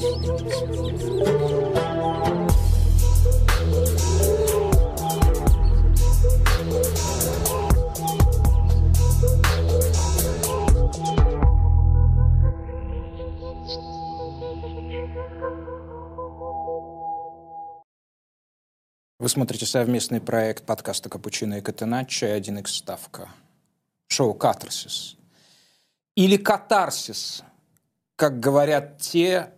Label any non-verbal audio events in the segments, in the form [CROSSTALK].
Вы смотрите совместный проект подкаста «Капучино и Катеначчо» и 1 x ставка. Шоу «Катарсис». Или «Катарсис», как говорят те,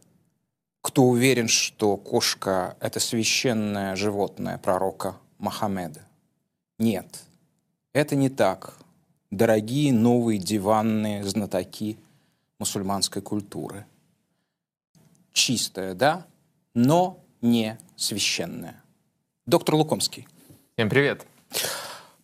кто уверен, что кошка — это священное животное пророка Мохаммеда. Нет, это не так. Дорогие новые диванные знатоки мусульманской культуры. Чистое, да, но не священное. Доктор Лукомский. Всем привет.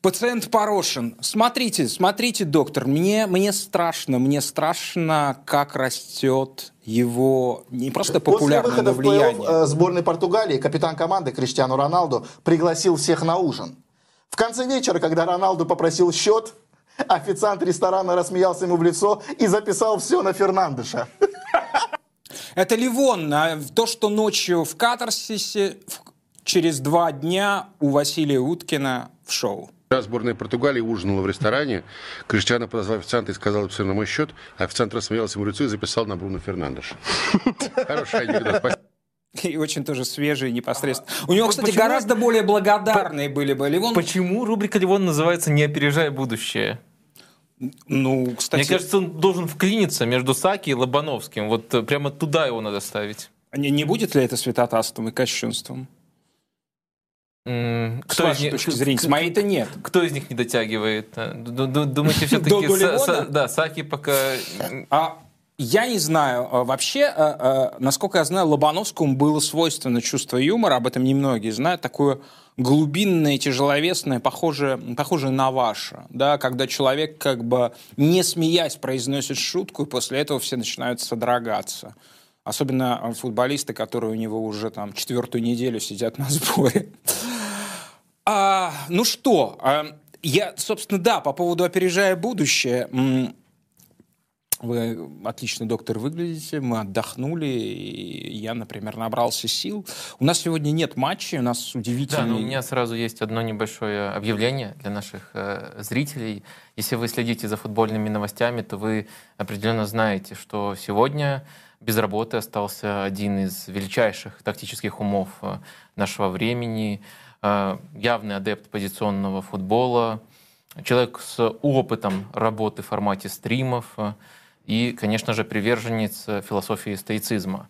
Пациент Порошин. Смотрите, смотрите, доктор, мне, мне страшно, мне страшно, как растет его не просто популярное, После выхода но влияние. в э, сборной Португалии капитан команды Криштиану Роналду пригласил всех на ужин. В конце вечера, когда Роналду попросил счет, официант ресторана рассмеялся ему в лицо и записал все на Фернандеша. Это Ливон. а То, что ночью в Катарсисе, через два дня у Василия Уткина в шоу. Когда сборная Португалии ужинала в ресторане, Криштиану подозвал официанта и сказал на мой счет, а официант рассмеялся ему лицо и записал на Бруно Фернандеша. [LAUGHS] Хороший анекдот. Спасибо. И очень тоже свежий, непосредственно. У него, кстати, почему- гораздо более благодарные были бы Ливон. Почему рубрика Ливон называется «Не опережай будущее»? Ну, кстати, Мне кажется, он должен вклиниться между Саки и Лобановским. Вот э, прямо туда его надо ставить. не, не будет ли это святотатством и кощунством? М, С Кто из, них, точки зрения. С моей-то нет. кто из них не дотягивает? Э, ду- ду- Думаете, [LAUGHS] все-таки да, Саки пока... [LAUGHS] А я не знаю. А, Вообще, а, насколько я знаю, Лобановскому было свойственно чувство юмора, об этом немногие знают, такое глубинное, тяжеловесное, похожее, похожее на ваше, да, когда человек как бы не смеясь произносит шутку, и после этого все начинают содрогаться. Особенно футболисты, которые у него уже там четвертую неделю сидят на сборе. [LAUGHS] А, ну что, а, я, собственно, да, по поводу опережая будущее. Вы отлично, доктор, выглядите. Мы отдохнули. И я, например, набрался сил. У нас сегодня нет матчей. У нас Да, удивительный... но у меня сразу есть одно небольшое объявление для наших э, зрителей. Если вы следите за футбольными новостями, то вы определенно знаете, что сегодня без работы остался один из величайших тактических умов э, нашего времени, явный адепт позиционного футбола, человек с опытом работы в формате стримов э, и, конечно же, приверженец э, философии стоицизма.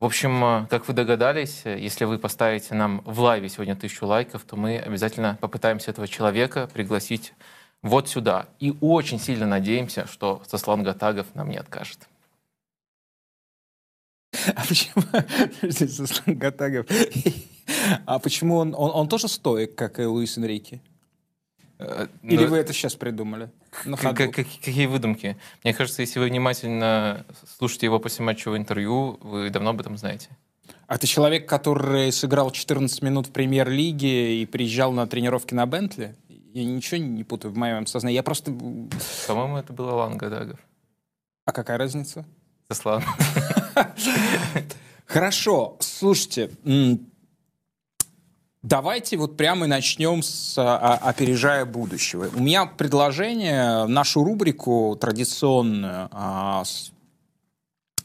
В общем, э, как вы догадались, э, если вы поставите нам в лайве сегодня тысячу лайков, то мы обязательно попытаемся этого человека пригласить вот сюда. И очень сильно надеемся, что Сослан Гатагов нам не откажет. А почему... [LAUGHS] Подождите, Сослан Гатагов. [LAUGHS] А почему он, он, он тоже стоек, как и Луис Энрике? Э, Или но- вы это сейчас придумали? Какие выдумки? Мне кажется, если вы внимательно слушаете его послематчевое интервью, вы давно об этом знаете. А ты человек, который сыграл 14 минут в премьер-лиге и приезжал на тренировки на Бентли? Я ничего не путаю в моем сознании. Я просто... По-моему, это был Алан Гадагов. А какая разница? Сослан. [LAUGHS] [LAUGHS] Хорошо, слушайте, давайте вот прямо и начнем с а, опережая будущего. У меня предложение нашу рубрику традиционную, а,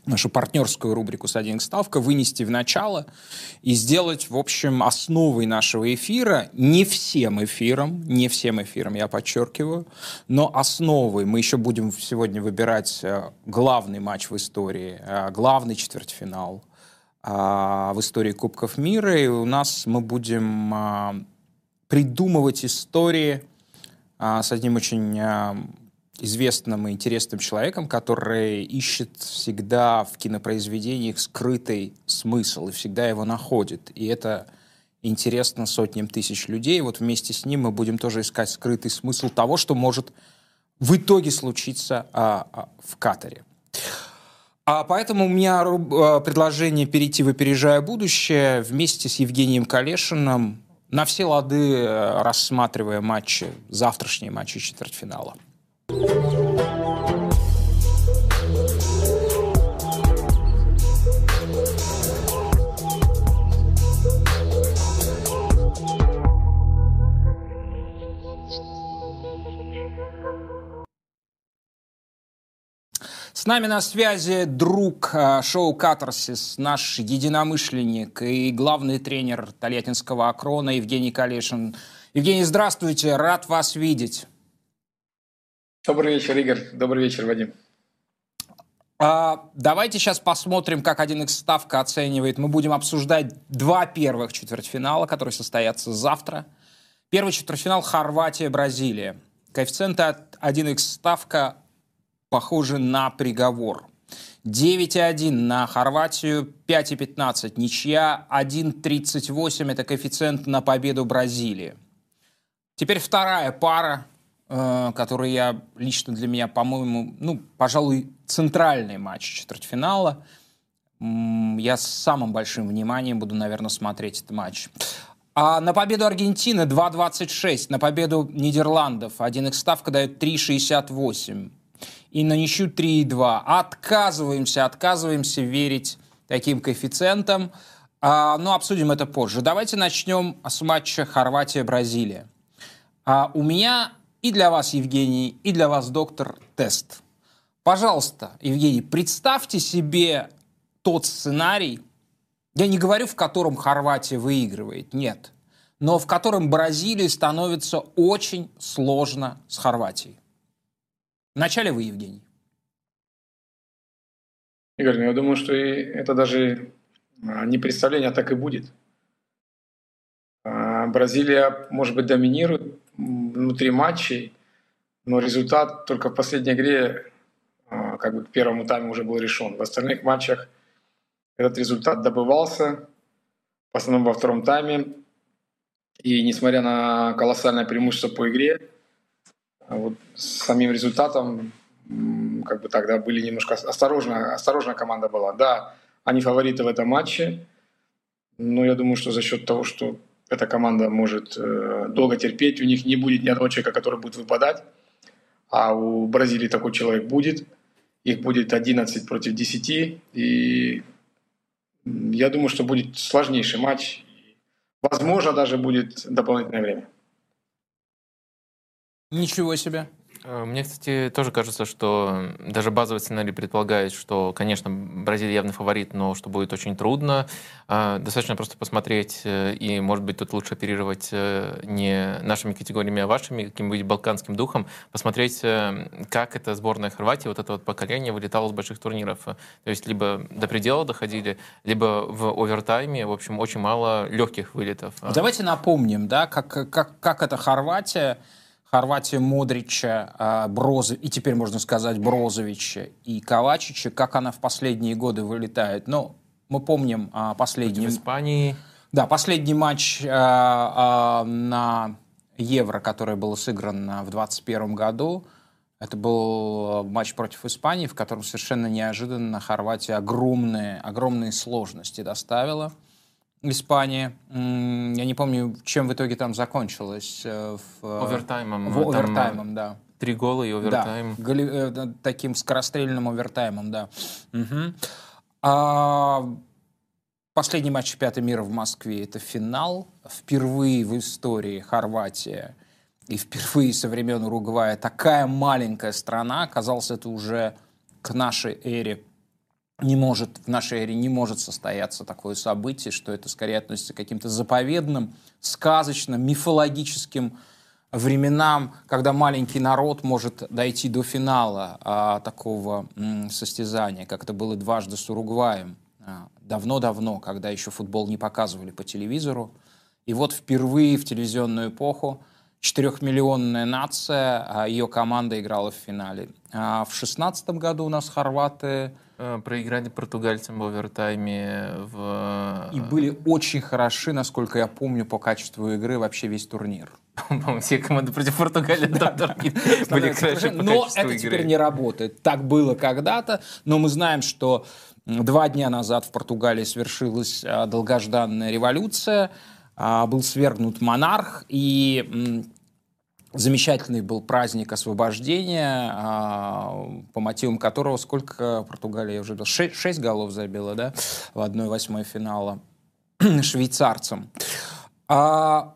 нашу партнерскую рубрику с один ставка вынести в начало и сделать, в общем, основой нашего эфира, не всем эфиром, не всем эфиром, я подчеркиваю, но основой. Мы еще будем сегодня выбирать э, главный матч в истории, э, главный четвертьфинал а, в истории Кубков мира, и у нас мы будем придумывать истории с одним очень известным и интересным человеком, который ищет всегда в кинопроизведениях скрытый смысл и всегда его находит. И это интересно сотням тысяч людей. Вот вместе с ним мы будем тоже искать скрытый смысл того, что может в итоге случиться а, а, в Катаре. А поэтому у меня а, предложение перейти в «Опережая будущее» вместе с Евгением Калешиным на все лады э, рассматривая матчи, завтрашние матчи четвертьфинала. С нами на связи друг а, шоу «Катарсис», наш единомышленник и главный тренер Тольяттинского «Акрона» Евгений Калешин. Евгений, здравствуйте, рад вас видеть. Добрый вечер, Игорь. Добрый вечер, Вадим. А, давайте сейчас посмотрим, как 1x ставка оценивает. Мы будем обсуждать два первых четвертьфинала, которые состоятся завтра. Первый четвертьфинал Хорватия-Бразилия. Коэффициенты от 1x ставка похожи на приговор. 9,1 на Хорватию, 5,15 ничья, 1,38 это коэффициент на победу Бразилии. Теперь вторая пара, э, которая я лично для меня, по-моему, ну, пожалуй, центральный матч четвертьфинала. Я с самым большим вниманием буду, наверное, смотреть этот матч. А на победу Аргентины 2.26, на победу Нидерландов 1 ставка дает 3.68 и на ничью 3,2. Отказываемся, отказываемся верить таким коэффициентам. А, но ну, обсудим это позже. Давайте начнем с матча Хорватия-Бразилия. А, у меня и для вас, Евгений, и для вас, доктор, тест. Пожалуйста, Евгений, представьте себе тот сценарий, я не говорю, в котором Хорватия выигрывает, нет, но в котором Бразилии становится очень сложно с Хорватией. Вначале вы, Евгений. Игорь, ну я думаю, что это даже а, не представление, а так и будет. А, Бразилия, может быть, доминирует внутри матчей, но результат только в последней игре, а, как бы к первому тайму уже был решен. В остальных матчах этот результат добывался, в основном во втором тайме. И несмотря на колоссальное преимущество по игре, а вот с самим результатом как бы тогда были немножко осторожно, осторожная команда была. Да, они фавориты в этом матче, но я думаю, что за счет того, что эта команда может э, долго терпеть, у них не будет ни одного человека, который будет выпадать, а у Бразилии такой человек будет. Их будет 11 против 10, и я думаю, что будет сложнейший матч. Возможно, даже будет дополнительное время. Ничего себе. Э, мне, кстати, тоже кажется, что даже базовый сценарий предполагает, что, конечно, Бразилия явный фаворит, но что будет очень трудно. Э, достаточно просто посмотреть, э, и, может быть, тут лучше оперировать не нашими категориями, а вашими, каким-нибудь балканским духом, посмотреть, как эта сборная Хорватии, вот это вот поколение вылетало с больших турниров. То есть либо до предела доходили, либо в овертайме, в общем, очень мало легких вылетов. Давайте напомним, да, как, как, как эта Хорватия Хорватия Модрича, а, Броз... и теперь можно сказать Брозовича и Ковачича, как она в последние годы вылетает. Ну, мы помним а, последний... Против Испании. Да, последний матч а, на Евро, который был сыгран в 2021 году. Это был матч против Испании, в котором совершенно неожиданно Хорватия огромные, огромные сложности доставила. Испания. Я не помню, чем в итоге там закончилось. Э, в, э, овертаймом. В овертаймом, да. Три гола и овертайм. Да, голи, э, таким скорострельным овертаймом, да. Угу. А, последний матч чемпионата мира в Москве – это финал. Впервые в истории Хорватия и впервые со времен Уругвая такая маленькая страна, оказалось, это уже к нашей эре не может, в нашей эре не может состояться такое событие, что это скорее относится к каким-то заповедным, сказочным, мифологическим временам, когда маленький народ может дойти до финала а, такого м, состязания, как это было дважды с Уругваем. А, давно-давно, когда еще футбол не показывали по телевизору. И вот впервые в телевизионную эпоху четырехмиллионная нация, а ее команда играла в финале. А в шестнадцатом году у нас хорваты проиграли португальцам в овертайме. В... И были очень хороши, насколько я помню, по качеству игры вообще весь турнир. По-моему, все команды против Португалии были хороши Но это теперь не работает. Так было когда-то, но мы знаем, что два дня назад в Португалии свершилась а, долгожданная революция, а, был свергнут монарх, и Замечательный был праздник освобождения, а, по мотивам которого сколько Португалия уже шесть, шесть голов забила, да, в одной восьмой финала [CLEARS THROAT] швейцарцам. А,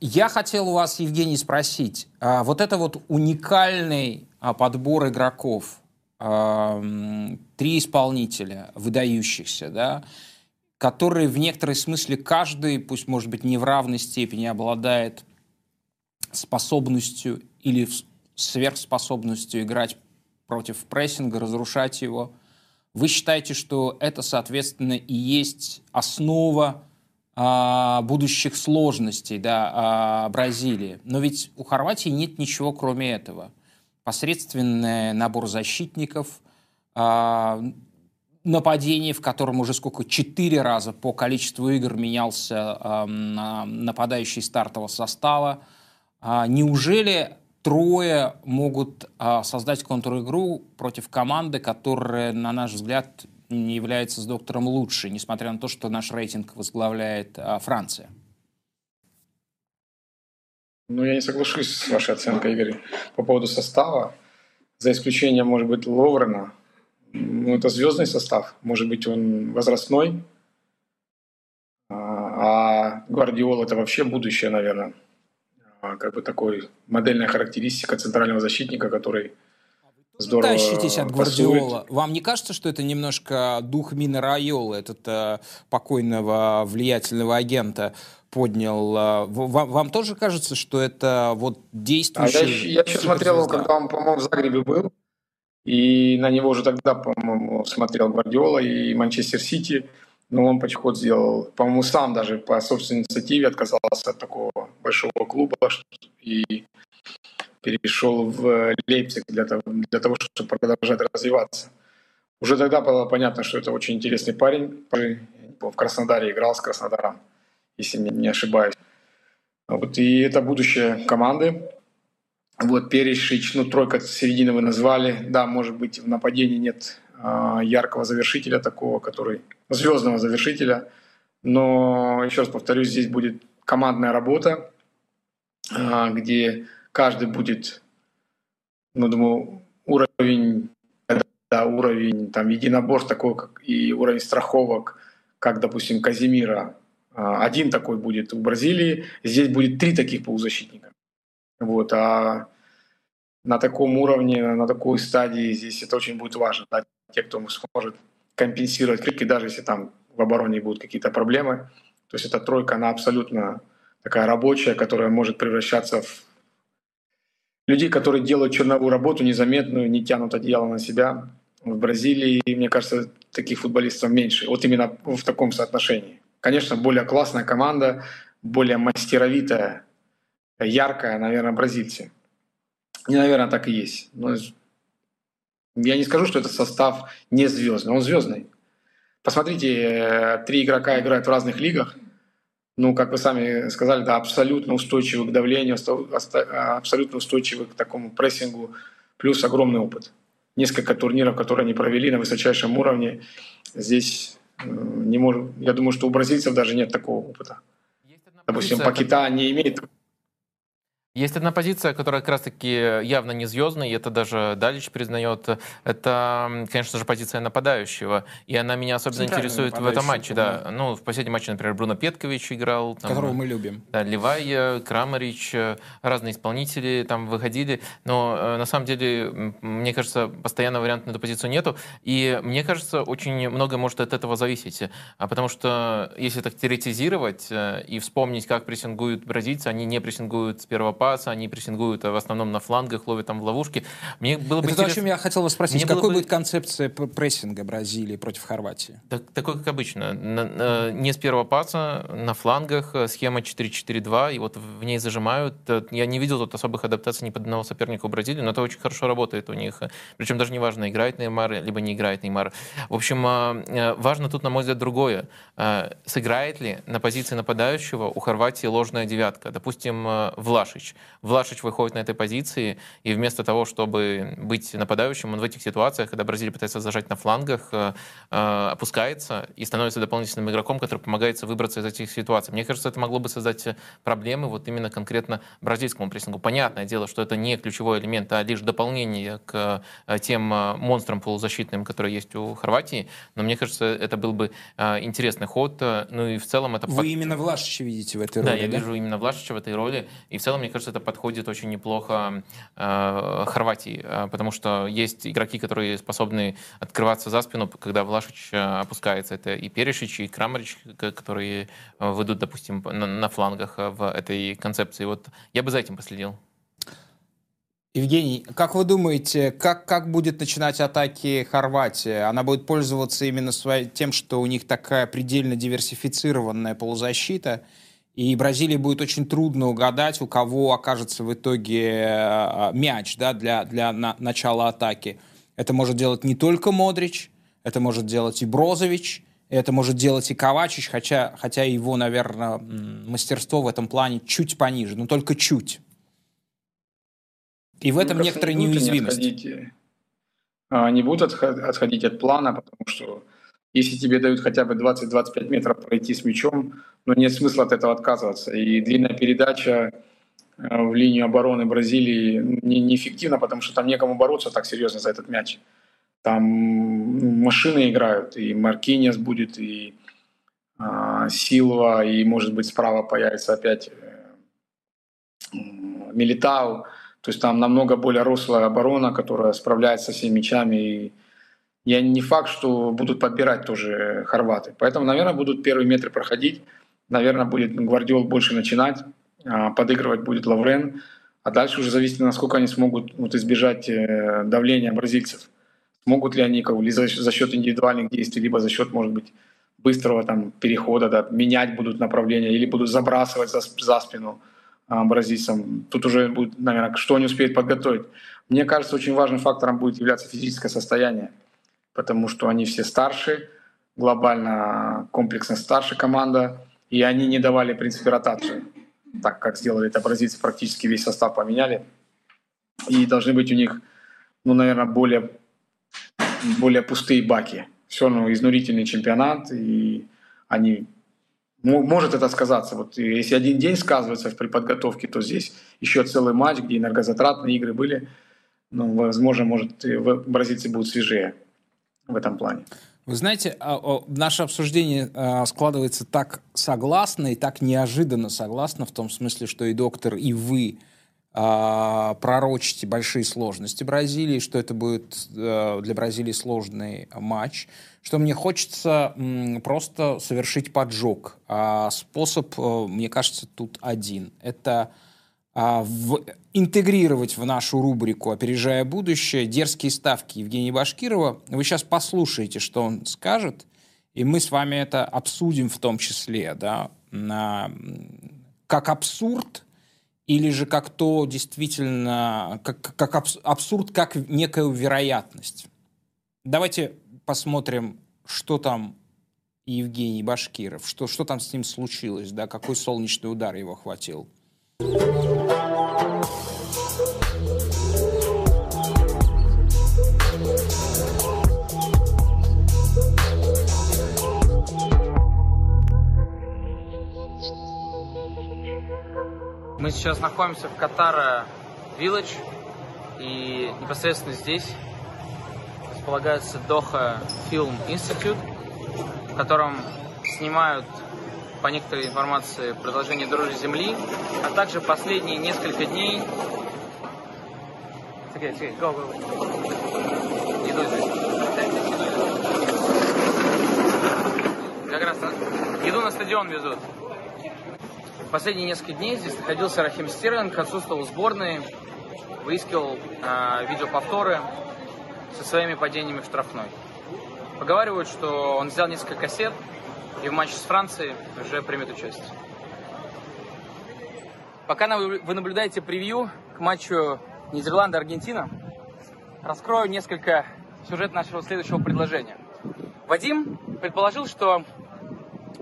я хотел у вас, Евгений, спросить, а, вот это вот уникальный подбор игроков, три исполнителя выдающихся, да, которые в некоторой смысле каждый, пусть может быть не в равной степени, обладает способностью или сверхспособностью играть против прессинга, разрушать его. Вы считаете, что это, соответственно, и есть основа а, будущих сложностей да, а, Бразилии. Но ведь у Хорватии нет ничего, кроме этого. Посредственный набор защитников, а, нападение, в котором уже сколько, четыре раза по количеству игр менялся а, нападающий стартового состава. А, неужели трое могут а, создать контр-игру против команды, которая, на наш взгляд, не является с доктором лучше, несмотря на то, что наш рейтинг возглавляет а, Франция? Ну, я не соглашусь с вашей оценкой, Игорь, по поводу состава. За исключением, может быть, Ловрена. Ну, это звездный состав. Может быть, он возрастной. А Гвардиол – это вообще будущее, наверное. А, как бы такой модельная характеристика центрального защитника, который здорово тащитесь от Гвардиола. Вам не кажется, что это немножко дух Мина Райола, этот э, покойного влиятельного агента, поднял? Э, вам, вам тоже кажется, что это вот действующий... А я, я еще смотрел, когда он, по-моему, в Загребе был, и на него уже тогда, по-моему, смотрел Гвардиола и Манчестер Сити, но он подход сделал, по-моему, сам даже по собственной инициативе отказался от такого большого клуба и перешел в Лейпциг для того, для того, чтобы продолжать развиваться. Уже тогда было понятно, что это очень интересный парень. В Краснодаре играл с Краснодаром, если не ошибаюсь. Вот, и это будущее команды. Вот Перешич, ну тройка середины вы назвали. Да, может быть в нападении нет э, яркого завершителя такого, который звездного завершителя. Но еще раз повторюсь, здесь будет командная работа, э, где каждый будет, ну, думаю, уровень, да, уровень там единоборств такой, как и уровень страховок, как, допустим, Казимира. Один такой будет у Бразилии, здесь будет три таких полузащитника. Вот, а на таком уровне, на такой стадии здесь это очень будет важно. Да, те, кто сможет компенсировать крики, даже если там в обороне будут какие-то проблемы. То есть эта тройка, она абсолютно такая рабочая, которая может превращаться в людей, которые делают черновую работу незаметную, не тянут одеяло на себя. В Бразилии, мне кажется, таких футболистов меньше. Вот именно в таком соотношении. Конечно, более классная команда, более мастеровитая, яркая, наверное, бразильцы. И, наверное, так и есть. Но я не скажу, что это состав не звездный. Он звездный. Посмотрите, э, три игрока играют в разных лигах ну, как вы сами сказали, да, абсолютно устойчивы к давлению, абсолютно устойчивы к такому прессингу, плюс огромный опыт. Несколько турниров, которые они провели на высочайшем уровне, здесь э, не может, я думаю, что у бразильцев даже нет такого опыта. Допустим, Пакита не имеет есть одна позиция, которая как раз-таки явно не звездная, и это даже Далич признает. Это, конечно же, позиция нападающего. И она меня особенно интересует в этом матче. Да. Ну, в последнем матче, например, Бруно Петкович играл. Там, которого мы любим. Да, Ливай, Крамарич, разные исполнители там выходили. Но э, на самом деле, мне кажется, постоянного варианта на эту позицию нету. И мне кажется, очень много может от этого зависеть. А потому что, если так теоретизировать э, и вспомнить, как прессингуют бразильцы, они не прессингуют с первого паса, они прессингуют в основном на флангах, ловят там в ловушке. Мне было бы Это интерес... то, о чем я хотел вас спросить. Мне Какой бы... будет концепция прессинга Бразилии против Хорватии? Так, такой, как обычно. На, на, не с первого паса, на флангах, э, схема 4-4-2, и вот в ней зажимают. Э, я не видел тут особых адаптаций ни под одного соперника у Бразилии, но это очень хорошо работает у них. Причем даже не важно, играет Неймар, либо не играет Неймар. В общем, э, важно тут, на мой взгляд, другое. Сыграет ли на позиции нападающего у Хорватии ложная девятка? Допустим, Влашич. Влашич выходит на этой позиции, и вместо того, чтобы быть нападающим, он в этих ситуациях, когда Бразилия пытается зажать на флангах, э, э, опускается и становится дополнительным игроком, который помогает выбраться из этих ситуаций. Мне кажется, это могло бы создать проблемы вот именно конкретно бразильскому прессингу. Понятное дело, что это не ключевой элемент, а лишь дополнение к э, тем монстрам полузащитным, которые есть у Хорватии. Но мне кажется, это был бы интересный ход. Ну и в целом это... Вы именно Влашича видите в этой роли, да? я вижу именно Влашича в этой роли. И в целом, мне кажется, кажется, это подходит очень неплохо э, Хорватии, э, потому что есть игроки, которые способны открываться за спину, когда Влашич э, опускается. Это и Перешич, и Крамарич, которые э, выйдут, допустим, на, на флангах в этой концепции. Вот я бы за этим последил. Евгений, как вы думаете, как, как будет начинать атаки Хорватия? Она будет пользоваться именно своей, тем, что у них такая предельно диверсифицированная полузащита, и Бразилии будет очень трудно угадать, у кого окажется в итоге э, мяч да, для, для на, начала атаки. Это может делать не только Модрич, это может делать и Брозович, это может делать и Ковачич, хотя, хотя его, наверное, мастерство в этом плане чуть пониже, но только чуть. И в этом ну, некоторая неуязвимость. Не, отходить, а, не будут отходить от плана, потому что если тебе дают хотя бы 20-25 метров пройти с мячом, но нет смысла от этого отказываться. И длинная передача а, в линию обороны Бразилии не, неэффективна, потому что там некому бороться так серьезно за этот мяч. Там ну, машины играют, и Маркинес будет, и э, Силва, и, может быть, справа появится опять э, Милитау. То есть там намного более рослая оборона, которая справляется со всеми мячами. И я не факт, что будут подбирать тоже хорваты. Поэтому, наверное, будут первые метры проходить. Наверное, будет Гвардиол больше начинать. А, подыгрывать будет Лаврен. А дальше уже зависит, насколько они смогут вот, избежать э, давления бразильцев. Смогут ли они как, ли за, за счет индивидуальных действий, либо за счет, может быть, быстрого там, перехода, да, менять будут направление, или будут забрасывать за, за спину. А, бразильцам. Тут уже будет, наверное, что они успеют подготовить. Мне кажется, очень важным фактором будет являться физическое состояние, потому что они все старше, глобально комплексно старше команда, и они не давали, в принципе, ротацию, так как сделали это бразильцы, практически весь состав поменяли. И должны быть у них, ну, наверное, более, более пустые баки. Все равно изнурительный чемпионат, и они может это сказаться. Вот если один день сказывается при подготовке, то здесь еще целый матч, где энергозатратные игры были. Ну, возможно, может, бразильцы будут свежее в этом плане. Вы знаете, а, наше обсуждение а, складывается так согласно и так неожиданно согласно, в том смысле, что и доктор, и вы а, пророчите большие сложности Бразилии, что это будет для Бразилии сложный матч что мне хочется просто совершить поджог. А способ, э, мне кажется, тут один. Это в, интегрировать в нашу рубрику «Опережая будущее» дерзкие ставки Евгения Башкирова. Вы сейчас послушаете, что он скажет, и мы с вами это обсудим в том числе, да, на, как абсурд или же как то действительно, как, как абсурд, как некая вероятность. Давайте посмотрим, что там Евгений Башкиров, что, что там с ним случилось, да, какой солнечный удар его хватил. Мы сейчас находимся в Катара Village, и непосредственно здесь располагается Доха Film Institute, в котором снимают по некоторой информации продолжение Дрожи Земли, а также последние несколько дней... Okay, okay, go, go. Иду здесь. Как раз еду на стадион везут. Последние несколько дней здесь находился Рахим Стерлинг, отсутствовал в сборной, выискивал э, видеоповторы, со своими падениями в штрафной. Поговаривают, что он взял несколько кассет и в матче с Францией уже примет участие. Пока вы наблюдаете превью к матчу Нидерланды-Аргентина, раскрою несколько сюжет нашего следующего предложения. Вадим предположил, что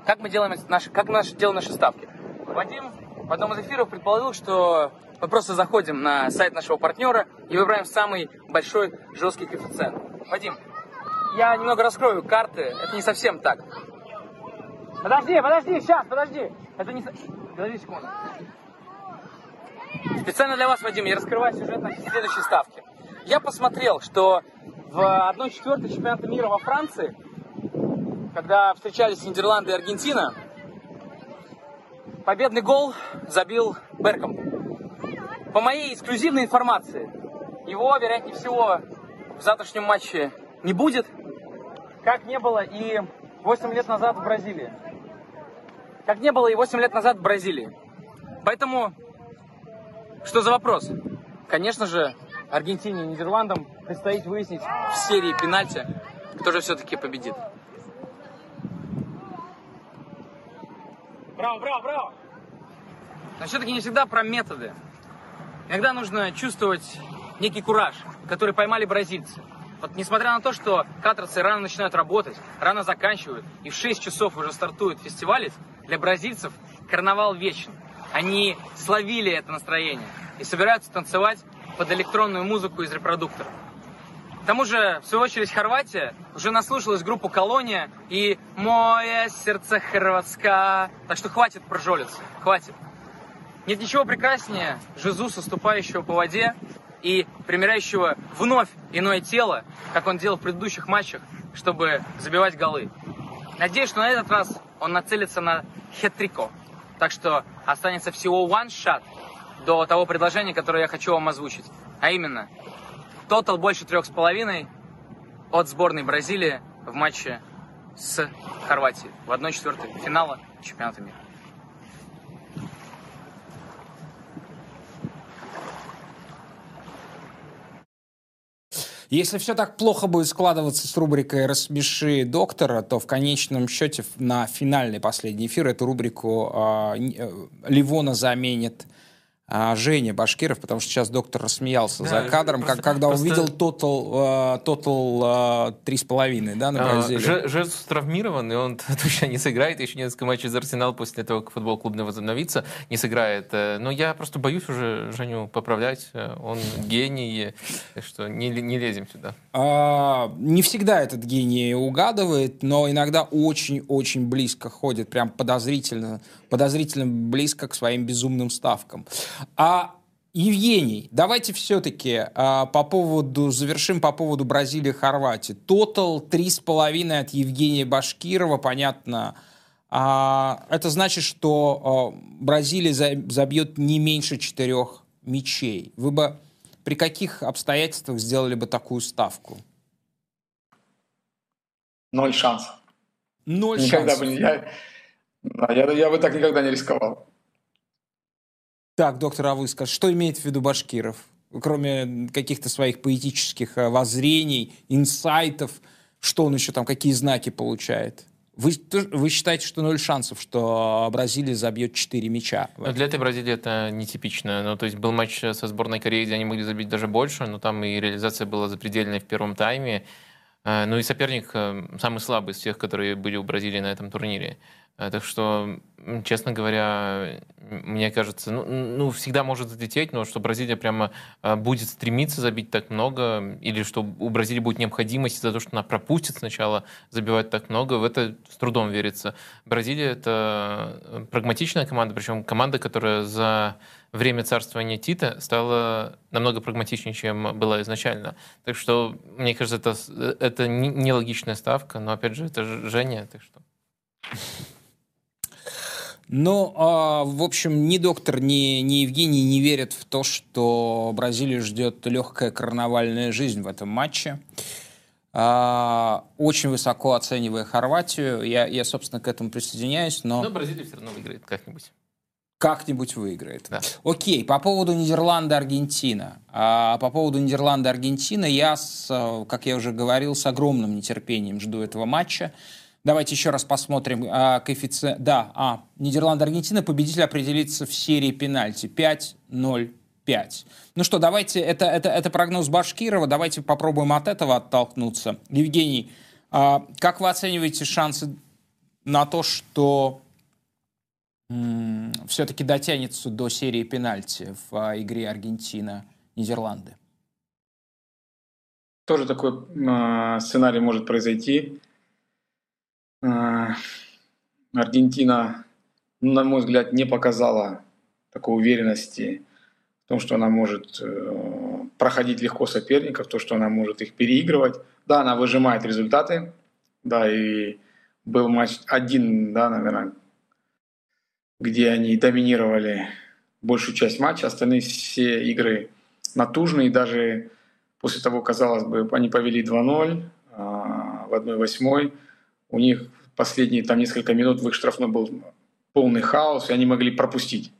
как мы делаем наши, как наши, делаем наши ставки. Вадим в одном из эфиров предположил, что мы просто заходим на сайт нашего партнера и выбираем самый большой жесткий коэффициент. Вадим, я немного раскрою карты, это не совсем так. Подожди, подожди, сейчас, подожди. Это не... Подожди секунду. Специально для вас, Вадим, я раскрываю сюжет на следующей ставке. Я посмотрел, что в 1-4 чемпионата мира во Франции, когда встречались Нидерланды и Аргентина, победный гол забил Берком. по моей эксклюзивной информации, его, вероятнее всего, в завтрашнем матче не будет, как не было и 8 лет назад в Бразилии. Как не было и 8 лет назад в Бразилии. Поэтому, что за вопрос? Конечно же, Аргентине и Нидерландам предстоит выяснить в серии пенальти, кто же все-таки победит. Браво, браво, браво! Но все-таки не всегда про методы. Иногда нужно чувствовать некий кураж, который поймали бразильцы. Вот несмотря на то, что катарцы рано начинают работать, рано заканчивают, и в 6 часов уже стартует фестиваль, для бразильцев карнавал вечен. Они словили это настроение и собираются танцевать под электронную музыку из репродуктора. К тому же, в свою очередь, Хорватия уже наслушалась группу «Колония» и «Мое сердце хорватска». Так что хватит прожолиться, хватит. Нет ничего прекраснее Жезуса, ступающего по воде и примеряющего вновь иное тело, как он делал в предыдущих матчах, чтобы забивать голы. Надеюсь, что на этот раз он нацелится на хет-трико. Так что останется всего one shot до того предложения, которое я хочу вам озвучить. А именно, тотал больше трех с половиной от сборной Бразилии в матче с Хорватией в 1-4 финала чемпионата мира. Если все так плохо будет складываться с рубрикой «Рассмеши доктора», то в конечном счете на финальный последний эфир эту рубрику э, Ливона заменит а, Женя Башкиров, потому что сейчас доктор рассмеялся да, за кадром, просто, как, когда просто... увидел тотал, тотал три с половиной, да, на Бразилии. Жезус травмирован, и он [LAUGHS] точно не сыграет. Еще несколько матчей за Арсенал после того, как футбол клубный возобновится, не сыграет. Э, но я просто боюсь уже Женю поправлять. Э, он гений, что не, не лезем сюда. А, не всегда этот гений угадывает, но иногда очень-очень близко ходит, прям подозрительно, подозрительно близко к своим безумным ставкам. А Евгений, давайте все-таки а, по поводу, завершим по поводу Бразилии и Хорватии. Тотал 3,5 от Евгения Башкирова, понятно. А, это значит, что а, Бразилия забьет не меньше четырех мячей. Вы бы при каких обстоятельствах сделали бы такую ставку? Ноль шансов. Ноль никогда шансов. Бы, я, я, я бы так никогда не рисковал. Так, доктор, а вы скажете, что имеет в виду Башкиров? Кроме каких-то своих поэтических э, воззрений, инсайтов, что он еще там, какие знаки получает? Вы, вы считаете, что ноль шансов, что Бразилия забьет 4 мяча? Для этой Бразилии это нетипично. Ну, то есть был матч со сборной Кореи, где они могли забить даже больше, но там и реализация была запредельной в первом тайме. Э, ну и соперник э, самый слабый из тех, которые были у Бразилии на этом турнире. Э, так что, честно говоря, мне кажется, ну, ну, всегда может залететь, но что Бразилия прямо э, будет стремиться забить так много, или что у Бразилии будет необходимость за то, что она пропустит сначала забивать так много, в это с трудом верится. Бразилия — это э, прагматичная команда, причем команда, которая за время царствования Тита стала намного прагматичнее, чем была изначально. Так что, мне кажется, это, это нелогичная ставка, но, опять же, это Женя, так что... Но, а, в общем, ни доктор, ни, ни Евгений не верят в то, что Бразилию ждет легкая карнавальная жизнь в этом матче. А, очень высоко оценивая Хорватию. Я, я, собственно, к этому присоединяюсь, но... Но Бразилия все равно выиграет как-нибудь. Как-нибудь выиграет. Да. Окей, по поводу Нидерланда-Аргентина. А, по поводу Нидерланда-Аргентина я, с, как я уже говорил, с огромным нетерпением жду этого матча. Давайте еще раз посмотрим а, коэффициент. Да, а, Нидерланд-Аргентина победитель определится в серии пенальти 5-0. 5. Ну что, давайте, это, это, это прогноз Башкирова, давайте попробуем от этого оттолкнуться. Евгений, а, как вы оцениваете шансы на то, что все-таки дотянется до серии пенальти в а, игре Аргентина-Нидерланды? Тоже такой э, сценарий может произойти. Э, Аргентина, ну, на мой взгляд, не показала такой уверенности в том, что она может э, проходить легко соперников, то, что она может их переигрывать. Да, она выжимает результаты, да, и был матч один, да, наверное, где они доминировали большую часть матча. Остальные все игры натужные. Даже после того, казалось бы, они повели 2-0 а, в 1-8. У них последние там несколько минут в их штрафной был полный хаос, и они могли пропустить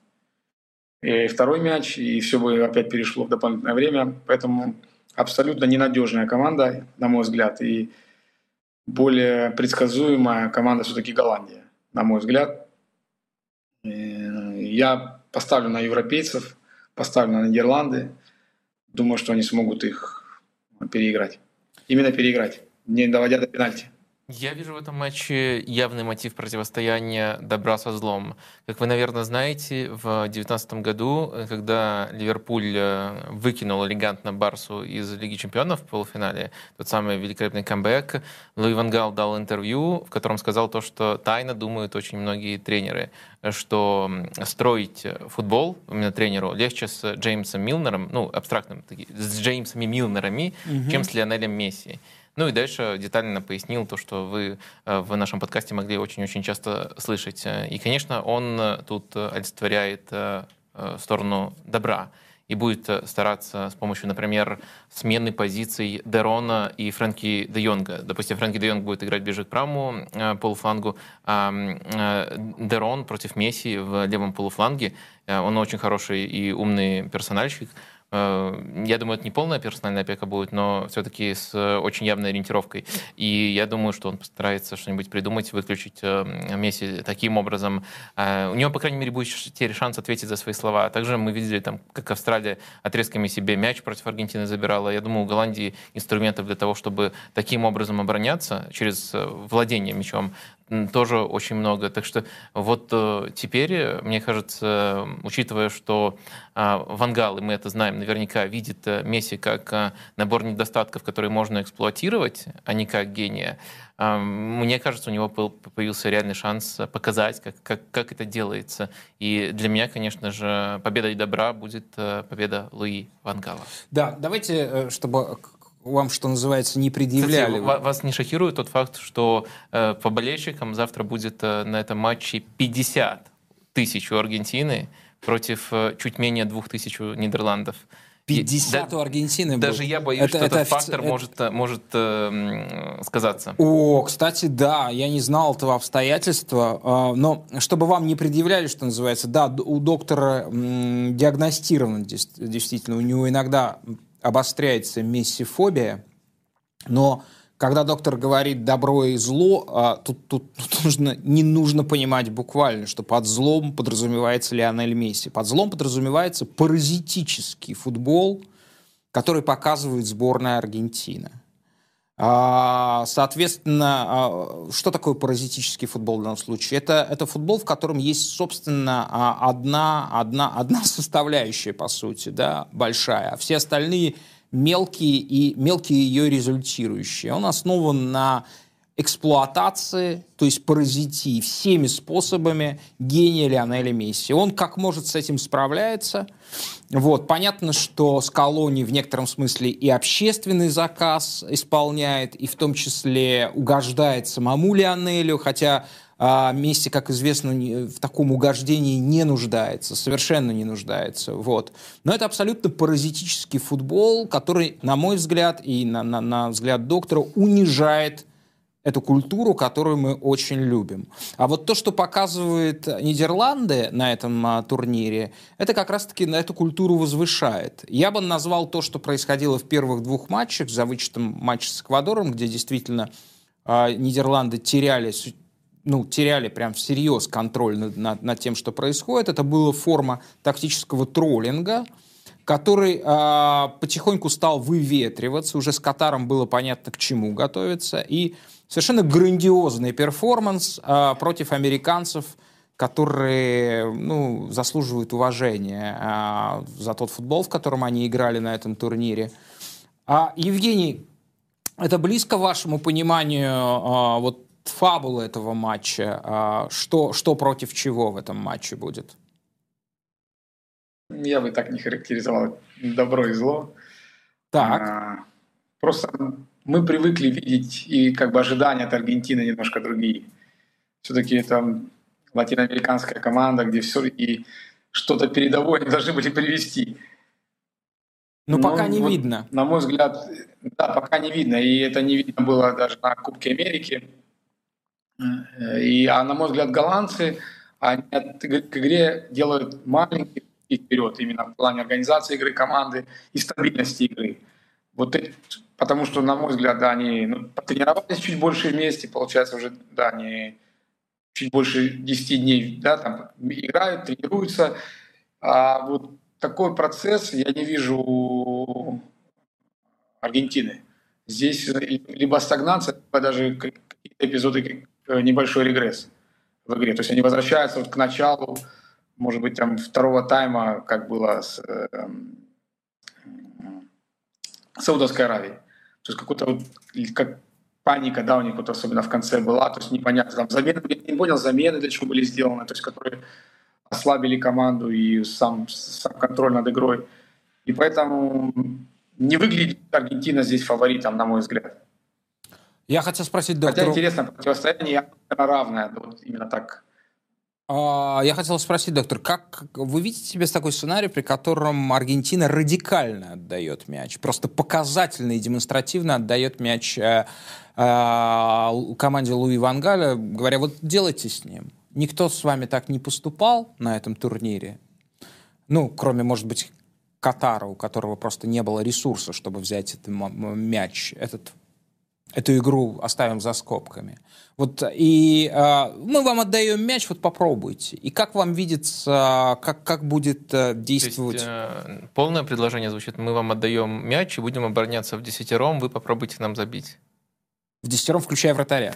и второй мяч, и все бы опять перешло в дополнительное время. Поэтому абсолютно ненадежная команда, на мой взгляд, и более предсказуемая команда все-таки Голландия, на мой взгляд. Я поставлю на европейцев, поставлю на Нидерланды. Думаю, что они смогут их переиграть. Именно переиграть, не доводя до пенальти. Я вижу в этом матче явный мотив противостояния добра со злом. Как вы, наверное, знаете, в 2019 году, когда Ливерпуль э, выкинул элегантно Барсу из Лиги чемпионов в полуфинале, тот самый великолепный камбэк, Луи Ван Гал дал интервью, в котором сказал то, что тайно думают очень многие тренеры, что строить футбол, именно тренеру, легче с Джеймсом Милнером, ну, абстрактным, с Джеймсами Милнерами, угу. чем с Лионелем Месси. Ну и дальше детально пояснил то, что вы э, в нашем подкасте могли очень-очень часто слышать. И, конечно, он э, тут олицетворяет э, сторону добра и будет стараться с помощью, например, смены позиций Дерона и Фрэнки де Йонга. Допустим, Фрэнки де Йонг будет играть ближе к правому полуфлангу, а Дерон против Месси в левом полуфланге. Он очень хороший и умный персональщик. Э, я думаю, это не полная персональная опека будет, но все-таки с очень явной ориентировкой. И я думаю, что он постарается что-нибудь придумать, выключить э, Месси таким образом. Э, у него, по крайней мере, будет теперь шанс ответить за свои слова. Также мы видели, там, как Австралия отрезками себе мяч против Аргентины забирала. Я думаю, у Голландии инструментов для того, чтобы таким образом обороняться через владение мячом, тоже очень много. Так что вот э, теперь, мне кажется, учитывая, что э, Вангал, и мы это знаем, наверняка видит э, Месси как набор недостатков, которые можно эксплуатировать, а не как гения, мне кажется, у него появился реальный шанс показать, как, как, как это делается. И для меня, конечно же, победа и добра будет победа Луи Вангала. Да, давайте, чтобы вам, что называется, не предъявляли. Кстати, вас не шокирует тот факт, что э, по болельщикам завтра будет э, на этом матче 50 тысяч у Аргентины против э, чуть менее 2 тысяч Нидерландов? 50 да, у Аргентины Даже будет. я боюсь, это, что это этот офици... фактор это... может, э, может э, сказаться. О, кстати, да, я не знал этого обстоятельства, э, но чтобы вам не предъявляли, что называется, да, у доктора э, диагностировано действительно, у него иногда обостряется мессифобия, но когда доктор говорит добро и зло, а, тут, тут, тут нужно, не нужно понимать буквально, что под злом подразумевается Лионель Месси. Под злом подразумевается паразитический футбол, который показывает сборная Аргентины. А, соответственно, а, что такое паразитический футбол в данном случае? Это, это футбол, в котором есть, собственно, а, одна, одна, одна составляющая, по сути, да, большая, а все остальные мелкие и мелкие ее результирующие. Он основан на эксплуатации, то есть паразитии всеми способами гения Лионеля Месси. Он как может с этим справляется. Вот. Понятно, что Скалони в некотором смысле и общественный заказ исполняет, и в том числе угождает самому Лионелю, хотя а как известно, в таком угождении не нуждается, совершенно не нуждается. Вот. Но это абсолютно паразитический футбол, который, на мой взгляд, и на, на, на взгляд доктора, унижает эту культуру, которую мы очень любим. А вот то, что показывает Нидерланды на этом а, турнире, это как раз-таки на эту культуру возвышает. Я бы назвал то, что происходило в первых двух матчах, за вычетом матча с Эквадором, где действительно а, Нидерланды теряли ну, теряли прям всерьез контроль над, над, над тем, что происходит. Это была форма тактического троллинга, который э, потихоньку стал выветриваться. Уже с Катаром было понятно, к чему готовиться. И совершенно грандиозный перформанс э, против американцев, которые ну, заслуживают уважения э, за тот футбол, в котором они играли на этом турнире. А, Евгений, это близко вашему пониманию э, вот фабулы этого матча? Э, что, что против чего в этом матче будет? Я бы так не характеризовал добро и зло. Так. А, просто мы привыкли видеть и как бы ожидания от Аргентины немножко другие. Все-таки это латиноамериканская команда, где все и что-то передовое они должны были привести. Ну, ну пока не вот, видно. На мой взгляд, да, пока не видно. И это не видно было даже на Кубке Америки. И, а на мой взгляд, голландцы они к игре делают маленький вперед именно в плане организации игры команды и стабильности игры. Вот это, потому что, на мой взгляд, да, они ну, потренировались чуть больше вместе, получается уже, да, они чуть больше 10 дней, да, там играют, тренируются. А вот такой процесс я не вижу Аргентины. Здесь либо стагнация, либо даже какие-то эпизоды, небольшой регресс в игре. То есть они возвращаются вот к началу, может быть, там второго тайма, как было с э, Саудовской Аравией. То есть какой-то вот, как паника, да, у них вот особенно в конце была, то есть непонятно, там замены, я не понял, замены для чего были сделаны, то есть которые ослабили команду и сам, сам контроль над игрой. И поэтому не выглядит Аргентина здесь фаворитом, на мой взгляд. Я хотел спросить доктора... Хотя интересно, противостояние равное, вот именно так а, я хотел спросить, доктор, как вы видите себе такой сценарий, при котором Аргентина радикально отдает мяч, просто показательно и демонстративно отдает мяч э, э, команде Луи Вангаля, говоря, вот делайте с ним. Никто с вами так не поступал на этом турнире, ну, кроме, может быть, Катара, у которого просто не было ресурса, чтобы взять этот мяч, этот эту игру оставим за скобками. Вот и э, мы вам отдаем мяч, вот попробуйте. И как вам видится, как, как будет э, действовать? есть, э, полное предложение звучит: мы вам отдаем мяч и будем обороняться в десятером, вы попробуйте нам забить. В десятером, включая вратаря.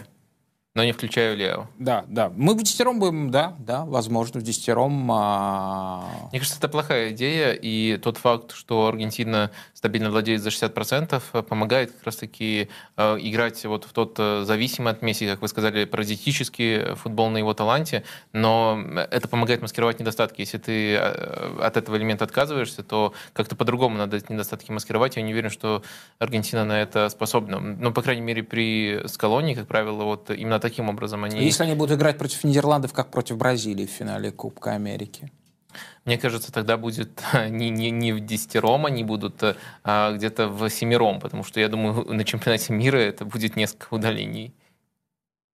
Но не включаю Лео. Да, да. Мы в десятером будем, да, да, возможно, в десятером. А... Мне кажется, это плохая идея, и тот факт, что Аргентина стабильно владеет за 60%, помогает как раз-таки э, играть вот в тот э, зависимый от Месси, как вы сказали, паразитический футбол на его таланте, но это помогает маскировать недостатки. Если ты э, от этого элемента отказываешься, то как-то по-другому надо эти недостатки маскировать. Я не уверен, что Аргентина на это способна. Ну, по крайней мере, при Скалоне, как правило, вот именно таким образом они... Если они будут играть против Нидерландов, как против Бразилии в финале Кубка Америки? Мне кажется, тогда будет [LAUGHS] не, не, не в десятером они будут, а где-то в семером, потому что я думаю, на чемпионате мира это будет несколько удалений.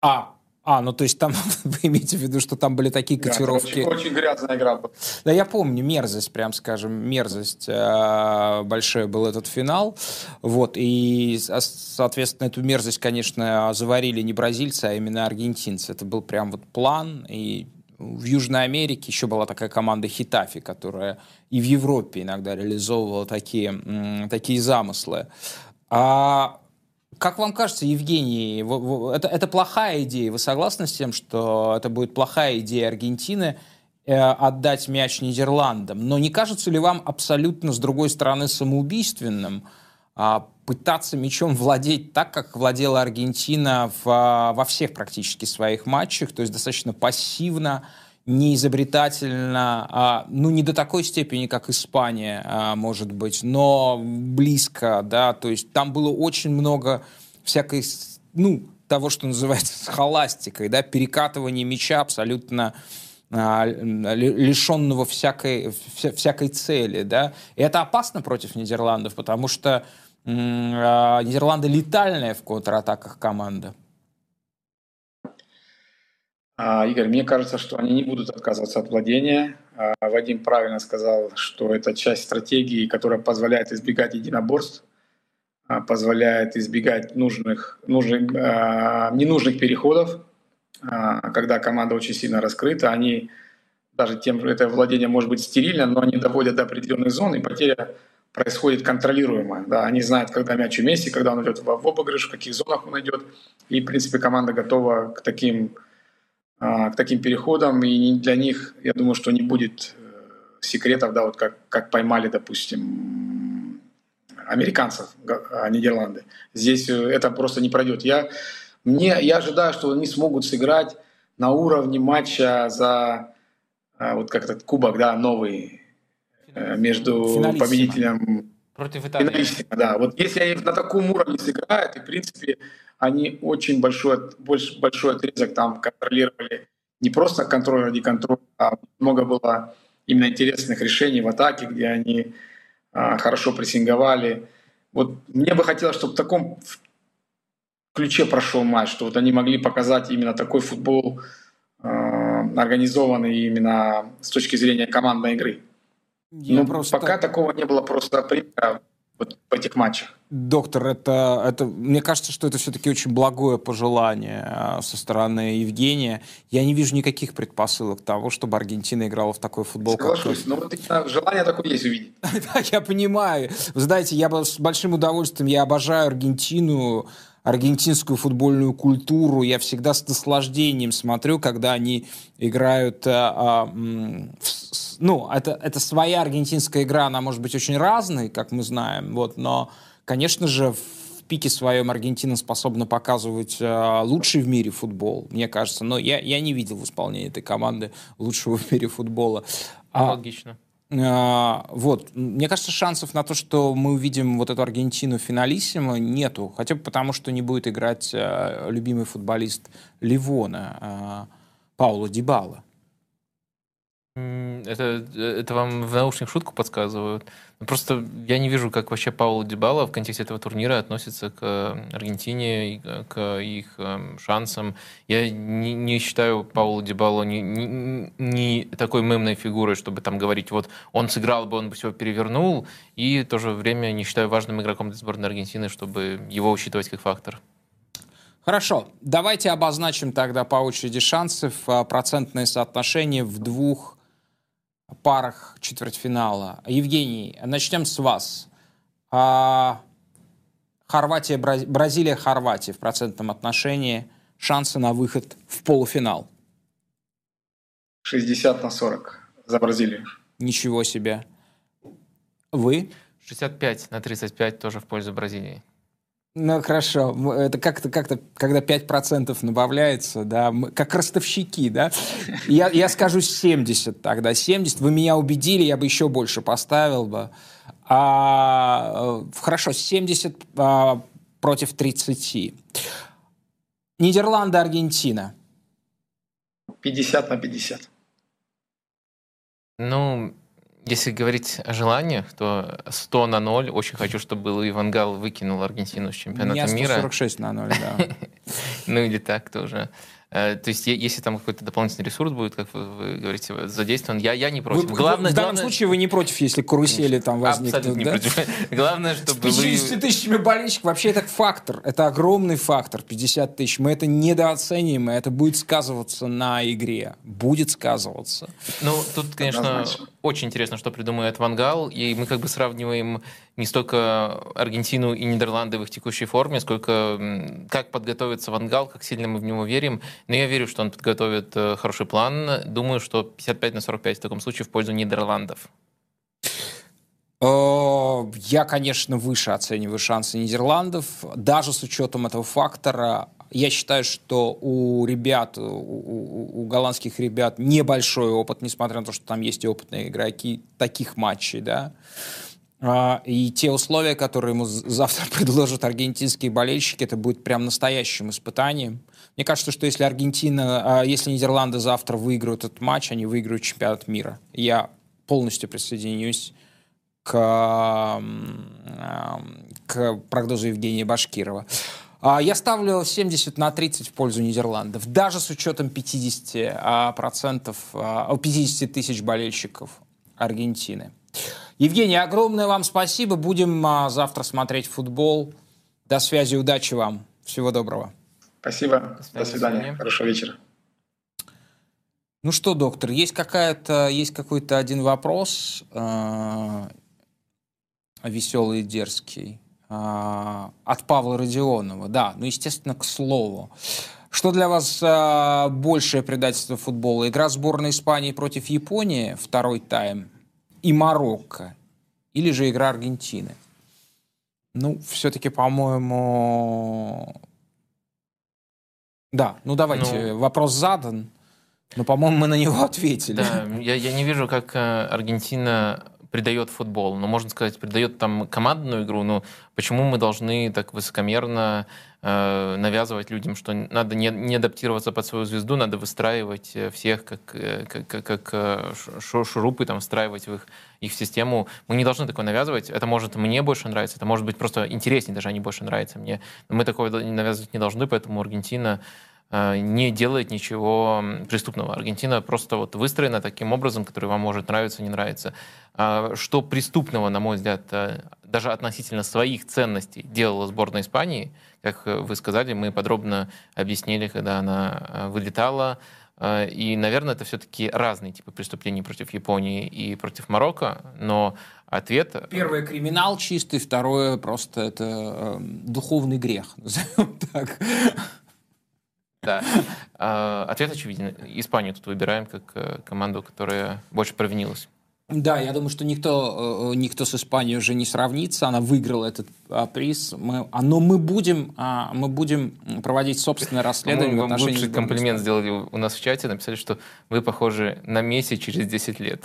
А, а, ну то есть там [LAUGHS] вы имеете в виду, что там были такие котировки. Да, очень, очень грязная игра. Да, я помню, мерзость, прям скажем, мерзость. Э, большой был этот финал. Вот, и, соответственно, эту мерзость, конечно, заварили не бразильцы, а именно аргентинцы. Это был прям вот план, и в Южной Америке еще была такая команда Хитафи, которая и в Европе иногда реализовывала такие, такие замыслы. А как вам кажется, Евгений, это, это плохая идея? Вы согласны с тем, что это будет плохая идея Аргентины э, отдать мяч Нидерландам? Но не кажется ли вам абсолютно, с другой стороны, самоубийственным э, пытаться мячом владеть так, как владела Аргентина в, э, во всех практически своих матчах, то есть достаточно пассивно, не изобретательно, а, ну, не до такой степени, как Испания, а, может быть, но близко, да, то есть там было очень много всякой, ну, того, что называется схоластикой, да, перекатывание мяча абсолютно а, лишенного всякой, вся, всякой цели, да, и это опасно против Нидерландов, потому что а, Нидерланды летальная в контратаках команда. А, Игорь, мне кажется, что они не будут отказываться от владения. А, Вадим правильно сказал, что это часть стратегии, которая позволяет избегать единоборств, а, позволяет избегать нужных, нужных, ненужных переходов, когда команда очень сильно раскрыта. Они даже тем, что это владение может быть стерильно, но они доводят до определенной зоны, и потеря происходит контролируемая. Да, они знают, когда мяч вместе, когда он идет в обыгрыш, в каких зонах он идет. И, в принципе, команда готова к таким к таким переходам, и для них, я думаю, что не будет э, секретов, да, вот как, как поймали, допустим, американцев, а, Нидерланды. Здесь э, это просто не пройдет. Я, мне, я ожидаю, что они смогут сыграть на уровне матча за а, вот как этот кубок, да, новый э, между Финалиссимо. победителем против Италии. Да, вот если они на таком уровне сыграют, и в принципе они очень большой, больш, большой отрезок там контролировали. Не просто контроль ради контроля, а много было именно интересных решений в атаке, где они а, хорошо прессинговали. Вот мне бы хотелось, чтобы в таком ключе прошел матч, что вот они могли показать именно такой футбол, а, организованный именно с точки зрения командной игры. Я ну, просто... пока такого не было просто примера вот в этих матчах. Доктор, это, это, мне кажется, что это все-таки очень благое пожелание а, со стороны Евгения. Я не вижу никаких предпосылок того, чтобы Аргентина играла в такой футбол. Соглашусь, но вот желание такое есть увидеть. [LAUGHS] да, я понимаю. Вы знаете, я с большим удовольствием, я обожаю Аргентину, аргентинскую футбольную культуру. Я всегда с наслаждением смотрю, когда они играют... А, а, ну, это, это своя аргентинская игра, она может быть очень разной, как мы знаем, вот, но, конечно же, в пике своем Аргентина способна показывать э, лучший в мире футбол, мне кажется. Но я, я не видел в исполнении этой команды лучшего в мире футбола. А, Логично. А, вот, мне кажется, шансов на то, что мы увидим вот эту Аргентину финалиссимо, нету. Хотя бы потому, что не будет играть а, любимый футболист Ливона, а, Пауло Дибала. Это, это вам в наушник шутку подсказывают? Ну, просто я не вижу, как вообще Пауло Дибала в контексте этого турнира относится к Аргентине, к их эм, шансам. Я не, не считаю Пауло Дибала не, не, не такой мемной фигурой, чтобы там говорить, вот он сыграл бы, он бы все перевернул, и в то же время не считаю важным игроком для сборной Аргентины, чтобы его учитывать как фактор. Хорошо, давайте обозначим тогда по очереди шансы в а, процентное соотношение в двух парах четвертьфинала. Евгений, начнем с вас. А, Хорватия, Бразилия, Хорватия в процентном отношении. Шансы на выход в полуфинал. 60 на 40 за Бразилию. Ничего себе. Вы? 65 на 35 тоже в пользу Бразилии. Ну, хорошо. Это как-то, как-то, когда 5% добавляется, да, мы, как ростовщики, да. Я, я скажу 70 тогда. 70. Вы меня убедили, я бы еще больше поставил бы. А, э, хорошо, 70 а, против 30. Нидерланды, Аргентина. 50 на 50. Ну, если говорить о желаниях, то 100 на 0. Очень хочу, чтобы Луи Вангал выкинул Аргентину с чемпионата мира. 146 на 0, да. [LAUGHS] Ну или так тоже. Э, то есть, если там какой-то дополнительный ресурс будет, как вы, говорите, задействован, я, я не против. Вы, главное, в данном главное... случае вы не против, если карусели там возникнут, Абсолютно да? не против. [LAUGHS] Главное, чтобы С 50 вы... тысячами болельщиков, вообще это фактор, это огромный фактор, 50 тысяч. Мы это недооценим, и это будет сказываться на игре. Будет сказываться. Ну, тут, конечно, очень интересно, что придумает Вангал, и мы как бы сравниваем не столько Аргентину и Нидерланды в их текущей форме, сколько как подготовится Вангал, как сильно мы в него верим. Но я верю, что он подготовит э, хороший план. Думаю, что 55 на 45 в таком случае в пользу Нидерландов. Э, я, конечно, выше оцениваю шансы Нидерландов. Даже с учетом этого фактора, я считаю, что у ребят, у, у, у голландских ребят небольшой опыт, несмотря на то, что там есть опытные игроки таких матчей, да. А, и те условия, которые ему завтра [LAUGHS] предложат аргентинские болельщики, это будет прям настоящим испытанием. Мне кажется, что если Аргентина, а, если Нидерланды завтра выиграют этот матч, они выиграют чемпионат мира. Я полностью присоединюсь к, к прогнозу Евгения Башкирова. А, я ставлю 70 на 30 в пользу Нидерландов, даже с учетом 50 процентов, 50 тысяч болельщиков Аргентины. Евгений, огромное вам спасибо. Будем а, завтра смотреть футбол. До связи, удачи вам. Всего доброго. Спасибо. До свидания. Хорошего вечера. Ну что, доктор, есть какая-то, есть какой-то один вопрос э, веселый и дерзкий от Павла Родионова. Да, ну естественно к слову. Что для вас э, большее предательство футбола? Игра сборной Испании против Японии, второй тайм, и Марокко, или же игра Аргентины? Ну, все-таки, по-моему... Да, ну давайте, ну, вопрос задан, но, по-моему, мы на него [LAUGHS] ответили. Да, я, я не вижу, как э, Аргентина придает футбол. Ну, можно сказать, придает там командную игру, но почему мы должны так высокомерно э, навязывать людям, что надо не, не адаптироваться под свою звезду, надо выстраивать э, всех как, э, как, как, как э, шурупы, там, встраивать в их, их систему. Мы не должны такое навязывать. Это может мне больше нравится, это может быть просто интереснее, даже они больше нравятся мне. Но мы такое навязывать не должны, поэтому Аргентина не делает ничего преступного. Аргентина просто вот выстроена таким образом, который вам может нравиться, не нравиться. А что преступного, на мой взгляд, э, даже относительно своих ценностей делала сборная Испании, как вы сказали, мы подробно объяснили, когда она э, вылетала. И, наверное, это все-таки разные типы преступлений против Японии и против Марокко, но ответ... Первое — криминал чистый, второе — просто это э, духовный грех, [LAUGHS] назовем так. Да. А, ответ очевиден. Испанию тут выбираем как э, команду, которая больше провинилась. Да, я думаю, что никто, э, никто с Испанией уже не сравнится. Она выиграла этот а, приз. Мы, а, но мы будем, а, мы будем проводить собственное расследование мы в отношении... Лучший комплимент сделали у нас в чате. Написали, что вы похожи на Месси через 10 лет.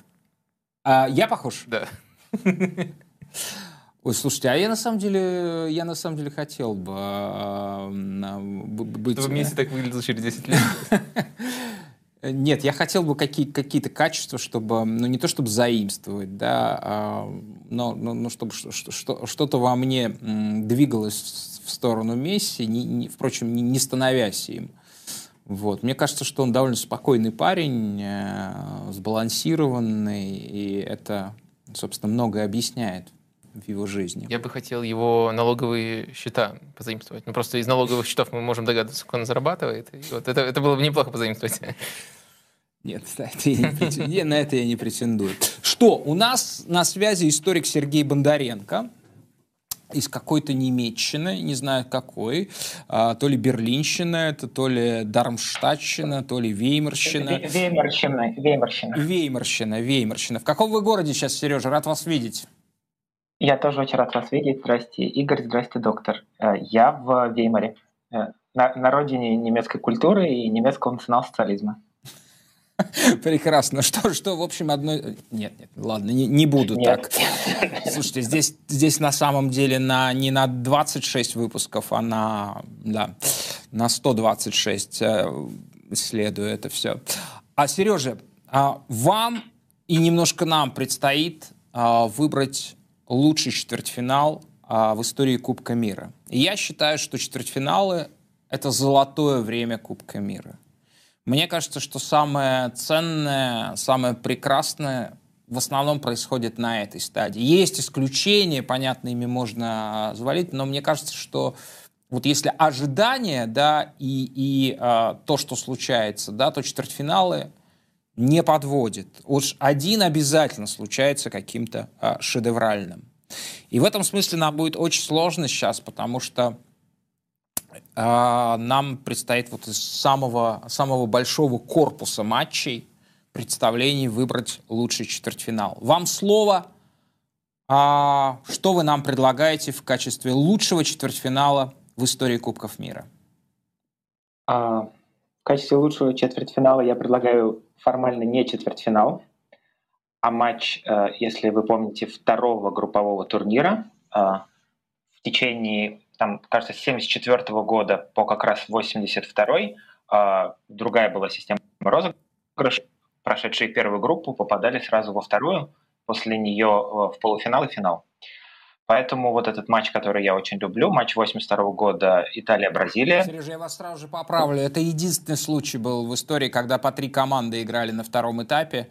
А, я похож? Да. [LAUGHS] Ой, слушайте, а я на самом деле, я на самом деле хотел бы э, быть... Чтобы Месси так выглядел через 10 лет. [LAUGHS] Нет, я хотел бы какие, какие-то качества, чтобы, ну не то чтобы заимствовать, да, а, но, но, но чтобы что-то во мне двигалось в сторону Месси, не, не, впрочем, не, не становясь им. Вот. Мне кажется, что он довольно спокойный парень, э, сбалансированный, и это, собственно, многое объясняет в его жизни. Я бы хотел его налоговые счета позаимствовать. Ну, просто из налоговых счетов мы можем догадаться, сколько он зарабатывает. И вот это, это было бы неплохо позаимствовать. Нет, на это, я не претендую, на это я не претендую. Что? У нас на связи историк Сергей Бондаренко из какой-то Немеччины, не знаю какой, а, то ли Берлинщина, это то ли Дармштадтщина, то ли Веймарщина. Веймарщина, Веймарщина. Веймарщина, Веймарщина. В каком вы городе сейчас, Сережа? Рад вас видеть. Я тоже очень рад вас видеть. Здрасте, Игорь, здрасте, доктор. Э, я в Веймаре, э, на, на родине немецкой культуры и немецкого национал-социализма. [LAUGHS] Прекрасно. Что, что, в общем, одно... Нет, нет, ладно, не, не буду нет. так. Слушайте, здесь, здесь на самом деле на, не на 26 выпусков, а на, да, на 126 исследую это все. А, Сережа, а вам и немножко нам предстоит а, выбрать лучший четвертьфинал а, в истории Кубка мира. И я считаю, что четвертьфиналы — это золотое время Кубка мира. Мне кажется, что самое ценное, самое прекрасное в основном происходит на этой стадии. Есть исключения, понятно, ими можно завалить, но мне кажется, что вот если ожидания, да, и, и а, то, что случается, да, то четвертьфиналы не подводит. Уж один обязательно случается каким-то а, шедевральным. И в этом смысле нам будет очень сложно сейчас, потому что а, нам предстоит вот из самого, самого большого корпуса матчей представлений выбрать лучший четвертьфинал. Вам слово. А, что вы нам предлагаете в качестве лучшего четвертьфинала в истории Кубков мира? А, в качестве лучшего четвертьфинала я предлагаю формально не четвертьфинал, а матч, э, если вы помните, второго группового турнира э, в течение, там, кажется, с 74 года по как раз 82 э, другая была система розыгрыша, прошедшие первую группу попадали сразу во вторую, после нее в полуфинал и финал. Поэтому вот этот матч, который я очень люблю, матч 82 года Италия-Бразилия. Сережа, я вас сразу же поправлю. Это единственный случай был в истории, когда по три команды играли на втором этапе.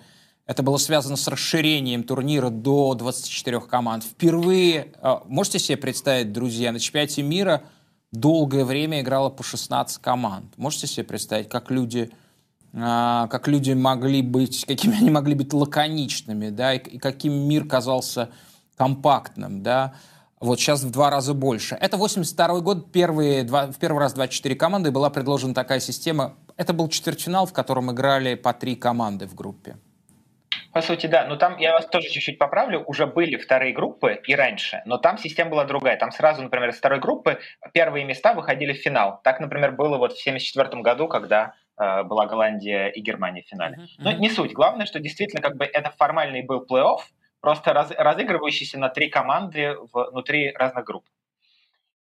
Это было связано с расширением турнира до 24 команд. Впервые, а, можете себе представить, друзья, на чемпионате мира долгое время играло по 16 команд. Можете себе представить, как люди, а, как люди могли быть, какими они могли быть лаконичными, да, и каким мир казался компактным, да, вот сейчас в два раза больше. Это 82 год, первые два, в первый раз 24 команды, была предложена такая система. Это был четвертьфинал, в котором играли по три команды в группе. По сути, да. Но там, я вас тоже чуть-чуть поправлю, уже были вторые группы и раньше, но там система была другая. Там сразу, например, из второй группы первые места выходили в финал. Так, например, было вот в 1974 году, когда э, была Голландия и Германия в финале. Но не суть. Главное, что действительно как бы это формальный был плей-офф, просто раз, разыгрывающийся на три команды внутри разных групп.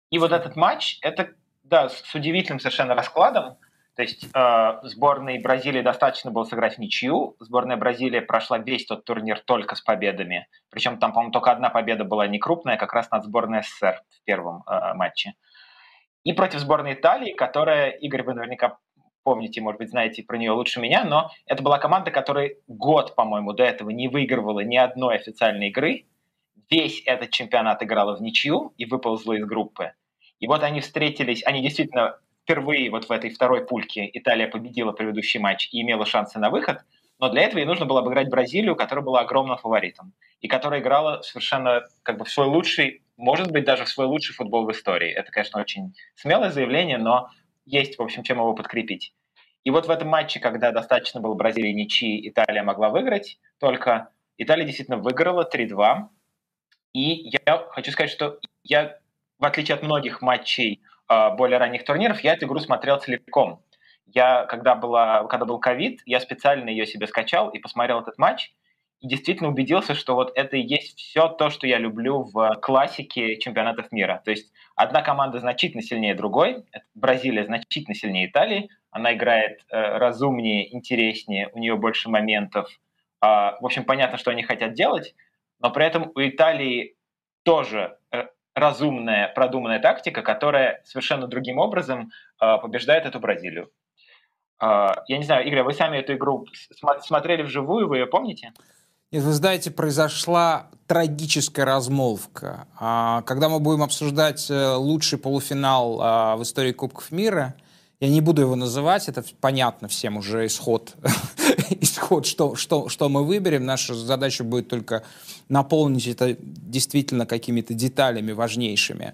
И вот этот матч, это, да, с удивительным совершенно раскладом, то есть э, сборной Бразилии достаточно было сыграть в ничью. Сборная Бразилии прошла весь тот турнир только с победами. Причем там, по-моему, только одна победа была не крупная, как раз над сборной СССР в первом э, матче. И против сборной Италии, которая, Игорь, вы наверняка помните, может быть, знаете про нее лучше меня, но это была команда, которая год, по-моему, до этого не выигрывала ни одной официальной игры. Весь этот чемпионат играла в ничью и выползла из группы. И вот они встретились, они действительно впервые вот в этой второй пульке Италия победила предыдущий матч и имела шансы на выход, но для этого ей нужно было обыграть Бразилию, которая была огромным фаворитом, и которая играла совершенно как бы в свой лучший, может быть, даже в свой лучший футбол в истории. Это, конечно, очень смелое заявление, но есть, в общем, чем его подкрепить. И вот в этом матче, когда достаточно было Бразилии ничьи, Италия могла выиграть, только Италия действительно выиграла 3-2. И я хочу сказать, что я, в отличие от многих матчей а, более ранних турниров, я эту игру смотрел целиком. Я, когда, была, когда был ковид, я специально ее себе скачал и посмотрел этот матч, и действительно убедился, что вот это и есть все то, что я люблю в классике чемпионатов мира. То есть одна команда значительно сильнее другой, Бразилия значительно сильнее Италии, она играет э, разумнее, интереснее, у нее больше моментов. Э, в общем, понятно, что они хотят делать, но при этом у Италии тоже э, разумная, продуманная тактика, которая совершенно другим образом э, побеждает эту Бразилию. Э, я не знаю, Игорь, а вы сами эту игру смотрели вживую, вы ее помните? Нет, вы знаете, произошла трагическая размолвка. А, когда мы будем обсуждать э, лучший полуфинал а, в истории Кубков мира, я не буду его называть, это понятно всем уже исход, [LAUGHS] исход что, что, что мы выберем. Наша задача будет только наполнить это действительно какими-то деталями важнейшими.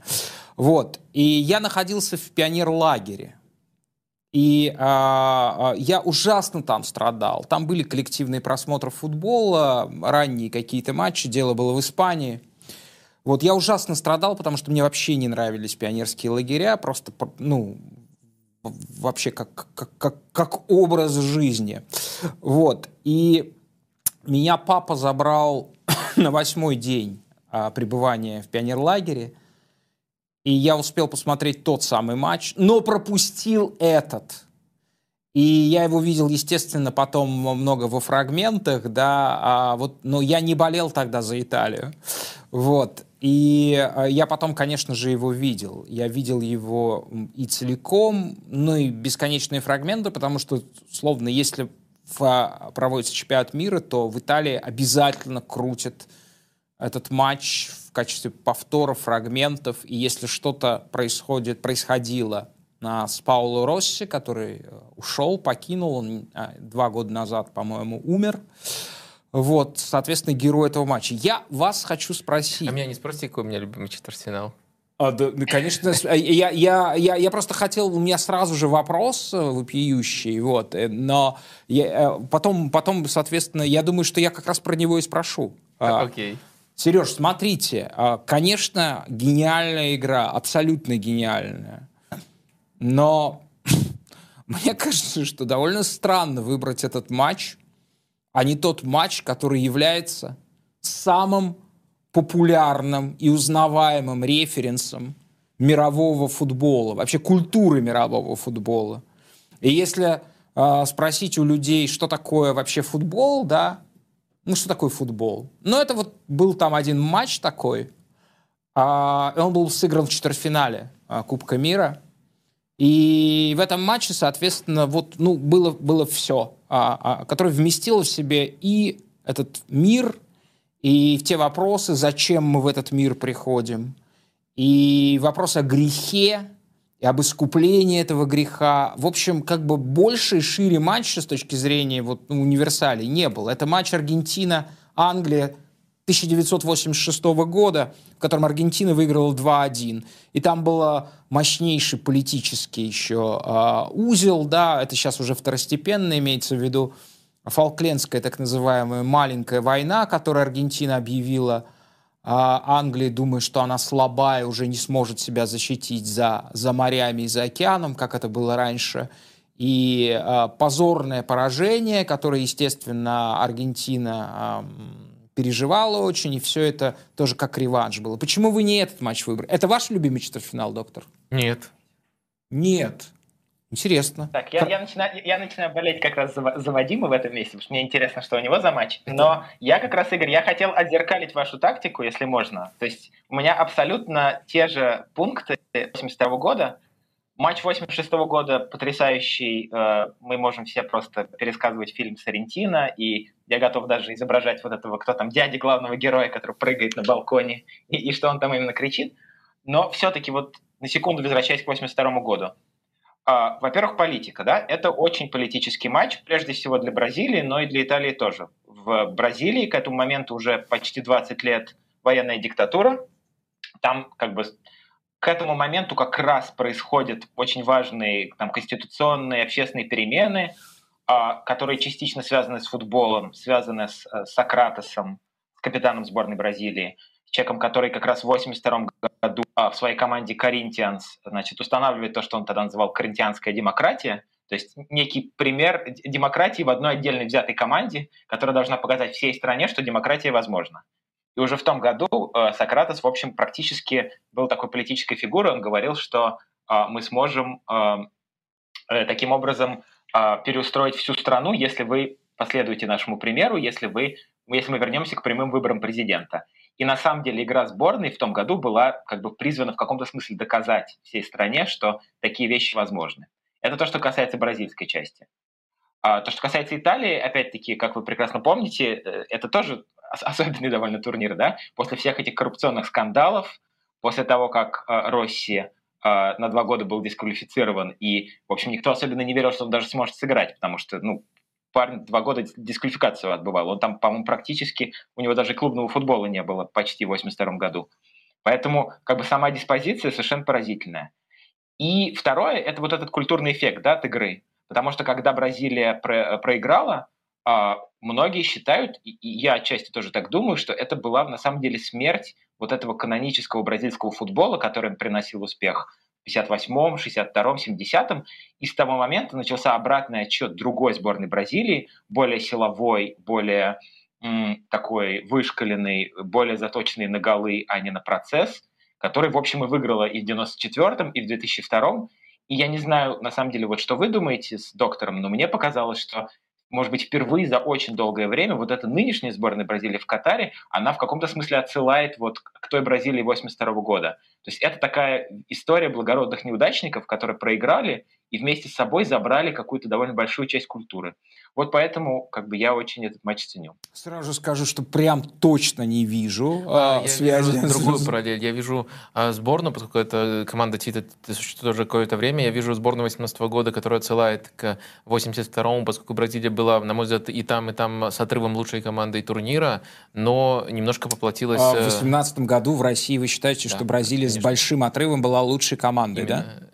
Вот. И я находился в пионерлагере. И а, а, я ужасно там страдал. Там были коллективные просмотры футбола, ранние какие-то матчи, дело было в Испании. Вот я ужасно страдал, потому что мне вообще не нравились пионерские лагеря, просто, ну, вообще как, как, как, как образ жизни. Вот. И меня папа забрал [COUGHS] на восьмой день а, пребывания в пионерлагере, и я успел посмотреть тот самый матч, но пропустил этот. И я его видел, естественно, потом много во фрагментах, да, а вот, но я не болел тогда за Италию, вот. И а, я потом, конечно же, его видел. Я видел его и целиком, ну и бесконечные фрагменты, потому что, словно, если в, проводится чемпионат мира, то в Италии обязательно крутят этот матч качестве повтора, фрагментов. И если что-то происходит, происходило а, с Пауло Росси, который э, ушел, покинул, он а, два года назад, по-моему, умер. Вот, соответственно, герой этого матча. Я вас хочу спросить. А меня не спросите, какой у меня любимый четвертьфинал? А, да, ну, конечно, я, я, я, я просто хотел, у меня сразу же вопрос э, вопиющий, вот, э, но я, потом, потом, соответственно, я думаю, что я как раз про него и спрошу. А, окей. Okay. Сереж, смотрите, а, конечно, гениальная игра, абсолютно гениальная. Но [LAUGHS] мне кажется, что довольно странно выбрать этот матч, а не тот матч, который является самым популярным и узнаваемым референсом мирового футбола, вообще культуры мирового футбола. И если э, спросить у людей, что такое вообще футбол, да, ну, что такое футбол? Ну, это вот был там один матч такой, а, он был сыгран в четвертьфинале а, Кубка мира, и в этом матче, соответственно, вот, ну, было, было все, а, а, которое вместило в себе и этот мир, и те вопросы, зачем мы в этот мир приходим, и вопрос о грехе, и об искуплении этого греха. В общем, как бы больше и шире матча с точки зрения вот, ну, универсалей не было. Это матч Аргентина-Англия 1986 года, в котором Аргентина выиграла 2-1. И там был мощнейший политический еще э, узел, да, это сейчас уже второстепенно имеется в виду, Фолклендская так называемая маленькая война, которую Аргентина объявила а Англия думает, что она слабая, уже не сможет себя защитить за, за морями и за океаном, как это было раньше. И э, позорное поражение, которое, естественно, Аргентина э, переживала очень, и все это тоже как реванш было. Почему вы не этот матч выбрали? Это ваш любимый четвертьфинал, доктор? Нет. Нет. Интересно. Так, я, я, начинаю, я начинаю болеть как раз за, за Вадима в этом месте, потому что мне интересно, что у него за матч. Но я как раз, Игорь, я хотел отзеркалить вашу тактику, если можно. То есть у меня абсолютно те же пункты 82 года. Матч 86 года потрясающий. Э, мы можем все просто пересказывать фильм Сарентина, и я готов даже изображать вот этого, кто там, дяди главного героя, который прыгает на балконе, и, и что он там именно кричит. Но все-таки вот на секунду возвращаясь к 82 году. А, во-первых, политика, да, это очень политический матч, прежде всего для Бразилии, но и для Италии тоже. В Бразилии к этому моменту уже почти 20 лет военная диктатура, там как бы к этому моменту как раз происходят очень важные там, конституционные, общественные перемены, а, которые частично связаны с футболом, связаны с э, Сократосом, капитаном сборной Бразилии, человеком, который как раз в 82 году а, в своей команде Corinthians значит, устанавливает то, что он тогда называл коринтианская демократия, то есть некий пример демократии в одной отдельной взятой команде, которая должна показать всей стране, что демократия возможна. И уже в том году э, Сократос, в общем, практически был такой политической фигурой. Он говорил, что э, мы сможем э, э таким образом переустроить всю страну, если вы последуете нашему примеру, если, вы, если мы вернемся к прямым выборам президента. И на самом деле игра сборной в том году была как бы призвана в каком-то смысле доказать всей стране, что такие вещи возможны. Это то, что касается бразильской части. А то, что касается Италии, опять-таки, как вы прекрасно помните, э, это тоже [LAUGHS] особенный довольно турнир, да? После всех этих коррупционных скандалов, после того, как э, Росси э, на два года был дисквалифицирован, и, в общем, никто особенно не верил, что он даже сможет сыграть, потому что, ну, парень два года дисквалификацию отбывал. Он там, по-моему, практически, у него даже клубного футбола не было почти в 82 году. Поэтому как бы сама диспозиция совершенно поразительная. И второе, это вот этот культурный эффект да, от игры. Потому что когда Бразилия про проиграла, а, многие считают, и я отчасти тоже так думаю, что это была на самом деле смерть вот этого канонического бразильского футбола, который приносил успех. 58-м, 62-м, 70-м. И с того момента начался обратный отчет другой сборной Бразилии, более силовой, более м, такой вышкаленный, более заточенный на голы, а не на процесс, который, в общем, и выиграла и в 94-м, и в 2002-м. И я не знаю, на самом деле, вот что вы думаете с доктором, но мне показалось, что может быть, впервые за очень долгое время вот эта нынешняя сборная Бразилии в Катаре, она в каком-то смысле отсылает вот к той Бразилии 82 года. То есть это такая история благородных неудачников, которые проиграли и вместе с собой забрали какую-то довольно большую часть культуры. Вот поэтому как бы я очень этот матч ценю. Сразу скажу, что прям точно не вижу а, я связи. Вижу другую параллель. Я вижу а, сборную, поскольку это команда Тита существует уже какое-то время, я вижу сборную 18 года, которая отсылает к 82-му, поскольку Бразилия была, на мой взгляд, и там, и там с отрывом лучшей командой турнира, но немножко поплатилась... А в 18 э, году в России вы считаете, да, что Бразилия конечно. с большим отрывом была лучшей командой, Именно. да?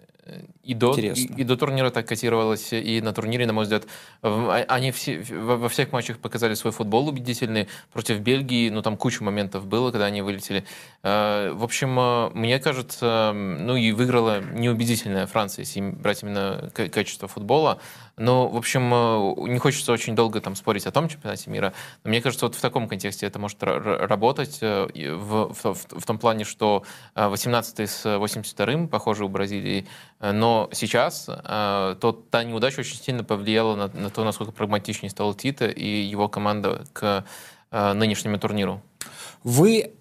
И до, и, и до турнира так котировалось, и на турнире, на мой взгляд, а, они все, во всех матчах показали свой футбол убедительный. Против Бельгии, ну, там куча моментов было, когда они вылетели. А, в общем, а, мне кажется, ну, и выиграла неубедительная Франция, если брать именно качество футбола. Но, в общем, э, не хочется очень долго там спорить о том чемпионате мира. Но мне кажется, вот в таком контексте это может работать э, в, в, в том плане, что 18-й э, с 82-м, похоже, у Бразилии. Но сейчас то, та неудача очень сильно повлияла на, на то, насколько прагматичнее стал Тита и его команда к нынешнему турниру. Вы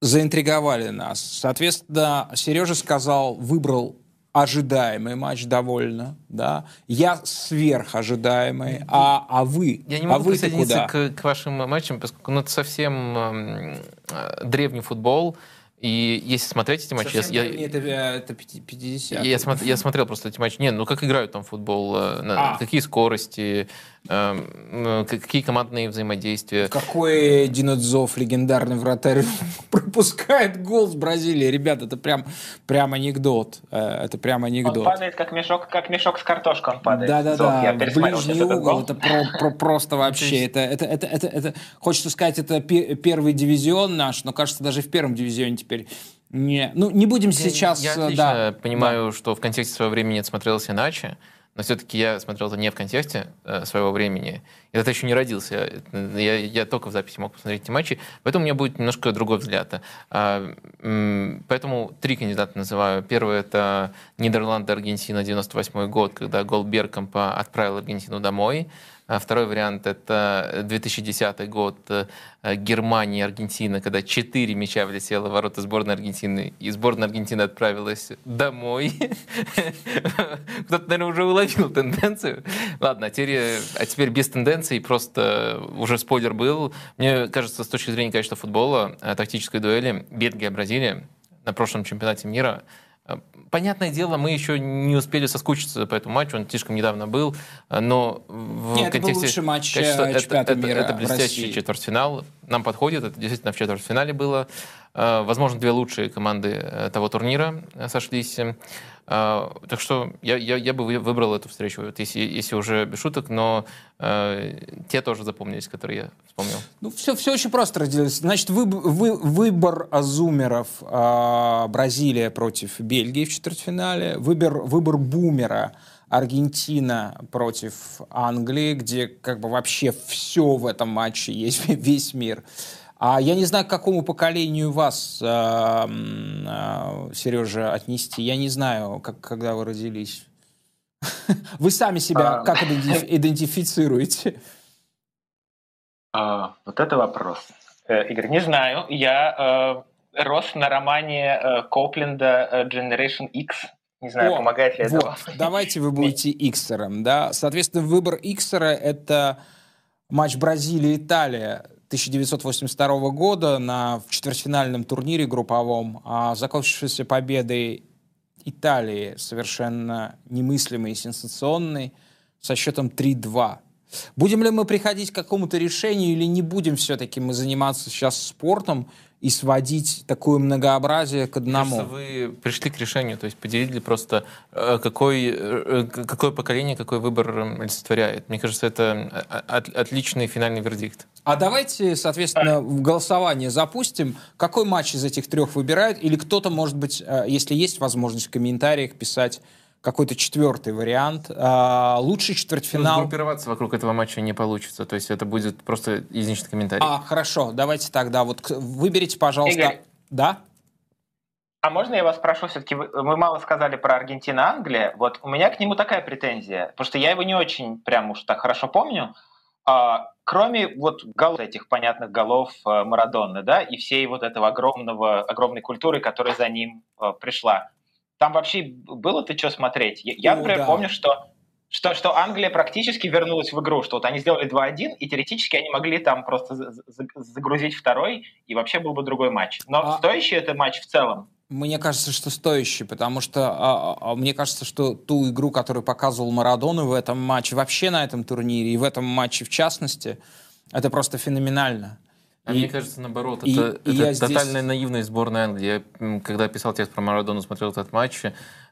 заинтриговали нас. Соответственно, Сережа сказал, выбрал ожидаемый матч довольно, да. Я сверхожидаемый, а, а вы? Я не могу а вы присоединиться к, к вашим матчам, поскольку ну, это совсем э, древний футбол. И если смотреть эти матчи... я, я, это, это 50 я, смотр, я смотрел просто эти матчи. Нет, ну как играют там футбол, э, на, а. какие скорости, э, какие командные взаимодействия. Какой Динодзов, легендарный вратарь, [LAUGHS] пропускает гол с Бразилии. Ребята, это прям, прям анекдот. Э, это прям анекдот. Он падает как мешок, как мешок с картошкой он падает. Да-да-да, ближний угол, это про, про, просто вообще. Это, это, это, это, это, хочется сказать, это первый дивизион наш, но кажется, даже в первом дивизионе теперь теперь не, ну, не будем сейчас... Я отлично да, понимаю, да. что в контексте своего времени это смотрелось иначе, но все-таки я смотрел это не в контексте э, своего времени. Я тогда еще не родился. Я, я только в записи мог посмотреть эти матчи. Поэтому у меня будет немножко другой взгляд. А, поэтому три кандидата называю. Первый — это Нидерланды, Аргентина, 98 год, когда гол Беркомпа отправил Аргентину домой. А второй вариант – это 2010 год э, Германия Аргентина, когда четыре мяча влетело в ворота сборной Аргентины, и сборная Аргентины отправилась домой. [LAUGHS] Кто-то, наверное, уже уловил тенденцию. Ладно, а теперь, а без тенденций, просто уже спойлер был. Мне кажется, с точки зрения качества футбола, э, тактической дуэли, Бельгия-Бразилия на прошлом чемпионате мира – понятное дело, мы еще не успели соскучиться по этому матчу, он слишком недавно был, э, но в Нет, контексте... Это был лучший матч э, чемпионата это, мира это, это блестящий четвертьфинал, нам подходит, это действительно в четвертьфинале было. Возможно, две лучшие команды того турнира сошлись. А, так что я, я, я бы выбрал эту встречу, вот если, если уже без шуток, но э, те тоже запомнились, которые я вспомнил. Ну, все, все очень просто разделилось. Значит, вы, вы, выбор Азумеров э, Бразилия против Бельгии в четвертьфинале, выбор, выбор Бумера Аргентина против Англии, где как бы вообще все в этом матче есть, [LAUGHS] весь мир. А я не знаю, к какому поколению вас, э, э, Сережа, отнести. Я не знаю, как, когда вы родились. [LAUGHS] Вы сами себя а... как идентифицируете? А, вот это вопрос. Э, Игорь, не знаю. Я рос на романе Копленда Generation X. Не знаю, О, помогает ли вот. это Давайте вы будете [LAUGHS] Иксером. Да? Соответственно, выбор Иксера — это матч Бразилия-Италия 1982 года на в четвертьфинальном турнире групповом, а закончившейся победой Италии, совершенно немыслимой и сенсационной, со счетом 3-2. Будем ли мы приходить к какому-то решению или не будем все-таки мы заниматься сейчас спортом и сводить такое многообразие к одному. Кажется, вы пришли к решению, то есть поделили просто, э, какой, э, какое поколение, какой выбор олицетворяет. Мне кажется, это от, отличный финальный вердикт. А давайте, соответственно, в голосование запустим. Какой матч из этих трех выбирают? Или кто-то, может быть, э, если есть возможность в комментариях писать какой-то четвертый вариант. А, лучший четвертьфинал... Ну, группироваться вокруг этого матча не получится. То есть это будет просто единичный комментарий. А, хорошо. Давайте тогда вот выберите, пожалуйста... Игорь, да? А можно я вас спрошу, все-таки вы, вы мало сказали про Аргентина-Англия. Вот у меня к нему такая претензия, потому что я его не очень прям уж так хорошо помню. А, кроме вот голов, этих понятных голов э, Марадонны, да, и всей вот этого огромного, огромной культуры, которая за ним э, пришла. Там вообще было-то что смотреть? Я, я например, да. помню, что что, что Англия практически вернулась в игру, что вот они сделали 2-1, и теоретически они могли там просто загрузить второй, и вообще был бы другой матч. Но а... стоящий это матч в целом? Мне кажется, что стоящий, потому что а, а, а, мне кажется, что ту игру, которую показывал Марадона в этом матче, вообще на этом турнире, и в этом матче в частности, это просто феноменально. А и, мне кажется, наоборот, и, это, и это тотальная здесь... наивность сборной Англии. Я, когда писал текст про Марадону, смотрел этот матч,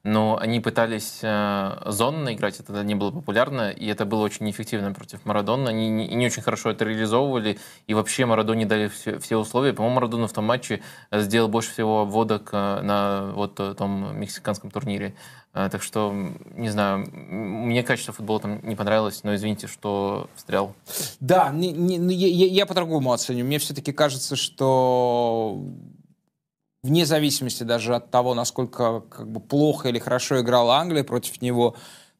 но они пытались э, зонно играть, это не было популярно, и это было очень неэффективно против Марадона. Они не, не очень хорошо это реализовывали, и вообще Марадоне дали все, все условия. По-моему, Марадона в том матче сделал больше всего вводок э, на вот том мексиканском турнире. Э, так что, не знаю, мне качество футбола там не понравилось, но извините, что встрял. Да, не, не, ну, я, я по-другому оценю. Мне все-таки кажется, что вне зависимости даже от того, насколько как бы, плохо или хорошо играла Англия против него,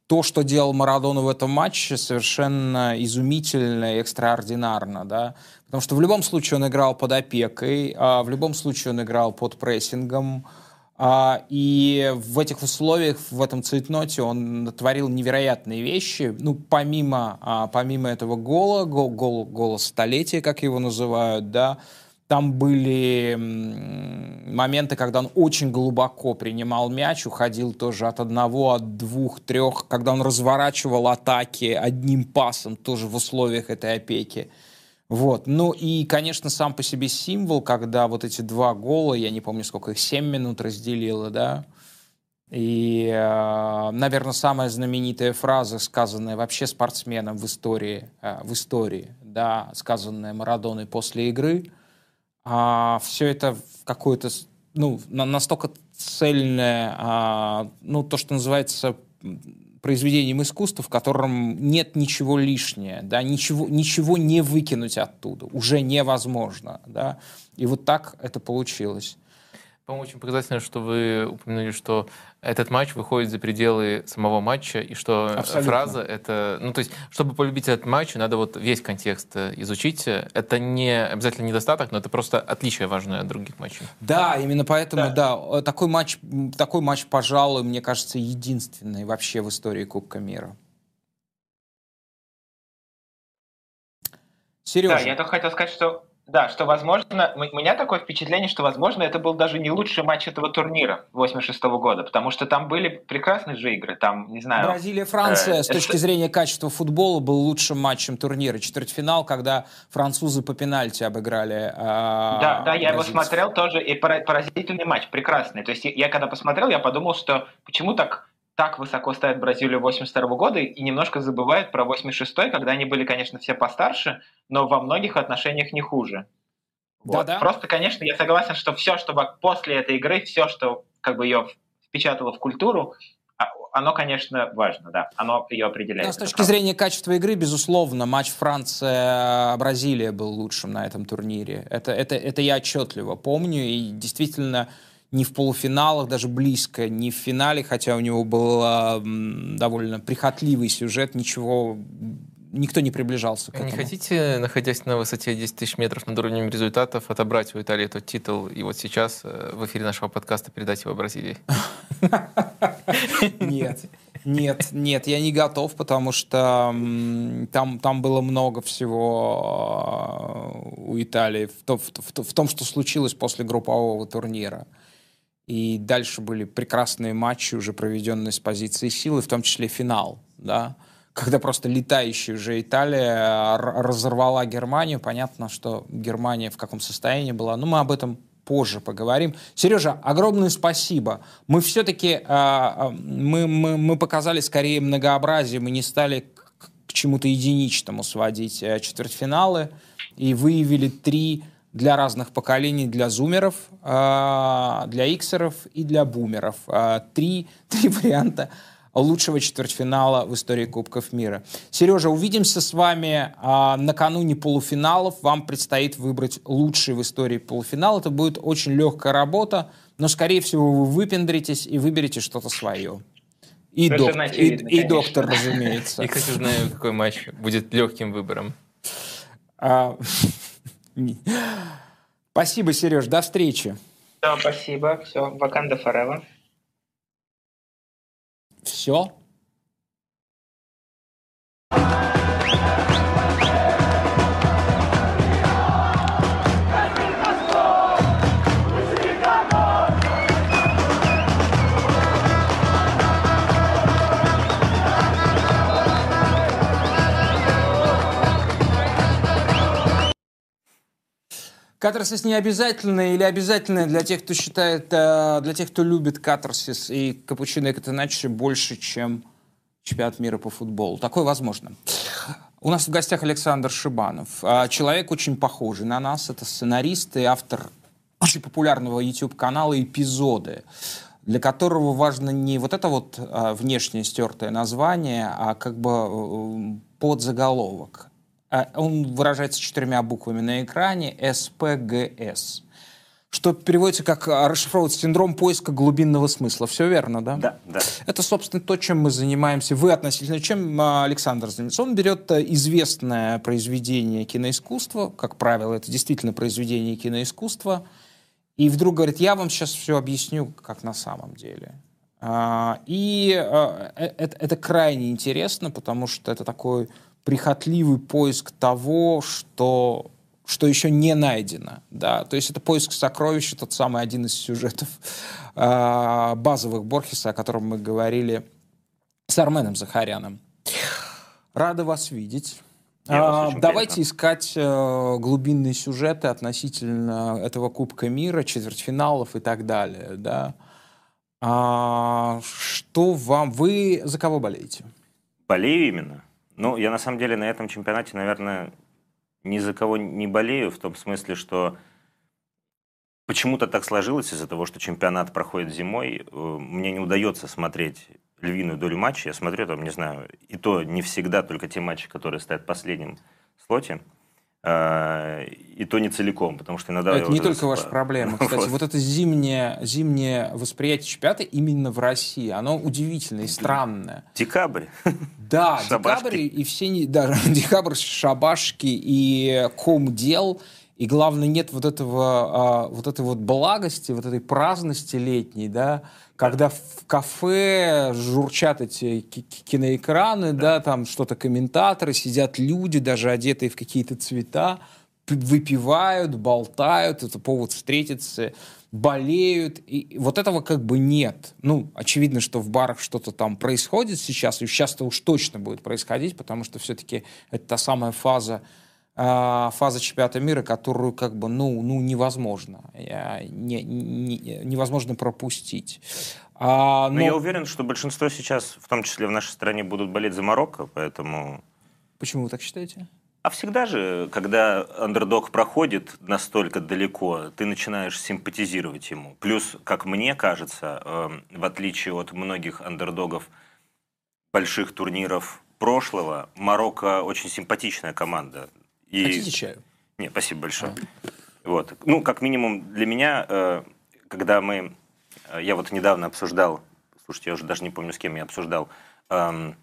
то, что делал Марадона в этом матче, совершенно изумительно и экстраординарно, да, потому что в любом случае он играл под опекой, а в любом случае он играл под прессингом, а, и в этих условиях, в этом цветноте он творил невероятные вещи. Ну, помимо, а, помимо этого гола, гол, гол, гола столетия, как его называют, да, там были моменты, когда он очень глубоко принимал мяч, уходил тоже от одного, от двух, трех, когда он разворачивал атаки одним пасом, тоже в условиях этой опеки. Вот. Ну и, конечно, сам по себе символ, когда вот эти два гола, я не помню, сколько их, 7 минут разделило, да, и, э, наверное, самая знаменитая фраза, сказанная вообще спортсменом в истории, э, в истории, да, сказанная Марадоной после игры, а, все это какое-то, ну, настолько цельное, а, ну, то, что называется произведением искусства, в котором нет ничего лишнего, да, ничего, ничего не выкинуть оттуда, уже невозможно, да, и вот так это получилось. По-моему, очень показательно, что вы упомянули, что этот матч выходит за пределы самого матча, и что Абсолютно. фраза это... Ну, то есть, чтобы полюбить этот матч, надо вот весь контекст э, изучить. Это не обязательно недостаток, но это просто отличие важное от других матчей. Да, именно поэтому, да, да э, такой матч, такой матч, пожалуй, мне кажется, единственный вообще в истории Кубка мира. Сережа. Да, я только хотел сказать, что да, что возможно, у меня такое впечатление, что возможно это был даже не лучший матч этого турнира 86 -го года, потому что там были прекрасные же игры, там, не знаю... Бразилия-Франция э, с точки зрения качества футбола был лучшим матчем турнира. Четвертьфинал, когда французы по пенальти обыграли э, Да, да, я его смотрел тоже, и поразительный матч, прекрасный. То есть я когда посмотрел, я подумал, что почему так так высоко ставят Бразилию 82 -го года и немножко забывают про 86-й, когда они были, конечно, все постарше, но во многих отношениях не хуже. Вот. Да, да. Просто, конечно, я согласен, что все, что после этой игры, все, что как бы ее впечатало в культуру, а, оно, конечно, важно, да, оно ее определяет. Да, с точки зрения качества игры, безусловно, матч Франция-Бразилия был лучшим на этом турнире. Это, это, это я отчетливо помню, и действительно ни в полуфиналах, даже близко, ни в финале, хотя у него был э, довольно прихотливый сюжет, ничего никто не приближался к этому. Не хотите, находясь на высоте 10 тысяч метров над уровнем результатов, отобрать у Италии этот титул и вот сейчас э, в эфире нашего подкаста передать его Бразилии? [LAUGHS] Нет. Нет, нет, я не готов, потому что там, там было много всего э, у Италии в, в, в, в том, что случилось после группового турнира. И дальше были прекрасные матчи, уже проведенные с позиции силы, в том числе финал, да, когда просто летающая уже Италия разорвала Германию. Понятно, что Германия в каком состоянии была. Но мы об этом позже поговорим. Сережа, огромное спасибо. Мы все-таки а, мы, мы, мы показали скорее многообразие, мы не стали к, к чему-то единичному сводить э, четвертьфиналы и выявили три для разных поколений, для зумеров, а, для иксеров и для бумеров. А, три, [LAUGHS] три варианта лучшего четвертьфинала в истории Кубков мира. Сережа, увидимся с вами а, накануне полуфиналов. Вам предстоит выбрать лучший в истории полуфинал. Это будет очень легкая работа, но, скорее всего, вы выпендритесь и выберете что-то свое. И, док, и, и доктор, разумеется. [LAUGHS] Я, кстати, знаю, какой матч будет легким выбором. [LAUGHS] Спасибо, Сереж, до встречи. Все, спасибо. Все, Ваканда Forever. Все? Катарсис не обязательно или обязательно для тех, кто считает, э, для тех, кто любит катарсис и капучино и катаначи больше, чем чемпионат мира по футболу. Такое возможно. У нас в гостях Александр Шибанов. А, человек очень похожий на нас. Это сценарист и автор очень популярного YouTube-канала «Эпизоды», для которого важно не вот это вот а, внешнее стертое название, а как бы э, подзаголовок. А, он выражается четырьмя буквами на экране СПГС что переводится как а, расшифровывать синдром поиска глубинного смысла. Все верно, да? Да, да. Это, собственно, то, чем мы занимаемся. Вы относительно чем а, Александр занимается? Он берет э, известное произведение киноискусства, как правило, это действительно произведение киноискусства, и вдруг говорит, я вам сейчас все объясню, как на самом деле. И э, э, это, это крайне интересно, потому что это такой прихотливый поиск того, что что еще не найдено. Да? То есть это поиск сокровища, тот самый один из сюжетов э, базовых Борхеса, о котором мы говорили с Арменом Захаряном. Рада вас видеть. А, давайте приятно. искать э, глубинные сюжеты относительно этого Кубка мира, четвертьфиналов и так далее. Да? А, что вам... Вы за кого болеете? Болею именно. Ну, я на самом деле на этом чемпионате, наверное, ни за кого не болею, в том смысле, что почему-то так сложилось из-за того, что чемпионат проходит зимой. Э, мне не удается смотреть львиную долю матчей. Я смотрю, там, не знаю, и то не всегда только те матчи, которые стоят в последнем слоте. Э, и то не целиком, потому что иногда... Это не только ваша проблема. [LAUGHS] Кстати, вот это зимнее, зимнее восприятие чемпионата именно в России, оно удивительное и странное. Декабрь. Да, [LAUGHS] декабрь и все... Да, [LAUGHS] декабрь, шабашки и ком дел. И главное, нет вот этого, а, вот этой вот благости, вот этой праздности летней, да, когда в кафе журчат эти киноэкраны, да, да там что-то комментаторы, сидят люди, даже одетые в какие-то цвета, выпивают, болтают, это повод встретиться, болеют. И вот этого как бы нет. Ну, очевидно, что в барах что-то там происходит сейчас, и сейчас-то уж точно будет происходить, потому что все-таки это та самая фаза, фаза чемпионата мира, которую как бы, ну, ну невозможно, не, не, невозможно пропустить. А, но... но я уверен, что большинство сейчас, в том числе в нашей стране, будут болеть за Марокко, поэтому... Почему вы так считаете? А всегда же, когда андердог проходит настолько далеко, ты начинаешь симпатизировать ему. Плюс, как мне кажется, э, в отличие от многих андердогов больших турниров прошлого, Марокко очень симпатичная команда. И... Хотите чаю? Нет, спасибо большое. А. Вот. Ну, как минимум для меня, э, когда мы... Э, я вот недавно обсуждал, слушайте, я уже даже не помню, с кем я обсуждал, эм,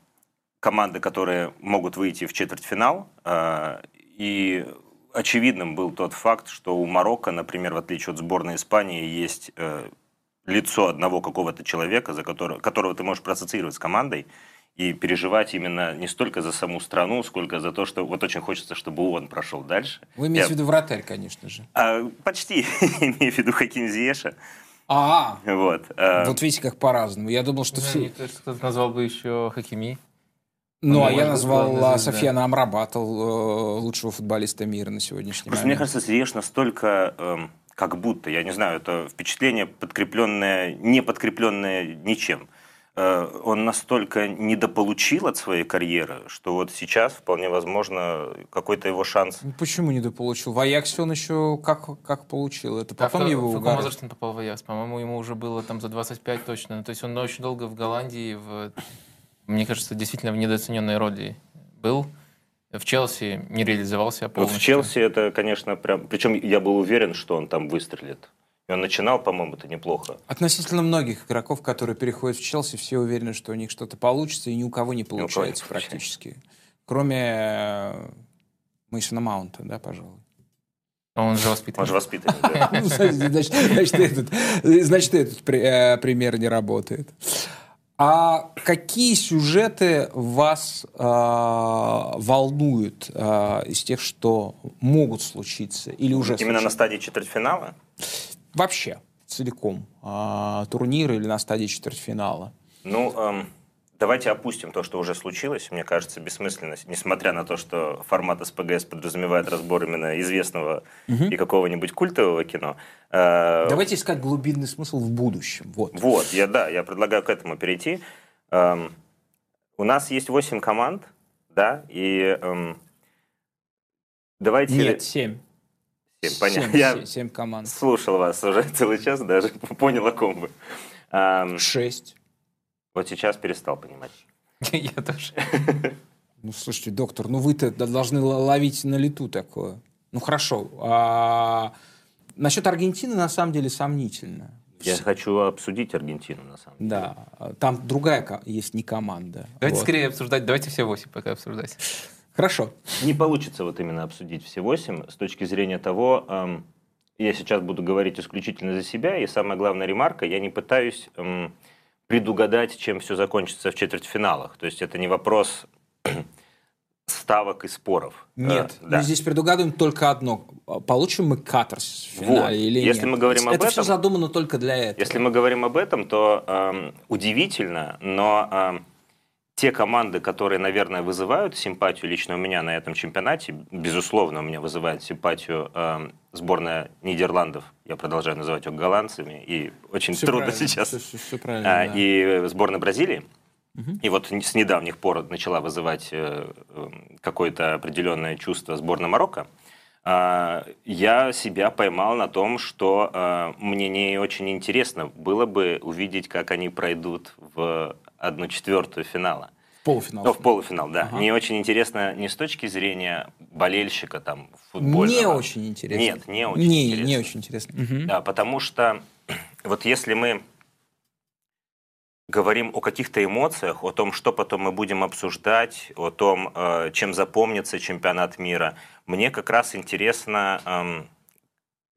команды, которые могут выйти в четвертьфинал. Э, и очевидным был тот факт, что у Марокко, например, в отличие от сборной Испании, есть лицо одного какого-то человека, за которого, которого ты можешь проассоциировать с командой, и переживать именно не столько за саму страну, сколько за то, что вот очень хочется, чтобы он прошел дальше. Вы имеете Я... в виду вратарь, конечно же. А, почти. [LAUGHS] имею в виду Хаким Зиеша. А, вот. А... Вот видите, как по-разному. Я думал, что все... Кто-то назвал бы еще Хакими. Ну, а я назвал Софьяна Амрабата, э, лучшего футболиста мира на сегодняшний Просто момент. мне кажется, Зиеш настолько, эм, как будто, я не знаю, это впечатление подкрепленное, не подкрепленное ничем. Э, он настолько недополучил от своей карьеры, что вот сейчас вполне возможно какой-то его шанс. Ну, почему недополучил? В Аяксе он еще как, как получил? Это потом а его В каком возрасте он попал в Аякс? По-моему, ему уже было там за 25 точно. То есть он очень долго в Голландии, в, мне кажется, действительно в недооцененной роли был. В Челси не реализовался полностью. Вот в Челси это, конечно, прям... Причем я был уверен, что он там выстрелит. И он начинал, по-моему, это неплохо. Относительно многих игроков, которые переходят в Челси, все уверены, что у них что-то получится, и ни у кого не получается кого не практически. Кроме э, Мейсона Маунта, да, пожалуй. Он же воспитанный. Он же воспитанный, да. [LAUGHS] Ну, значит, этот, значит, этот э, пример не работает. А какие сюжеты вас э, волнуют э, из тех, что могут случиться или уже Именно случилось? на стадии четвертьфинала? Вообще целиком э, турнира или на стадии четвертьфинала? Ну, эм, давайте опустим то, что уже случилось. Мне кажется, бессмысленность, несмотря на то, что формат СПГС подразумевает разбор именно известного угу. и какого-нибудь культового кино. Э, давайте искать глубинный смысл в будущем. Вот, вот я, да, я предлагаю к этому перейти. Эм, у нас есть 8 команд, да, и эм, давайте... Нет, 7. Семь, понятно. Семь, Я семь команд. слушал вас уже [LAUGHS] целый час, даже понял, о ком вы. Um, Шесть. Вот сейчас перестал понимать. [LAUGHS] Я тоже. [LAUGHS] Ну, слушайте, доктор, ну вы-то должны ловить на лету такое. Ну, хорошо. А, насчет Аргентины, на самом деле, сомнительно. Я хочу обсудить Аргентину, на самом деле. Да, там другая есть не команда. Давайте вот. скорее обсуждать, давайте все восемь пока обсуждать. Хорошо. Не получится вот именно обсудить все восемь с точки зрения того, эм, я сейчас буду говорить исключительно за себя, и самая главная ремарка, я не пытаюсь эм, предугадать, чем все закончится в четвертьфиналах. То есть это не вопрос [CLEARS THROAT] ставок и споров. Нет, э, да. мы здесь предугадываем только одно. Получим мы каторс в финале вот. или если нет? Мы говорим это об этом, все задумано только для этого. Если мы говорим об этом, то эм, удивительно, но эм, те команды, которые, наверное, вызывают симпатию лично у меня на этом чемпионате, безусловно, у меня вызывает симпатию э, сборная Нидерландов. Я продолжаю называть их голландцами, и очень все трудно сейчас. Все, все, все правильно, а, да. И сборная Бразилии. Угу. И вот с недавних пор начала вызывать э, какое-то определенное чувство сборная Марокко. А, я себя поймал на том, что а, мне не очень интересно было бы увидеть, как они пройдут в одну четвертую финала. В полуфинал. Ну, в полуфинал, да. Ага. Не очень интересно не с точки зрения болельщика там футбольного. Не очень интересно. Нет, не очень не, интересно. Не очень интересно. Мгм. Да, потому что [CLEARS THROAT] вот если мы говорим о каких-то эмоциях, о том, что потом мы будем обсуждать, о том, э, чем запомнится чемпионат мира, мне как раз интересно эм,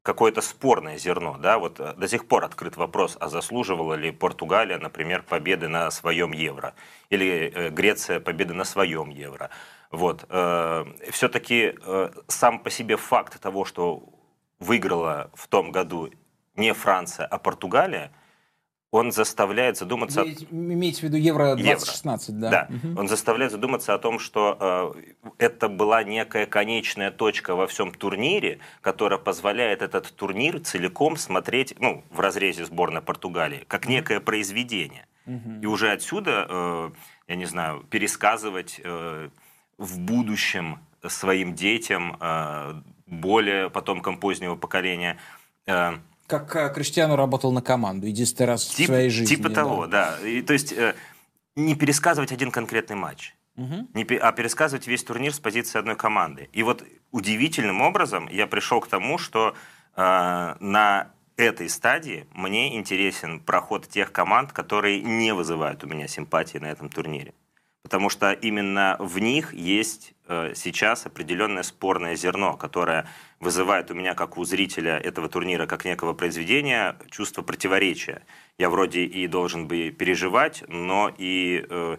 какое-то спорное зерно. Да? Вот э, до сих пор открыт вопрос, а заслуживала ли Португалия, например, победы на своем евро, или э, Греция победы на своем евро. Вот. Все-таки сам по себе факт того, что выиграла в том году не Франция, а Португалия, он заставляет задуматься... Вы имеете в виду Евро Евро. 2016, да? Да, Мгм. он заставляет задуматься о том, что э, это была некая конечная точка во всем турнире, которая позволяет этот турнир целиком смотреть, ну, в разрезе сборной Португалии, как некое произведение. И уже отсюда, э, я не знаю, пересказывать э, в будущем своим детям, э, более потомкам позднего поколения, э, Как э, Криштиану работал на команду единственный раз в Тип- своей жизни. Типа того, да. И, то есть э, не пересказывать один конкретный матч, Мгм. не а пересказывать весь турнир с позиции одной команды. И вот удивительным образом я пришел к тому, что э, на этой стадии мне интересен проход тех команд, которые не вызывают у меня симпатии на этом турнире. Потому что именно в них есть э, сейчас определенное спорное зерно, которое вызывает у меня, как у зрителя этого турнира, как некого произведения, чувство противоречия. Я вроде и должен бы переживать, но и э,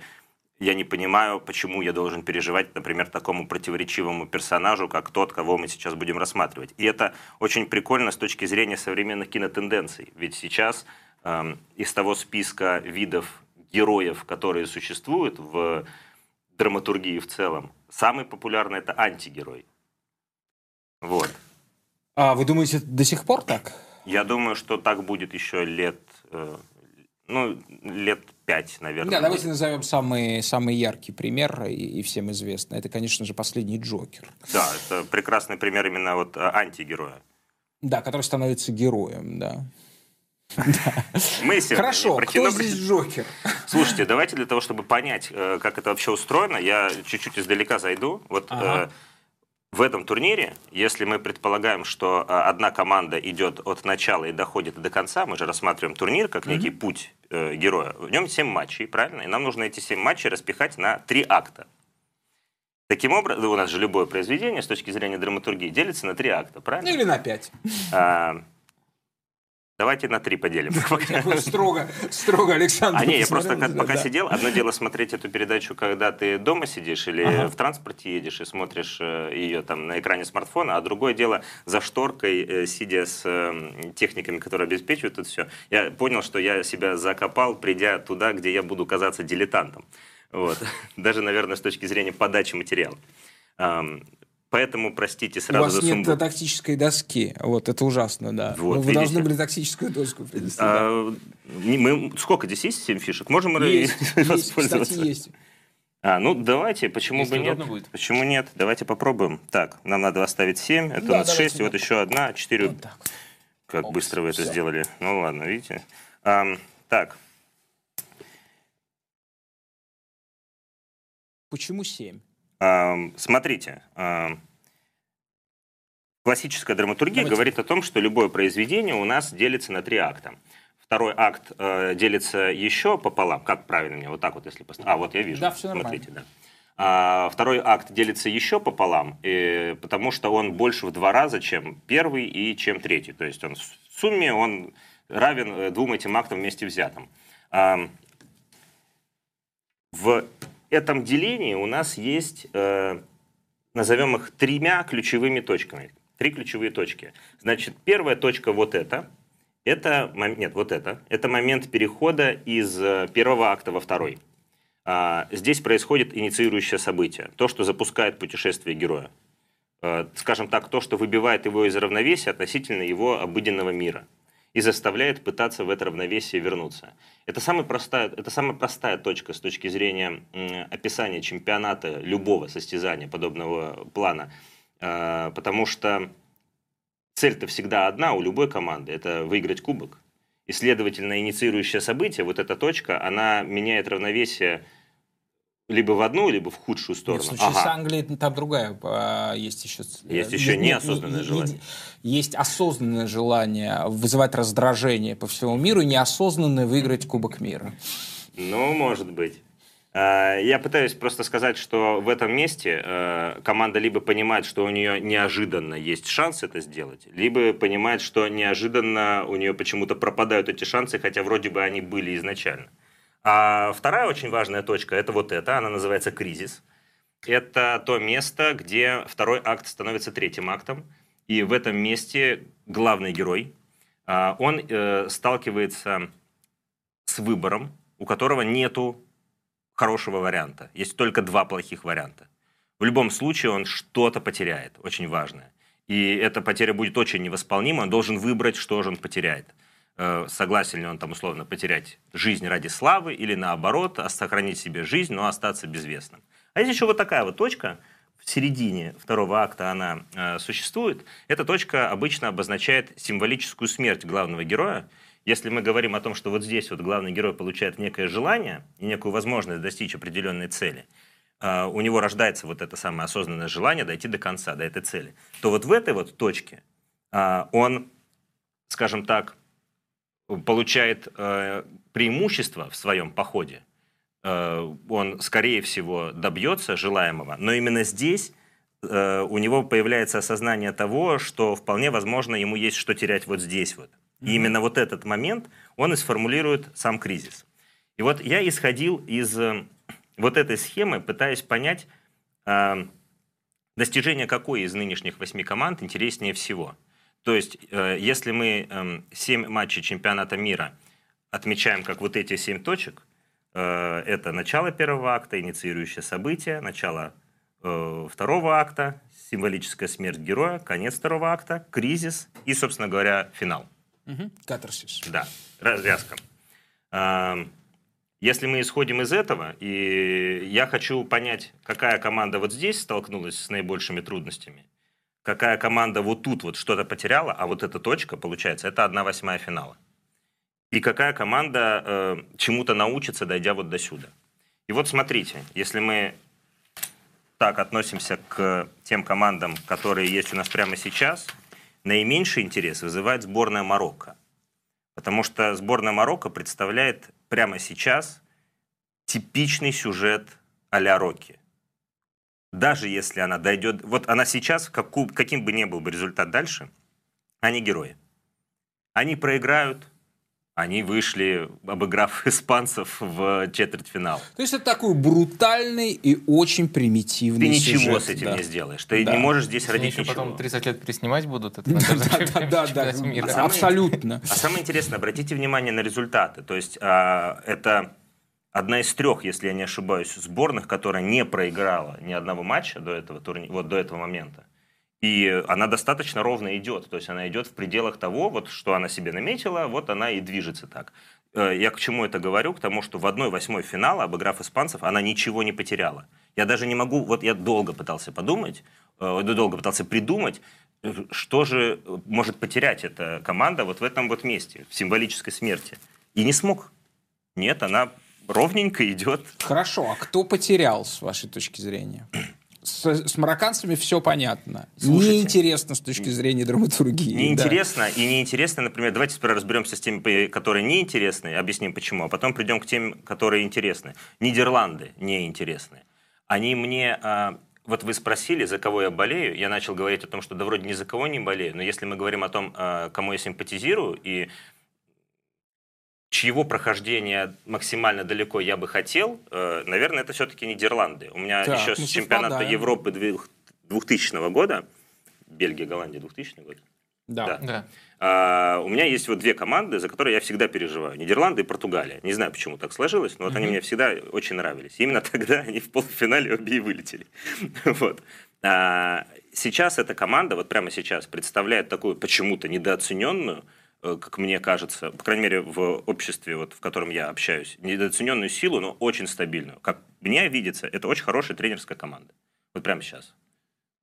я не понимаю, почему я должен переживать, например, такому противоречивому персонажу, как тот, кого мы сейчас будем рассматривать. И это очень прикольно с точки зрения современных кинотенденций. Ведь сейчас эм, из того списка видов героев, которые существуют в драматургии в целом, самый популярный это антигерой. Вот. А вы думаете, до сих пор так? Я думаю, что так будет еще лет, э, ну, лет пять, наверное. Да, давайте назовем самый, самый яркий пример и, и всем известный. Это, конечно же, последний Джокер. Да, это прекрасный пример именно вот э, антигероя. Да, который становится героем, да. Мы сегодня Хорошо, кто здесь Джокер? Слушайте, давайте для того, чтобы понять, э, как это вообще устроено, я чуть-чуть издалека зайду. Вот э, в этом турнире, если мы предполагаем, что э, одна команда идет от начала и доходит до конца, мы же рассматриваем турнир как некий путь э, героя. В нем 7 матчей, правильно? И нам нужно эти 7 матчей распихать на 3 акта. Таким образом, у нас же любое произведение с точки зрения драматургии делится на 3 акта, правильно? Или на пять. А, давайте на 3 поделим. Строго, строго, Александр. А не, я просто пока сидел, одно дело смотреть эту передачу, когда ты дома сидишь или в транспорте едешь и смотришь э, ее там на экране смартфона, а другое дело за шторкой, э, сидя с э, техниками, которые обеспечивают это все. Я понял, что я себя закопал, придя туда, где я буду казаться дилетантом. Вот. [LAUGHS] Даже, наверное, с точки зрения подачи материала. Поэтому, простите, сразу У вас за нет сумбур. тактической доски. Вот, это ужасно, да. Вот, Вы видите? должны были тактическую доску принести. А, да. мы, сколько здесь есть? 7 фишек? Можем есть, [LAUGHS] воспользоваться? Кстати, есть. А, ну давайте, почему Если бы нет? Будет. Почему нет? Давайте попробуем. Так, нам надо оставить 7, это да, у нас 6, вот еще одна, а 4. Вот так. Как Опс, быстро вы это все. сделали. Ну ладно, видите. А, так. Почему 7? Смотрите. классическая драматургия Давайте. говорит о том, что любое произведение у нас делится на три акта. Второй акт э, делится еще пополам. Как правильно мне? Вот так вот, если поставить. А, вот я вижу. Да, всё нормально. Смотрите, да. А, второй акт делится еще пополам, э, потому что он больше в два раза, чем первый и чем третий. То есть он в сумме он равен э, двум этим актам вместе взятым. Ам, в этом делении у нас есть, э, назовем их тремя ключевыми точками. Три ключевые точки. Значит, первая точка вот эта. Это, нет, вот это. Это момент перехода из э, первого акта во второй. А, Здесь происходит инициирующее событие. То, что запускает путешествие героя. Э, Скажем так, то, что выбивает его из равновесия относительно его обыденного мира и заставляет пытаться в это равновесие вернуться. Это самая простая, это самая простая точка с точки зрения описания чемпионата любого состязания подобного плана Э, потому что цель-то всегда одна у любой команды – это выиграть кубок. И, следовательно, инициирующее событие, вот эта точка, она меняет равновесие либо в одну, либо в худшую сторону. Нет, в случае ага. с Англией там другая а, есть еще... Есть еще неосознанное не, желание. Есть осознанное желание вызывать раздражение по всему миру и неосознанное выиграть Кубок мира. Ну, может быть. А, я пытаюсь просто сказать, что в этом месте э, команда либо понимает, что у нее неожиданно есть шанс это сделать, либо понимает, что неожиданно у нее почему-то пропадают эти шансы, хотя вроде бы они были изначально. А вторая очень важная точка – это вот эта, она называется кризис. Это то место, где второй акт становится третьим актом, и в этом месте главный герой, а, он э, сталкивается с выбором, у которого нету хорошего варианта. Есть только два плохих варианта. В любом случае он что-то потеряет, очень важное. И эта потеря будет очень невосполнима, он должен выбрать, что же он потеряет. Э, согласен ли он там условно потерять жизнь ради славы или наоборот, сохранить себе жизнь, но остаться безвестным. А есть еще вот такая вот точка, в середине второго акта она э, существует. Эта точка обычно обозначает символическую смерть главного героя. Если мы говорим о том, что вот здесь вот главный герой получает некое желание и некую возможность достичь определенной цели, э, у него рождается вот это самое осознанное желание дойти до конца, до этой цели, то вот в этой вот точке э, он, скажем так, получает э, преимущество в своем походе, э, он, скорее всего, добьется желаемого, но именно здесь э, у него появляется осознание того, что вполне возможно ему есть что терять вот здесь вот. И mm-hmm. именно вот этот момент он и сформулирует сам кризис. И вот я исходил из э, вот этой схемы, пытаясь понять, э, достижение какой из нынешних восьми команд интереснее всего – то есть, э, если мы 7 эм, матчей чемпионата мира отмечаем как вот эти 7 точек, э, это начало первого акта, инициирующее событие, начало э, второго акта, символическая смерть героя, конец второго акта, кризис и, собственно говоря, финал. Угу. Катарсис. Да, развязка. Эм, если мы исходим из этого, и я хочу понять, какая команда вот здесь столкнулась с наибольшими трудностями, какая команда вот тут вот что-то потеряла, а вот эта точка, получается, это одна восьмая финала. И какая команда э, чему-то научится, дойдя вот до сюда. И вот смотрите, если мы так относимся к тем командам, которые есть у нас прямо сейчас, наименьший интерес вызывает сборная Марокко. Потому что сборная Марокко представляет прямо сейчас типичный сюжет а-ля Рокки даже если она дойдет... Вот она сейчас, каку, каким бы ни был бы результат дальше, они герои. Они проиграют, они вышли, обыграв [LAUGHS] испанцев в четвертьфинал. То есть это такой брутальный и очень примитивный Ты сюжет, ничего с этим да. не сделаешь. Ты да. не можешь здесь Если родить ничего. потом 30 лет переснимать будут. Это [LAUGHS] да, да, да, абсолютно. А самое интересное, обратите внимание на результаты. То есть а, это одна из трех, если я не ошибаюсь, сборных, которая не проиграла ни одного матча до этого, турни... вот до этого момента. И она достаточно ровно идет. То есть она идет в пределах того, вот, что она себе наметила, вот она и движется так. Э, я к чему это говорю? К тому, что в одной восьмой финала, обыграв испанцев, она ничего не потеряла. Я даже не могу, вот я долго пытался подумать, э, долго пытался придумать, э, что же может потерять эта команда вот в этом вот месте, в символической смерти. И не смог. Нет, она ровненько идет. Хорошо, а кто потерял, с вашей точки зрения? С, с марокканцами все понятно. Слушайте, неинтересно с точки зрения драматургии. Неинтересно да. и неинтересно, например, давайте сперва разберемся с теми, которые неинтересны, объясним почему, а потом придем к тем, которые интересны. Нидерланды неинтересны. Они мне а, вот вы спросили, за кого я болею, я начал говорить о том, что да вроде ни за кого не болею, но если мы говорим о том, а, кому я симпатизирую, и чьего прохождения максимально далеко я бы хотел, э, наверное, это все-таки Нидерланды. У меня так, еще с чемпионата совпадаем. Европы 2000 года, Бельгия, Голландия 2000 год. Да. да. да. А, у меня есть вот две команды, за которые я всегда переживаю. Нидерланды и Португалия. Не знаю, почему так сложилось, но вот mm-hmm. они мне всегда очень нравились. Именно [LAUGHS] тогда они в полуфинале обе и вылетели. [LAUGHS] вот. а, сейчас эта команда, вот прямо сейчас, представляет такую почему-то недооцененную, как мне кажется, по крайней мере, в обществе, вот, в котором я общаюсь, недооцененную силу, но очень стабильную. Как мне видится, это очень хорошая тренерская команда. Вот прямо сейчас.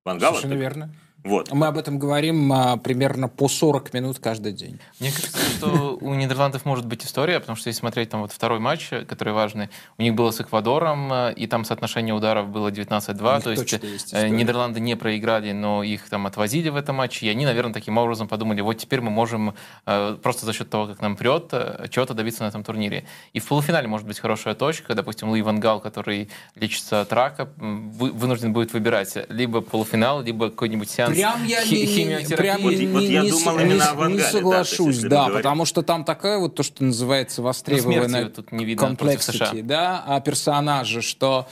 Вангала. Совершенно так- верно. Вот. Мы об этом говорим а, примерно по 40 минут каждый день. Мне кажется, что у Нидерландов может быть история, потому что если смотреть там вот второй матч, который важный, у них было с Эквадором, э, и там соотношение ударов было 19-2, У них то есть, есть э, история. Нидерланды не проиграли, но их там отвозили в этом матче, и они, наверное, таким образом подумали, вот теперь мы можем э, просто за счет того, как нам прет, чего-то добиться на этом турнире. И в полуфинале может быть хорошая точка, допустим, Луи Ван Гал, который лечится от рака, вы- вынужден будет выбирать либо полуфинал, либо какой-нибудь сеанс Прям я хи- не, химиотерапии. прям Вот не, вот я не- думал не- именно не да, соглашусь, да, говорим- потому что там такая вот то, что называется востребованная смерти тут не видно США. комплексити, да, а персонажа, что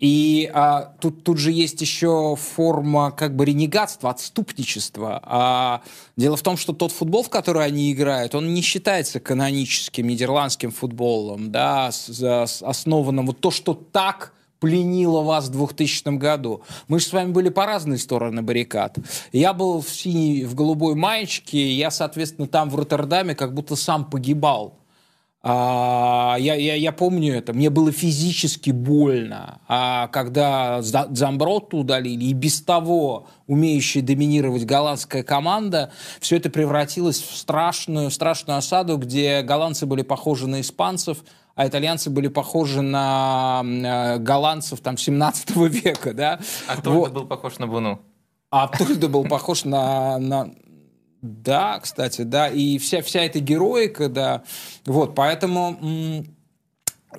и а, тут тут же есть еще форма как бы ренегатства, отступничества. А, дело в том, что тот футбол, в который они играют, он не считается каноническим нидерландским футболом, да, с- с- основанным вот то, что так пленило вас в 2000 году. Мы же с вами были по разные стороны баррикад. Я был в синей, в голубой маечке, я, соответственно, там в Роттердаме как будто сам погибал. А, я, я, я помню это, мне было физически больно, а когда За- Замброту удалили, и без того умеющая доминировать голландская команда, все это превратилось в страшную, страшную осаду, где голландцы были похожи на испанцев, а итальянцы были похожи на э, голландцев там 17 [LAUGHS] века, да. А Тольда Вот. был похож на Буну. А Тольда был похож на, на... Да, кстати, да. И вся, вся эта героика, да. Вот, поэтому... м,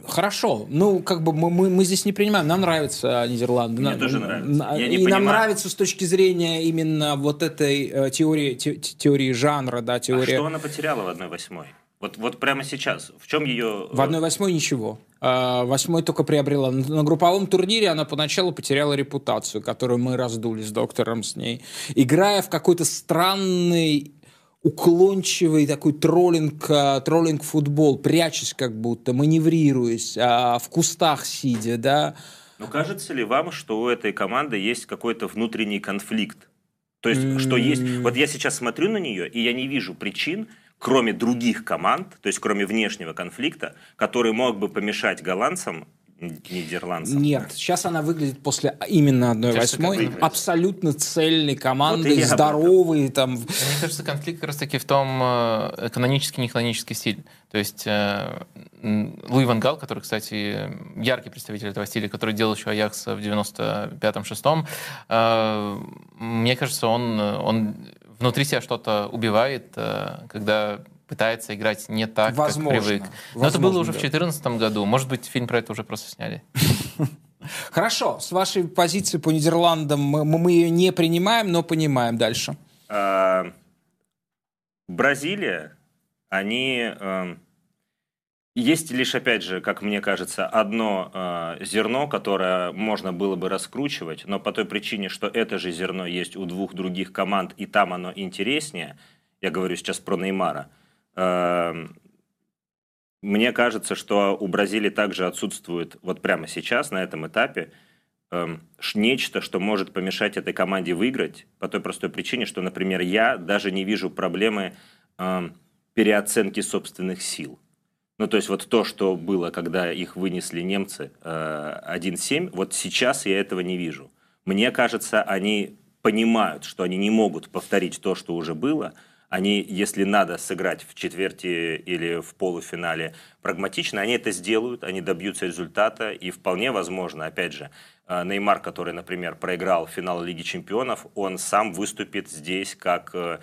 Хорошо. Ну, как бы мы, мы, мы здесь не принимаем. Нам нравятся Нидерланды. Мне На- тоже нравится. на- Я не и нам понимаю. нравится с точки зрения именно вот этой э, теории, те- те- теории жанра, да, А теория... что она потеряла в 1-8? Вот, вот прямо сейчас. В чем ее... В 1-8 ничего. А, Восьмой только приобрела. На групповом турнире она поначалу потеряла репутацию, которую мы раздули с доктором с ней. Играя в какой-то странный уклончивый такой троллинг, а, троллинг-футбол, прячась как будто, маневрируясь, а, в кустах сидя, да. Но кажется ли вам, что у этой команды есть какой-то внутренний конфликт? То есть, что есть... Вот я сейчас смотрю на нее, и я не вижу причин, кроме других команд, то есть кроме внешнего конфликта, который мог бы помешать голландцам, нидерландцам. Нет, сейчас она выглядит после именно 1-8 Кажется, как выиграть. абсолютно цельной Вот об этом. здоровой, там, Мне кажется, конфликт как раз таки в том э, канонический, не канонический стиль. То есть э, Луи Ван Гал, который, кстати, яркий представитель этого стиля, который делал еще Аякс в 95-6, э, мне кажется, он, он внутри себя что-то убивает, э, когда пытается играть не так, Возможно. как привык. Но это было Возможно, уже в да. 2014 году. Может быть, фильм про это уже просто сняли. [LAUGHS] Хорошо, с вашей позиции по Нидерландам мы, мы- ее не принимаем, но понимаем дальше. А, Бразилия, они... Есть лишь, опять же, как мне кажется, одно э, зерно, которое можно было бы раскручивать, но по той причине, что это же зерно есть у двух других команд, и там оно интереснее, я говорю сейчас про Неймара, эм, мне кажется, что у Бразилии также отсутствует вот прямо сейчас, на этом этапе, ш- нечто, что может помешать этой команде выиграть, по той простой причине, что, например, я даже не вижу проблемы эм, переоценки собственных сил. Ну, то есть вот то, что было, когда их вынесли немцы э, 1-7, вот сейчас я этого не вижу. Мне кажется, они понимают, что они не могут повторить то, что уже было. Они, если надо сыграть в четверти или в полуфинале прагматично, они это сделают, они добьются результата, и вполне возможно, опять же, э, Неймар, который, например, проиграл финал Лиги Чемпионов, он сам выступит здесь как э,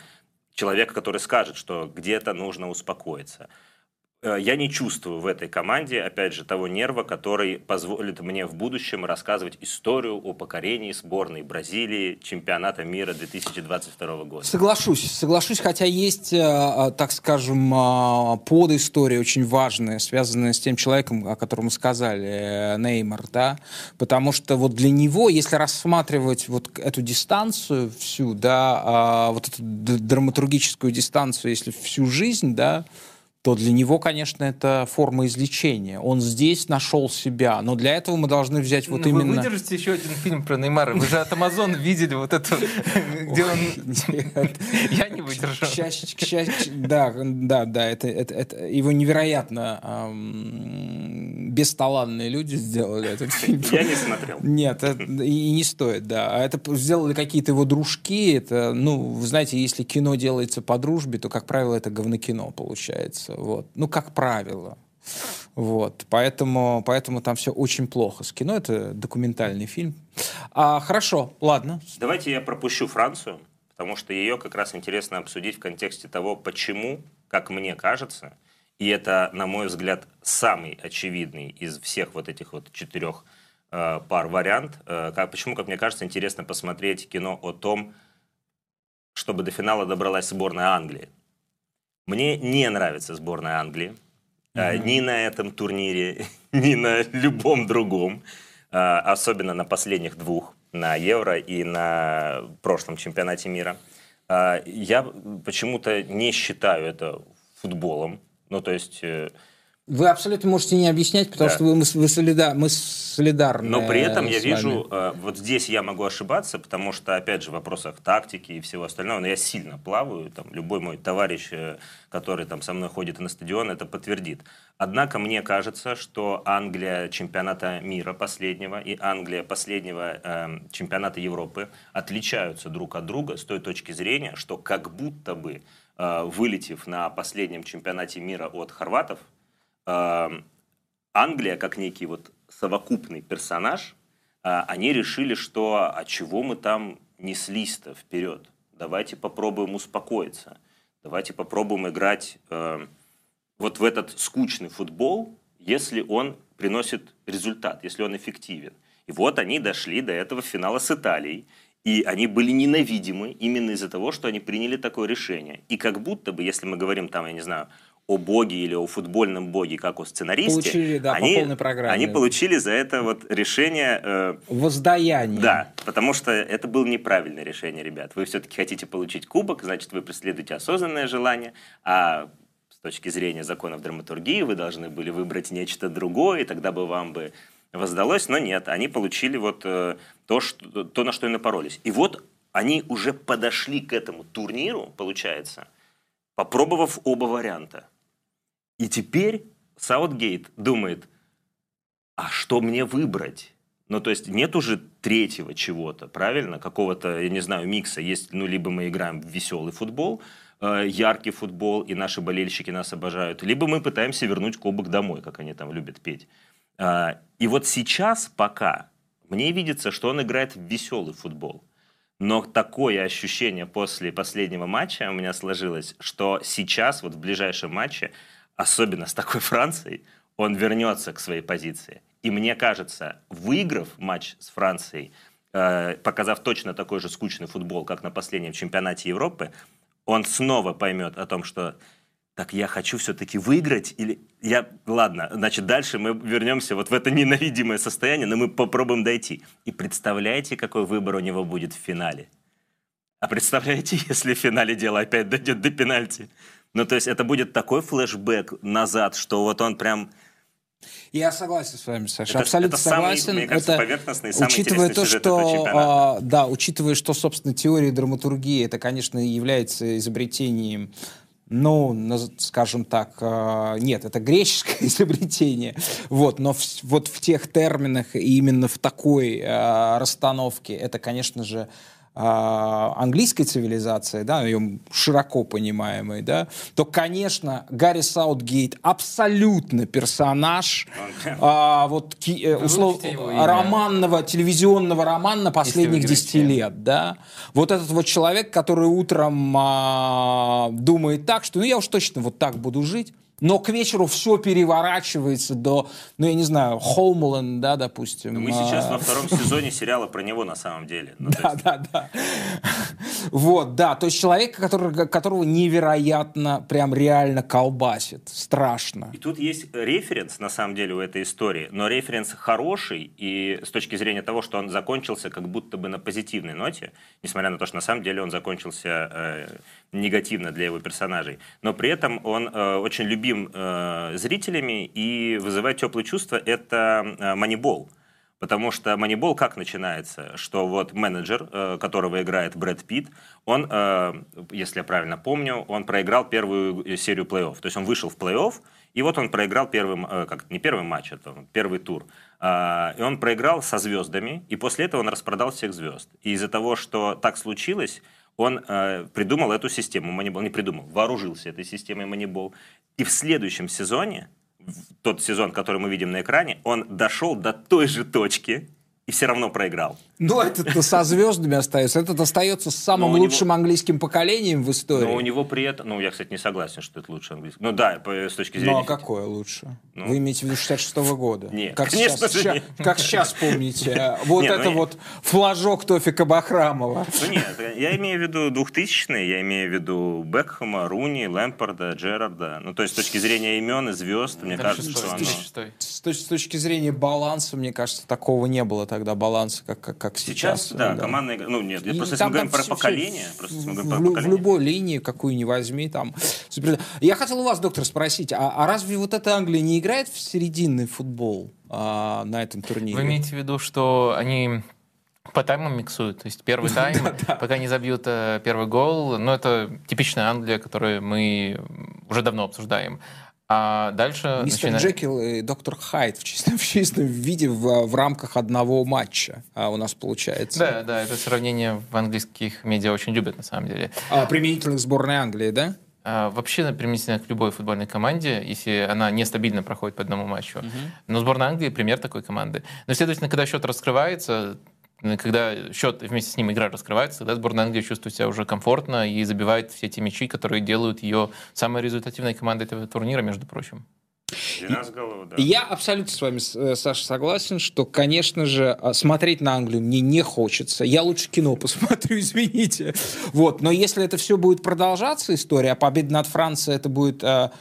человек, который скажет, что где-то нужно успокоиться. Э, Я не чувствую в этой команде, опять же, того нерва, который позволит мне в будущем рассказывать историю о покорении сборной Бразилии чемпионата мира 2022 года. Соглашусь, соглашусь, хотя есть, э, э, так скажем, подистория очень важная, связанная с тем человеком, о котором мы сказали, Неймар, да, потому что вот для него, если рассматривать вот эту дистанцию всю, да, а, вот эту драматургическую дистанцию, если всю жизнь, да, то для него, конечно, это форма излечения. Он здесь нашел себя, но для этого мы должны взять вот Ну, Вы именно... выдержите еще один фильм про Неймара. Вы же от Амазон видели вот эту, [LAUGHS] где он... [LAUGHS] Я не счастью, да, да, да, это, это, это его невероятно бесталанные люди сделали этот [LAUGHS] фильм. Я не смотрел. Нет, это, и не стоит, да. А это сделали какие-то его дружки. Это, ну, вы знаете, если кино делается по дружбе, то, как правило, это говнокино получается. Вот. Ну, как правило. Вот, поэтому, поэтому там все очень плохо с кино. Это документальный фильм. А, хорошо, ладно. Давайте я пропущу Францию, потому что ее как раз интересно обсудить в контексте того, почему, как мне кажется, и это, на мой взгляд, самый очевидный из всех вот этих вот четырех э, пар вариант. Э, как, почему, как мне кажется, интересно посмотреть кино о том, чтобы до финала добралась сборная Англии. Мне не нравится сборная Англии. Mm-hmm. Ни на этом турнире, [LAUGHS] ни на любом другом. А, особенно на последних двух, на Евро и на прошлом чемпионате мира. А, я почему-то не считаю это футболом. Ну, то есть... Вы абсолютно можете не объяснять, потому да. что вы, вы солида, мы солидарны. Но при этом я вижу, э, вот здесь я могу ошибаться, потому что, опять же, в вопросах тактики и всего остального, но я сильно плаваю, там, любой мой товарищ, э, который там со мной ходит на стадион, это подтвердит. Однако мне кажется, что Англия чемпионата мира последнего и Англия последнего э, чемпионата Европы отличаются друг от друга с той точки зрения, что как будто бы, э, вылетев на последнем чемпионате мира от хорватов, Англия, как некий вот совокупный персонаж, э, они решили, что а чего мы там неслись-то вперед? Давайте попробуем успокоиться. Давайте попробуем играть э, вот в этот скучный футбол, если он приносит результат, если он эффективен. И вот они дошли до этого финала с Италией. И они были ненавидимы именно из-за того, что они приняли такое решение. И как будто бы, если мы говорим там, я не знаю, о боге или о футбольном боге, как о сценаристе, получили, да, они, по полной программе. они получили за это вот решение... Э, Воздаяние. Да, потому что это было неправильное решение, ребят. Вы все-таки хотите получить кубок, значит, вы преследуете осознанное желание, а с точки зрения законов драматургии вы должны были выбрать нечто другое, и тогда бы вам бы воздалось, но нет, они получили вот э, то, что, то, на что и напоролись. И вот они уже подошли к этому турниру, получается, попробовав оба варианта. И теперь Саутгейт думает, а что мне выбрать? Ну, то есть нет уже третьего чего-то, правильно? Какого-то, я не знаю, микса. Есть, ну, либо мы играем в веселый футбол, э, яркий футбол, и наши болельщики нас обожают, либо мы пытаемся вернуть кубок домой, как они там любят петь. Э, и вот сейчас пока мне видится, что он играет в веселый футбол. Но такое ощущение после последнего матча у меня сложилось, что сейчас, вот в ближайшем матче, особенно с такой Францией, он вернется к своей позиции. И мне кажется, выиграв матч с Францией, э, показав точно такой же скучный футбол, как на последнем чемпионате Европы, он снова поймет о том, что так я хочу все-таки выиграть или я ладно, значит дальше мы вернемся вот в это ненавидимое состояние, но мы попробуем дойти. И представляете, какой выбор у него будет в финале? А представляете, [LAUGHS] если в финале дело опять дойдет до пенальти? Ну, то есть это будет такой флешбэк назад, что вот он прям... Я согласен с вами, Саша. Это, Абсолютно это согласен. Самый, мне кажется, это, поверхностный, самый учитывая то, что, а, да, учитывая, что, собственно, теория драматургии, это, конечно, является изобретением ну, скажем так, а, нет, это греческое [LAUGHS] изобретение, вот, но в, вот в тех терминах и именно в такой э, расстановке это, конечно же, английской цивилизации, да, ее широко понимаемой, да, то, конечно, Гарри Саутгейт абсолютно персонаж а, вот э, услов, романного, телевизионного романа последних 10 лет, да. Вот этот вот человек, который утром а, думает так, что ну я уж точно вот так буду жить, но к вечеру все переворачивается до, ну, я не знаю, Хоумленд, да, допустим. Но мы сейчас во втором сезоне сериала про него на самом деле. Ну, да, есть... да, да. Вот, да, то есть человек, который, которого невероятно, прям реально колбасит. Страшно. И тут есть референс, на самом деле, у этой истории, но референс хороший, и с точки зрения того, что он закончился как будто бы на позитивной ноте, несмотря на то, что на самом деле он закончился э, негативно для его персонажей, но при этом он э, очень любим э, зрителями и вызывает теплые чувства, это э, «Манибол». Потому что «Манибол» как начинается? Что вот менеджер, э, которого играет Брэд Питт, он, э, если я правильно помню, он проиграл первую серию плей-офф. То есть он вышел в плей-офф, И вот он проиграл первый, э, как не первый матч, это первый тур. А, и он проиграл со звездами, и после этого он распродал всех звезд. И из-за того, что так случилось, он э, придумал эту систему Moneyball, не придумал, вооружился этой системой Moneyball. И в следующем сезоне, тот сезон, который мы видим на экране, он дошел до той же точки, и все равно проиграл. Ну, это со звездами остается. Этот остается с самым лучшим него... английским поколением в истории. Но у него при этом... Ну, я, кстати, не согласен, что это лучше английский. Ну, да, с точки зрения... Ну, а какое лучше? Ну... Вы имеете в виду 66 -го года? Нет, как конечно сейчас, же нет. Как сейчас помните. Вот нет, это ну, вот флажок Тофика Бахрамова. Ну, нет, я имею в виду 2000-е, я имею в виду Бекхэма, Руни, Лэмпорда, Джерарда. Ну, то есть с точки зрения имен и звезд, мне кажется, что оно... С точки зрения баланса, мне кажется, такого не было тогда баланса, как, как, как сейчас. Сейчас, да, да. командная игра. Ну, нет, и просто если мы говорим про все, поколение, просто в, про в, поколение. в любой линии, какую ни возьми, там. Я хотел у вас, доктор, спросить, а, а разве вот эта Англия не играет в серединный футбол а, на этом турнире? Вы имеете в виду, что они по таймам миксуют. То есть первый [LAUGHS] тайм, пока не забьют э, первый гол. Ну, это типичная Англия, которую мы уже давно обсуждаем. А дальше... Мистер начина... Джекил и доктор Хайд в чистом, [LAUGHS] в чистом виде в, в рамках одного матча а у нас получается. Да, да, это сравнение в английских медиа очень любят на самом деле. А, применительно к сборной Англии, да? А, вообще применительно к любой футбольной команде, если она нестабильно проходит по одному матчу. Угу. Но сборная Англии пример такой команды. Но, следовательно, когда счет раскрывается, когда счет вместе с ним игра раскрывается, тогда сборная Англии чувствует себя уже комфортно и забивает все эти мячи, которые делают ее самой результативной командой этого турнира, между прочим. Голов, да. Я абсолютно с вами, э, Саша, согласен, что, конечно же, а, смотреть на Англию мне не хочется. Я лучше кино [LAUGHS] посмотрю, извините. Вот. Но если это все будет продолжаться, история, а победа над Францией это будет а,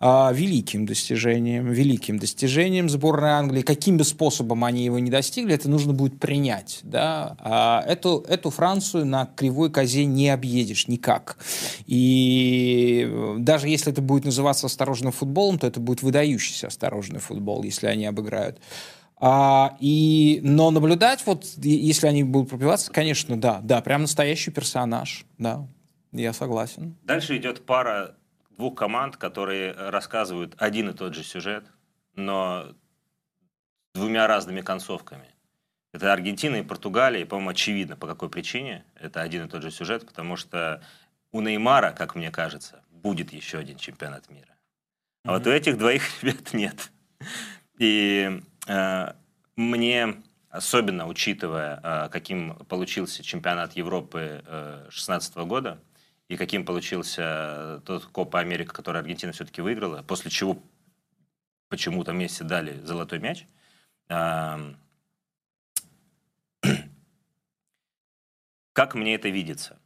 великим достижением, великим достижением сборной Англии. Каким бы способом они его не достигли, это нужно будет принять. Да? А эту, эту Францию на кривой козе не объедешь никак. И даже если это будет называться осторожным футболом, то это будет выдающийся осторожный футбол, если они обыграют. А, и, но наблюдать, вот, если они будут пробиваться, конечно, да, да, прям настоящий персонаж, да, я согласен. Дальше идет пара двух команд, которые рассказывают один и тот же сюжет, но двумя разными концовками. Это Аргентина и Португалия, и, по-моему, очевидно, по какой причине это один и тот же сюжет, потому что у Неймара, как мне кажется, будет еще один чемпионат мира. А mm-hmm. вот у этих двоих [LAUGHS] ребят нет. И э, мне, особенно учитывая, э, каким получился чемпионат Европы 2016 э, года, и каким получился тот Копа Америка, который Аргентина все-таки выиграла, после чего почему-то Месси дали золотой мяч. [CLEARS THROAT] Как мне это видится?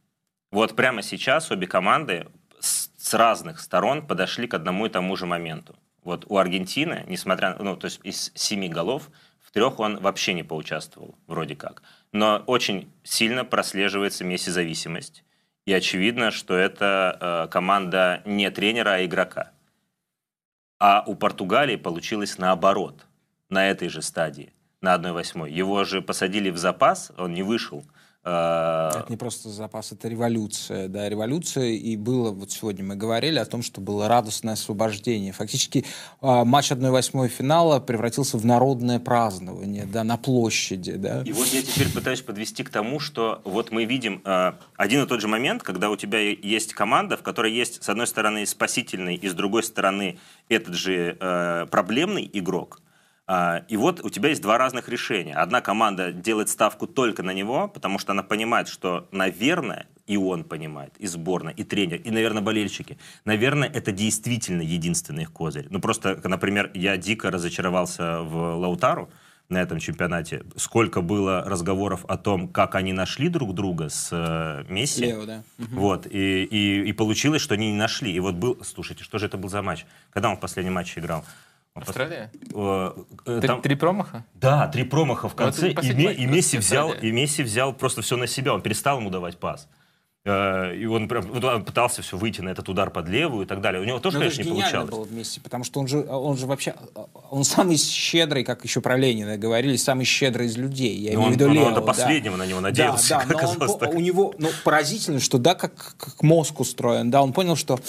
Вот прямо сейчас обе команды с разных сторон подошли к одному и тому же моменту. Вот у Аргентины, несмотря ну, то есть из семи голов, в трех он вообще не поучаствовал, вроде как. Но очень сильно прослеживается Месси-зависимость. И очевидно, что это э, команда не тренера, а игрока. А у Португалии получилось наоборот, на этой же стадии, на 1-8. Его же посадили в запас, он не вышел – это не просто запас, это революция. Да, революция. И было, вот сегодня мы говорили о том, что было радостное освобождение. Фактически э, матч 1-8 финала превратился в народное празднование да, на площади. Да. И вот я теперь пытаюсь подвести к тому, что вот мы видим э, один и тот же момент, когда у тебя есть команда, в которой есть, с одной стороны, спасительный, и с другой стороны, этот же проблемный игрок – а, и вот у тебя есть два разных решения. Одна команда делает ставку только на него, потому что она понимает, что, наверное, и он понимает, и сборная, и тренер, и, наверное, болельщики. Наверное, это действительно единственный их козырь. Ну, просто, например, я дико разочаровался в Лаутару на этом чемпионате. Сколько было разговоров о том, как они нашли друг друга с э, Месси. Лео, да. Вот, и, и, и получилось, что они не нашли. И вот был, слушайте, что же это был за матч? Когда он в последнем матче играл? Австралия? Э, э, там... Три промаха? Да, три промаха в конце. Вот и, и, Месси взял, и Месси взял просто все на себя. Он перестал ему давать пас. Э, и он прям он пытался все выйти на этот удар под левую и так далее. У него тоже, Ну, это конечно, же не получалось. было вместе, потому что он же, он же вообще, он самый щедрый, как еще про Ленина говорили, самый щедрый из людей. Я Ну, имею в он- виду он- он Лео, до да. последнего на него надеялся, Да, да, [LAUGHS] как но он так. у него, ну, поразительно, что да, как, как мозг устроен, да, он понял, что,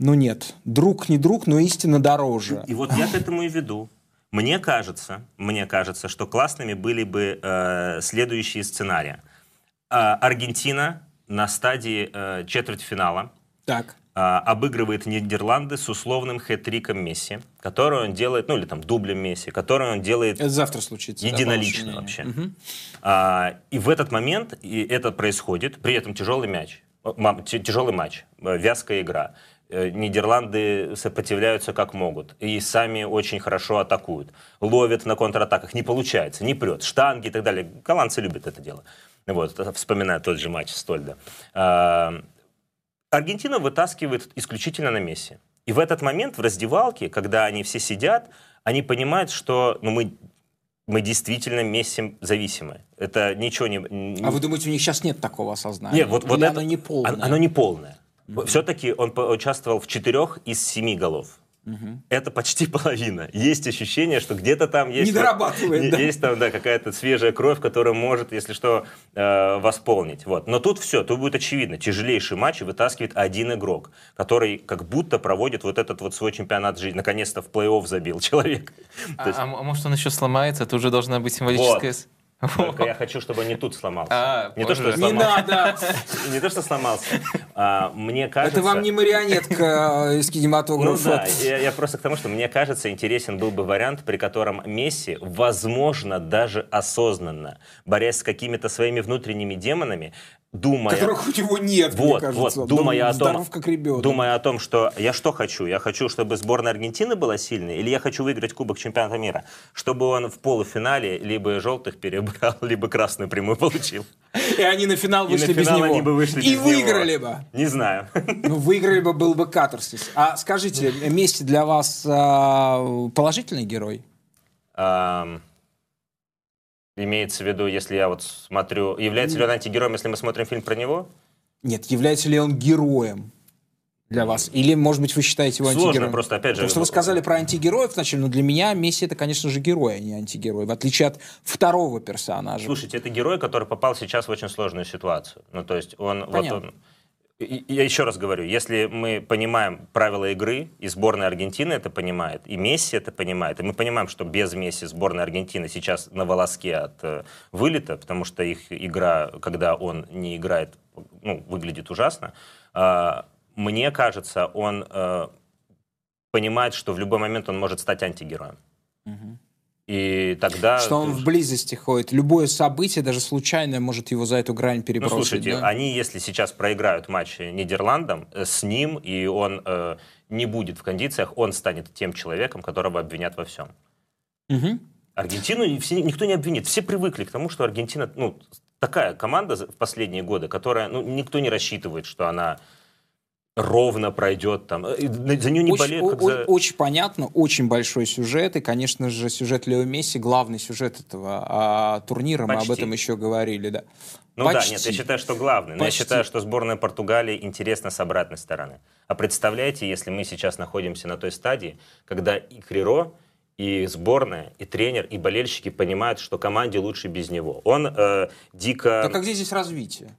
ну нет, друг не друг, но истина дороже. И вот я к этому и веду. Мне кажется, мне кажется, что классными были бы э, следующие сценарии. Э, Аргентина на стадии э, четвертьфинала Так. э, обыгрывает Нидерланды с условным хэт-триком Месси, который он делает, ну или там дублем Месси, который он делает Это завтра случится. да, единолично вашему вообще. мнению. А, и в этот момент и это происходит, при этом тяжелый мяч, Э, тяжелый матч, э, вязкая игра. Э, Нидерланды сопротивляются как могут и сами очень хорошо атакуют, ловят на контратаках, не получается, не прет, штанги и так далее. Голландцы любят это дело. Вот, вспоминая тот же матч Стольда. А, Аргентина вытаскивает исключительно на Месси. И в этот момент в раздевалке, когда они все сидят, они понимают, что ну, мы, мы действительно Месси зависимы. Это ничего не... А вы думаете, у них сейчас нет такого осознания? Нет, вот, вот Или это... оно не полное? Оно, оно не полное. Все-таки он поучаствовал в четырех из семи голов. Это почти [LAUGHS] половина. Есть ощущение, что где-то там есть... Не дорабатывает, да. Есть там, да, какая-то свежая кровь, которая может, если что, э, восполнить. Вот. Но тут все, тут будет очевидно. Тяжелейший матч и вытаскивает один игрок, который как будто проводит вот этот вот свой чемпионат жизни. Наконец-то в плей-офф забил [LAUGHS] человек. А, есть- а а может он еще сломается? Это уже должна быть символическая... с- Только я хочу, чтобы не тут сломался. А, не то, что боже. Не сломался. надо! [LAUGHS] Не то, что сломался. А, мне кажется... Это вам не марионетка э, из Ну кинематографа. да, я, я просто к тому, что мне кажется, интересен был бы вариант, при котором Месси, возможно, даже осознанно, борясь с какими-то своими внутренними демонами, думая... Которых у него нет, мне Вот, кажется. вот, думая о, том, здоров, как ребенок. думая о том, что я что хочу? Я хочу, чтобы сборная Аргентины была сильной, или я хочу выиграть Кубок Чемпионата мира? Чтобы он в полуфинале либо желтых перебрал, [LAUGHS] либо красную прямую получил. И они на финал И вышли на без финал него. они бы вышли И без выиграли него. бы. Не знаю. Ну, выиграли бы, был бы катарсис. А скажите, [LAUGHS] Месси для вас а, положительный герой? Имеется в виду, если я вот смотрю... Является ли он антигероем, если мы смотрим фильм про него? Нет, является ли он героем для вас? Или, может быть, вы считаете его Сложно антигероем? просто, опять же, Потому что вы сказали про антигероев вначале, но для меня Месси это, конечно же, герой, а не антигерой, в отличие от второго персонажа. Слушайте, это герой, который попал сейчас в очень сложную ситуацию. Ну, то есть он... Вот Понятно. он и- и я еще раз говорю, если мы понимаем правила игры, и сборная Аргентины это понимает, и Месси это понимает, и мы понимаем, что без Месси сборная Аргентины сейчас на волоске от э, вылета, потому что их игра, когда он не играет, ну, выглядит ужасно, а, мне кажется, он э, понимает, что в любой момент он может стать антигероем. И тогда... Что он в близости ходит. Любое событие, даже случайное, может его за эту грань Ну, перебросить. слушайте, да? они, если сейчас проиграют матч Нидерландам, э, с ним, и он э, не будет в кондициях, он станет тем человеком, которого обвинят во всем. Мгм. Аргентину все- никто не обвинит. Все привыкли к тому, что Аргентина, ну, такая команда в последние годы, которая, ну, никто не рассчитывает, что она ровно пройдет там. Э, За нее не Очень, болеют, как о- за... очень понятно, очень большой сюжет, и, конечно же, сюжет Лео Месси, главный сюжет этого а, турнира, мы об Почти. этом еще говорили, да. Ну да, Почти. нет, я считаю, что главный. Но я Почти. считаю, что сборная Португалии интересна с обратной стороны. А представляете, если мы сейчас находимся на той стадии, когда и Криро, и сборная, и тренер, и болельщики понимают, что команде лучше без него. Он э, дико... Так а где здесь развитие?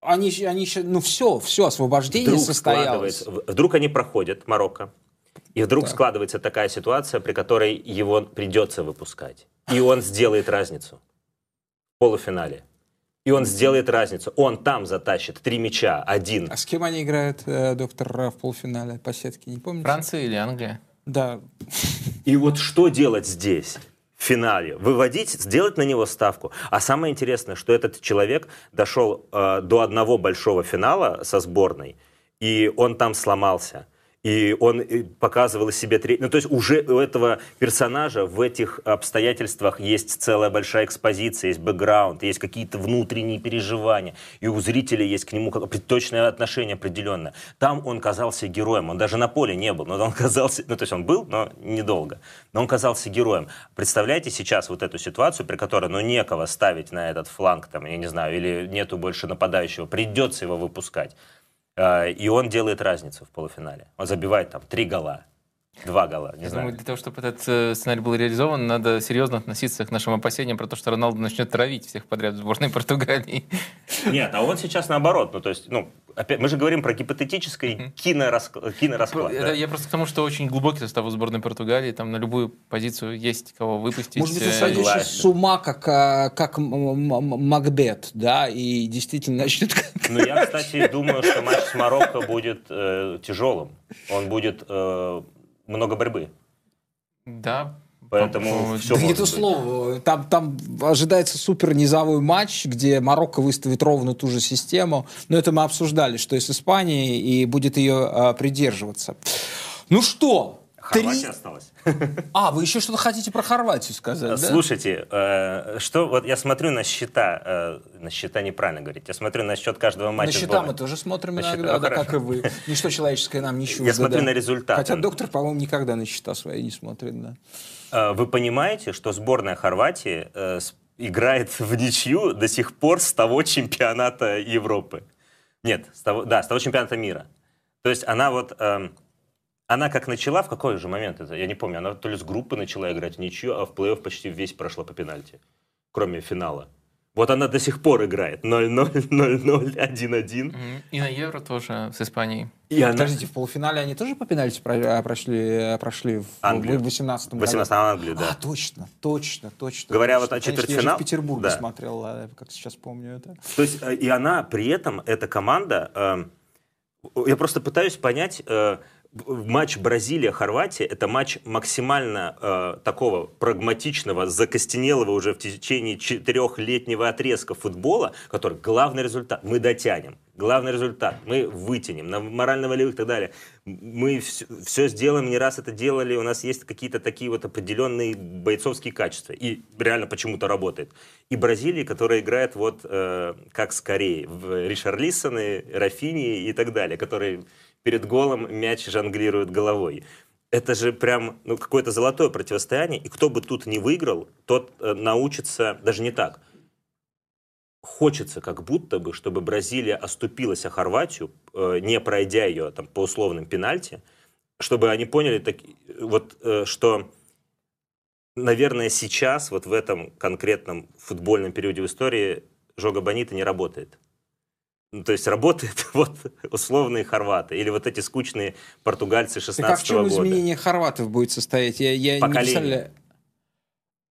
Они, они щ- ну все, все, освобождение вдруг состоялось. Вдруг они проходят Марокко, и вдруг Так. складывается такая ситуация, при которой его придется выпускать. И он сделает разницу в полуфинале. И он сделает разницу. Он там затащит три мяча, один. А с кем они играют, э, доктор, Ра, в полуфинале по сетке, не помните? Франция или Англия? Да. И вот что делать здесь? В финале. Выводить, сделать на него ставку. А самое интересное, что этот человек дошел э, до одного большого финала со сборной, и он там сломался. И он э, показывал из себя треть. Ну, то есть уже у этого персонажа в этих обстоятельствах есть целая большая экспозиция, есть бэкграунд, есть какие-то внутренние переживания, и у зрителя есть к нему точное отношение определенное. Там он казался героем, он даже на поле не был, но он казался, ну, то есть он был, но недолго, но он казался героем. Представляете сейчас вот эту ситуацию, при которой, ну, некого ставить на этот фланг, там, я не знаю, или нету больше нападающего, придется его выпускать. А, и он делает разницу в полуфинале. Он забивает там три гола. Два гола, не Я знаю. думаю, для того, чтобы этот э, сценарий был реализован, надо серьезно относиться к нашим опасениям про то, что Роналду начнет травить всех подряд в сборной Португалии. Нет, а он сейчас наоборот. Ну, то есть, ну, опять, мы же говорим про гипотетический кинорасклад. кинорасклад Это да. Я просто к тому, что очень глубокий состав у сборной Португалии, там на любую позицию есть кого выпустить. Может быть, Э, сойдешь Согласен. с ума, как, как Макбет, да, и действительно начнет... Ну, я, кстати, думаю, что матч с Марокко будет э, тяжелым. Он будет э, много борьбы. Да. Поэтому По- всё Да может не то быть. слово. Там, там ожидается супер низовой матч, где Марокко выставит ровно ту же систему. Но это мы обсуждали, что и с Испанией, и будет ее а, придерживаться. Ну что? Хорватия Три... осталась. А, вы еще что-то хотите про Хорватию сказать, да? Слушайте, э, что вот я смотрю на счета, э, на счета неправильно говорить, я смотрю на счет каждого На матча счета сборной. мы тоже смотрим На счета, иногда, ну, да, как и вы. Ничто человеческое нам не чуждо. Я смотрю да. на результаты. Хотя доктор, по-моему, никогда на счета свои не смотрит, да. Э, Вы понимаете, что сборная Хорватии э, играет в ничью до сих пор с того чемпионата Европы? Нет, с того, да, с того чемпионата мира. То есть она вот, эм, она как начала, в какой же момент это, я не помню, она то ли с группы начала играть в ничью, а в плей-офф почти весь прошла по пенальти, кроме финала. Вот она до сих пор играет 0-0, 0-0, 1-1. Мгм. И на Евро тоже с Испанией. И она... Подождите, в полуфинале они тоже по пенальти а, прошли, прошли в Англию. 18 году? 18 Англию, да. А, точно, точно, точно. Говоря точно. вот о Конечно, Я же в Петербурге да. смотрел, а, как сейчас помню это. То есть, э, и она при этом, эта команда, э, я просто пытаюсь понять, э, матч Бразилия-Хорватия это матч максимально э, такого прагматичного, закостенелого уже в течение четырехлетнего отрезка футбола, который главный результат, мы дотянем, главный результат, мы вытянем, на морально-волевых и так далее. Мы все, сделаем, не раз это делали, у нас есть какие-то такие вот определенные бойцовские качества, и реально почему-то работает. И Бразилия, которая играет вот э, как скорее, в Ришарлисоны, Рафини и так далее, которые перед голом мяч жонглируют головой. Это же прям ну, какое-то золотое противостояние, и кто бы тут не выиграл, тот э, научится, даже не так, хочется как будто бы, чтобы Бразилия оступилась о Хорватию, э, не пройдя ее там, по условным пенальти, чтобы они поняли, так, вот, э, что, наверное, сейчас, вот в этом конкретном футбольном периоде в истории, Жога Бонита не работает. Ну, то есть работает [LAUGHS] вот условные хорваты или вот эти скучные португальцы 16 Так а в чем года. изменение хорватов будет состоять? Я, я не Поколение. представляю.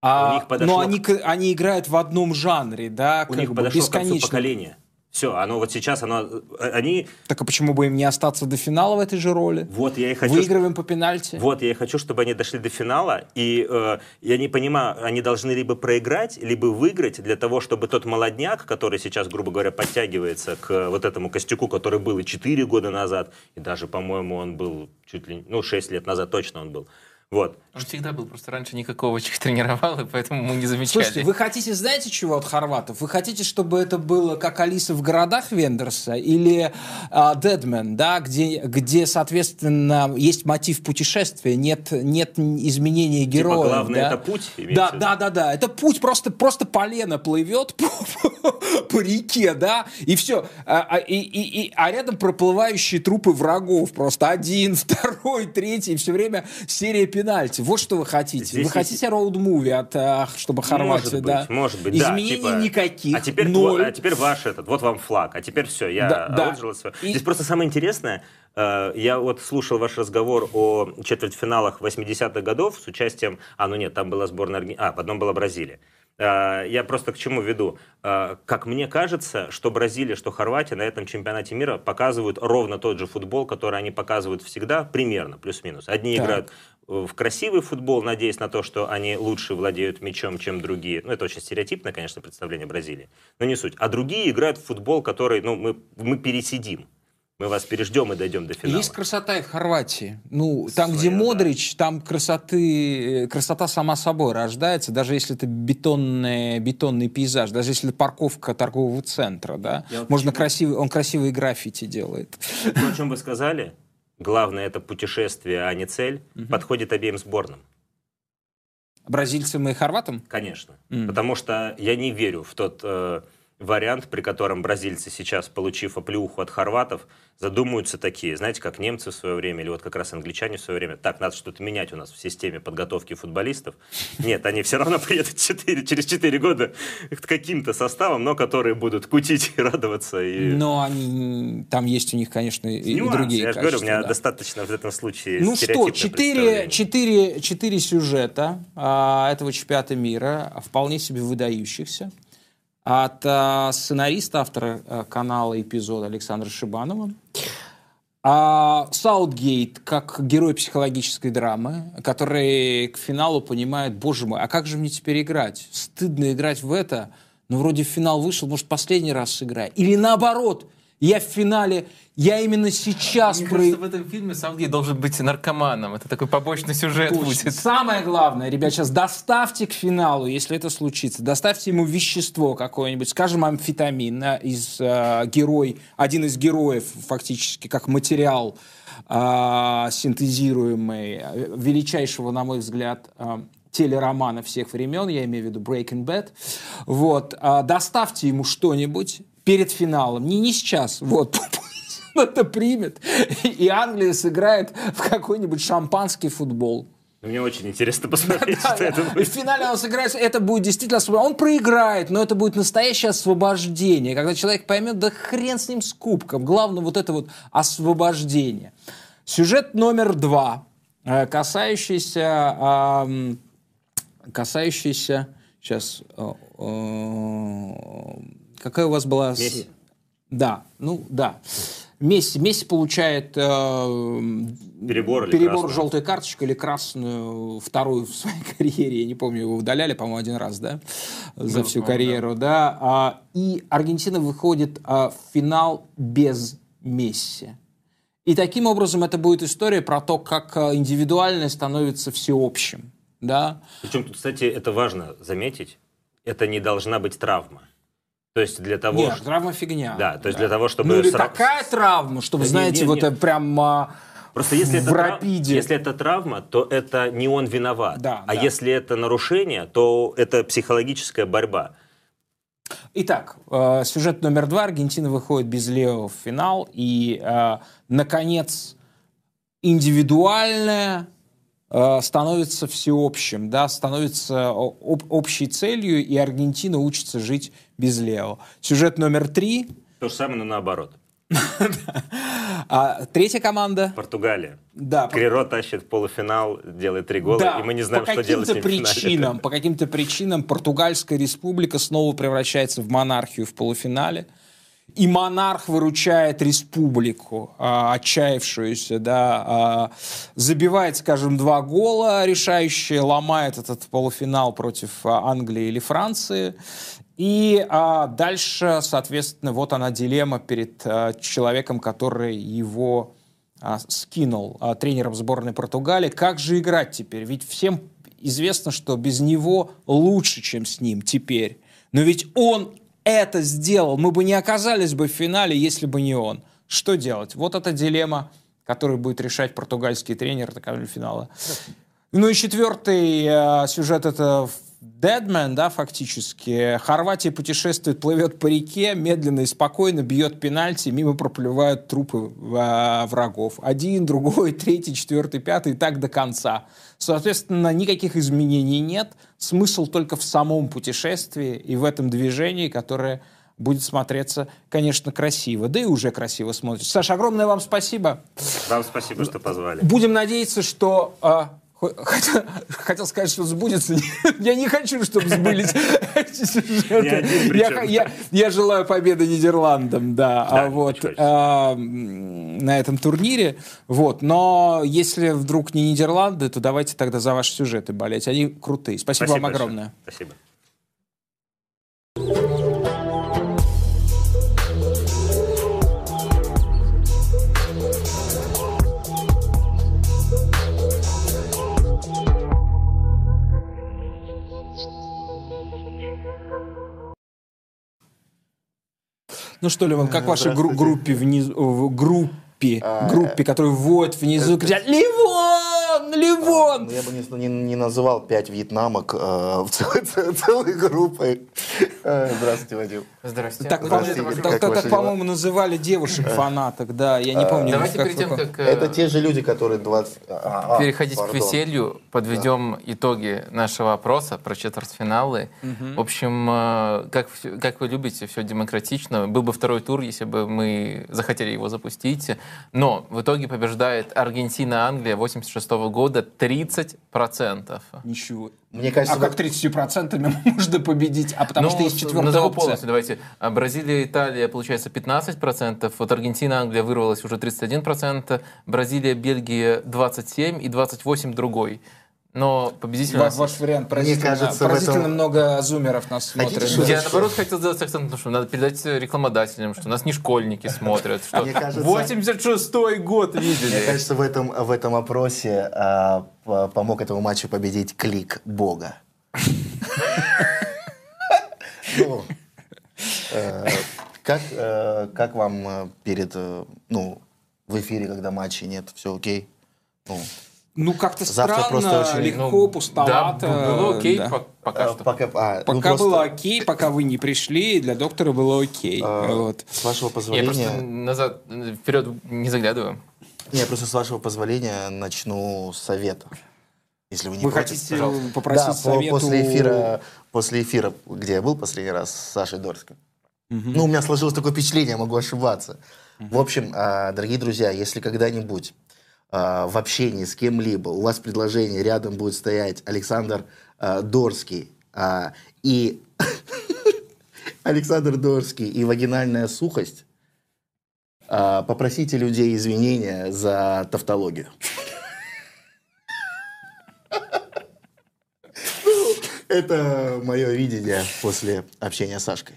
А, У них подошло- но они, к- они играют в одном жанре, да, У как них бы подошло к концу бесконечно. Все, оно вот сейчас, оно, э, они, Так а почему бы им не остаться до финала в этой же роли? вот я и хочу, Выигрываем по пенальти. Вот, я и хочу, чтобы они дошли до финала, и э, я не понимаю, они должны либо проиграть, либо выиграть для того, чтобы тот молодняк, который сейчас, грубо говоря, подтягивается к э, вот этому костюку, который был и 4 года назад, и даже, по-моему, он был чуть ли, ну, 6 лет назад точно он был. Вот. Он всегда был, просто раньше никакого их тренировал, и поэтому мы не замечали. Слушайте, вы хотите, знаете, чего от хорватов? Вы хотите, чтобы это было как Алиса в городах Вендерса или Дедмен, да, где, где, соответственно, есть мотив путешествия, нет, нет изменения героя. типа, главное, да? это путь, Да, да, да, да. Это путь просто, просто полено плывет по, [LAUGHS] по- по реке, да, и все. А, а- и, и- и- а рядом проплывающие трупы врагов. Просто один, [LAUGHS] второй, третий, и все время серия пенальти. Вот что вы хотите. Здесь вы хотите роуд-муви, от, чтобы Хорватия, может быть, да? может быть, да, Изменений типа, никаких, А теперь, ноль. а теперь ваш этот, вот вам флаг, а теперь все, я Да, да. отжил всё. И- Здесь просто самое интересное, э, я вот слушал ваш разговор о четвертьфиналах 80-х годов с участием, а, ну нет, там была сборная а, в одном была Бразилия. Э, Я просто к чему веду? Э, Как мне кажется, что Бразилия, что Хорватия на этом чемпионате мира показывают ровно тот же футбол, который они показывают всегда, примерно, плюс-минус. Одни Так. играют в красивый футбол, надеясь на то, что они лучше владеют мячом, чем другие. Ну, это очень стереотипное, конечно, представление Бразилии, но не суть. А другие играют в футбол, который, ну, мы, мы пересидим. Мы вас переждем и дойдем до финала. Есть красота и в Хорватии. Ну, там, Своя, где да. Модрич, там красоты, э, красота сама собой рождается, даже если это бетонный, бетонный пейзаж, даже если это парковка торгового центра, да. Я вот Можно почему- красивый, он красивые граффити делает. То, о чем вы сказали, главное это путешествие, а не цель, подходит обеим сборным. Бразильцам и хорватам? Конечно. Мгм. Потому что я не верю в тот э, вариант, при котором бразильцы сейчас, получив оплеуху от хорватов, задумаются такие, знаете, как немцы в свое время, или вот как раз англичане в свое время, так, надо что-то менять у нас в системе подготовки футболистов. Нет, они все равно приедут четыре- через 4 года к каким-то составам, но которые будут кутить и радоваться. И... Но они, там есть у них, конечно, и, и Нюансы. другие Я же говорю, у меня да. достаточно в этом случае Ну что, стереотипное четыре, представление. четыре, четыре сюжета а, этого чемпионата мира, вполне себе выдающихся. От а, сценариста, автора а, канала эпизода Александра Шибанова. А Саутгейт как герой психологической драмы, который к финалу понимает, боже мой, а как же мне теперь играть? Стыдно играть в это, но вроде финал вышел, может, последний раз сыграю. Или наоборот, я в финале, я именно сейчас... Мне про- кажется, в этом фильме Саутгейт должен быть наркоманом. Это такой побочный сюжет Точно. будет. Самое главное, ребят, сейчас доставьте к финалу, если это случится, доставьте ему вещество какое-нибудь, скажем, амфетамин, да, из э, герой, один из героев фактически как материал э, синтезируемый э, величайшего, на мой взгляд, э, телеромана всех времен, я имею в виду Breaking Bad. Вот, э, доставьте ему что-нибудь перед финалом, не не сейчас, вот. [LAUGHS] Это примет, и Англия сыграет в какой-нибудь шампанский футбол. Мне очень интересно посмотреть, Да, что это да. И будет. в финале он сыграет, это будет действительно освобождение. Он проиграет, но это будет настоящее освобождение, когда человек поймет, да хрен с ним с кубком. Главное вот это вот освобождение. Сюжет номер два, э, касающийся, ам, касающийся, сейчас, какая у вас была... Месси. Да, ну да. Месси, Месси получает э, Перебор перебор красную? желтой карточкой или красную вторую в своей [LAUGHS] карьере. Я не помню, его удаляли, по-моему, один раз, да, за Ну, всю карьеру, да. А, и Аргентина выходит а, в финал без Месси. И таким образом это будет история про то, как а, индивидуальное становится всеобщим, да. Причем кстати, это важно заметить, это не должна быть травма. То есть для того, Нет, что- травма фигня. Да, то есть для того, чтобы Ну или сра- такая травма, чтобы, Да знаете, не, вот не. э, прям а, Просто если в это, трав- если это травма, то это не он виноват. Да, а да. если это нарушение, то это психологическая борьба. Итак, э, сюжет номер два. Аргентина выходит без Лео в финал. И, э, наконец, индивидуальное э, становится всеобщим, да, становится об- общей целью, и Аргентина учится жить без Лео. Сюжет номер три. То же самое, но наоборот. [LAUGHS] А, третья команда. Португалия. Да, Криро тащит полуфинал, делает три гола, Да, и мы не знаем, что делать с каким-то ним причинам, [LAUGHS] по каким-то причинам Португальская республика снова превращается в монархию в полуфинале. И монарх выручает республику, а, отчаявшуюся, да, а, забивает, скажем, два гола решающие, ломает этот полуфинал против а, Англии или Франции. И а, дальше, соответственно, вот она дилемма перед а, человеком, который его а, скинул а, тренером сборной Португалии. Как же играть теперь? Ведь всем известно, что без него лучше, чем с ним теперь. Но ведь он это сделал. Мы бы не оказались бы в финале, если бы не он. Что делать? Вот эта дилемма, которую будет решать португальский тренер до финала. Ну и четвертый э, сюжет это Deadman, да, фактически. Хорватия путешествует, плывет по реке, медленно и спокойно бьет пенальти, мимо проплывают трупы э, врагов. Один, другой, [LAUGHS] третий, четвертый, пятый, и так до конца. Соответственно, никаких изменений нет. Смысл только в самом путешествии и в этом движении, которое будет смотреться, конечно, красиво. Да и уже красиво смотрится. Саша, огромное вам спасибо. Вам спасибо, что позвали. Будем надеяться, что... а, [LAUGHS] хо- Хотел, сказать, что сбудется. [LAUGHS] Я не хочу, чтобы сбылись [LAUGHS] эти сюжеты. Я, я- я желаю победы Нидерландам, да, Да, а вот, а, на этом турнире. Вот. Но если вдруг не Нидерланды, то давайте тогда за ваши сюжеты болеть. Они крутые. Спасибо, вам большое. огромное. Спасибо. Ну что, Леван, как вашей гру- группе внизу, в группе, А, группе, которые вводят внизу, кричат «Ливон! Ливон!» Ну, я бы не, не- не называл пять вьетнамок э, [LAUGHS] целой- целой группой. Э, Здравствуйте, Вадим. Здрасте. Так, так, как так, ваши так, дела? по-моему, называли девушек-фанаток, да, я не помню. Давайте как- перед тем, как- как э, Это те же люди, которые 20... а, а, переходить к пардон. веселью, подведем итоги нашего опроса про четвертьфиналы. В общем, э, как, как вы любите, все демократично. Был бы второй тур, если бы мы захотели его запустить. Но в итоге побеждает Аргентина-Англия 86 года 30%. Ничего. Мне кажется, А как вот- 30% [LAUGHS] можно победить? А потому что Ну, есть четвертая опция. полностью, давайте. А Бразилия, Италия, получается, 15%. Вот Аргентина, Англия вырвалась уже 31%. Бразилия, Бельгия 27% и 28% другой. Но победитель у Ва- нас Ваш вариант поразительно, кажется, поразительно этом- много зумеров нас Хотите смотрят. Я, наоборот, хотел сделать акцент, потому что надо передать рекламодателям, что нас не школьники смотрят, что Мне кажется- 86-й год Мне видели. кажется, в этом, в этом опросе а, помог этому матчу победить клик Бога. Ну, э, Как э, как вам э, перед, ну, в эфире, когда матчей нет, все окей? Ну, Ну, как-то Завтра странно, просто очень- легко, Ну, пустовато. Да, было окей да. по- пока э, что. Пока, а, ну, Пока просто, было окей, пока вы не пришли, для доктора было окей. э, Вот. С вашего Я позволения... просто назад, вперед не заглядываю. Не, просто с вашего позволения начну с совета. Если вы не Вы против, хотите пожалуйста. попросить да, по- совету... после эфира, после эфира, где я был последний раз с Сашей Дорским. Ну, у меня сложилось такое впечатление, я могу ошибаться. В общем, а, дорогие друзья, если когда-нибудь а, в общении с кем-либо у вас предложение рядом будет стоять Александр а, Дорский а, и [LAUGHS] Александр Дорский и вагинальная сухость, а, попросите людей извинения за тавтологию. [LAUGHS] Ну, Это мое видение после общения с Сашкой.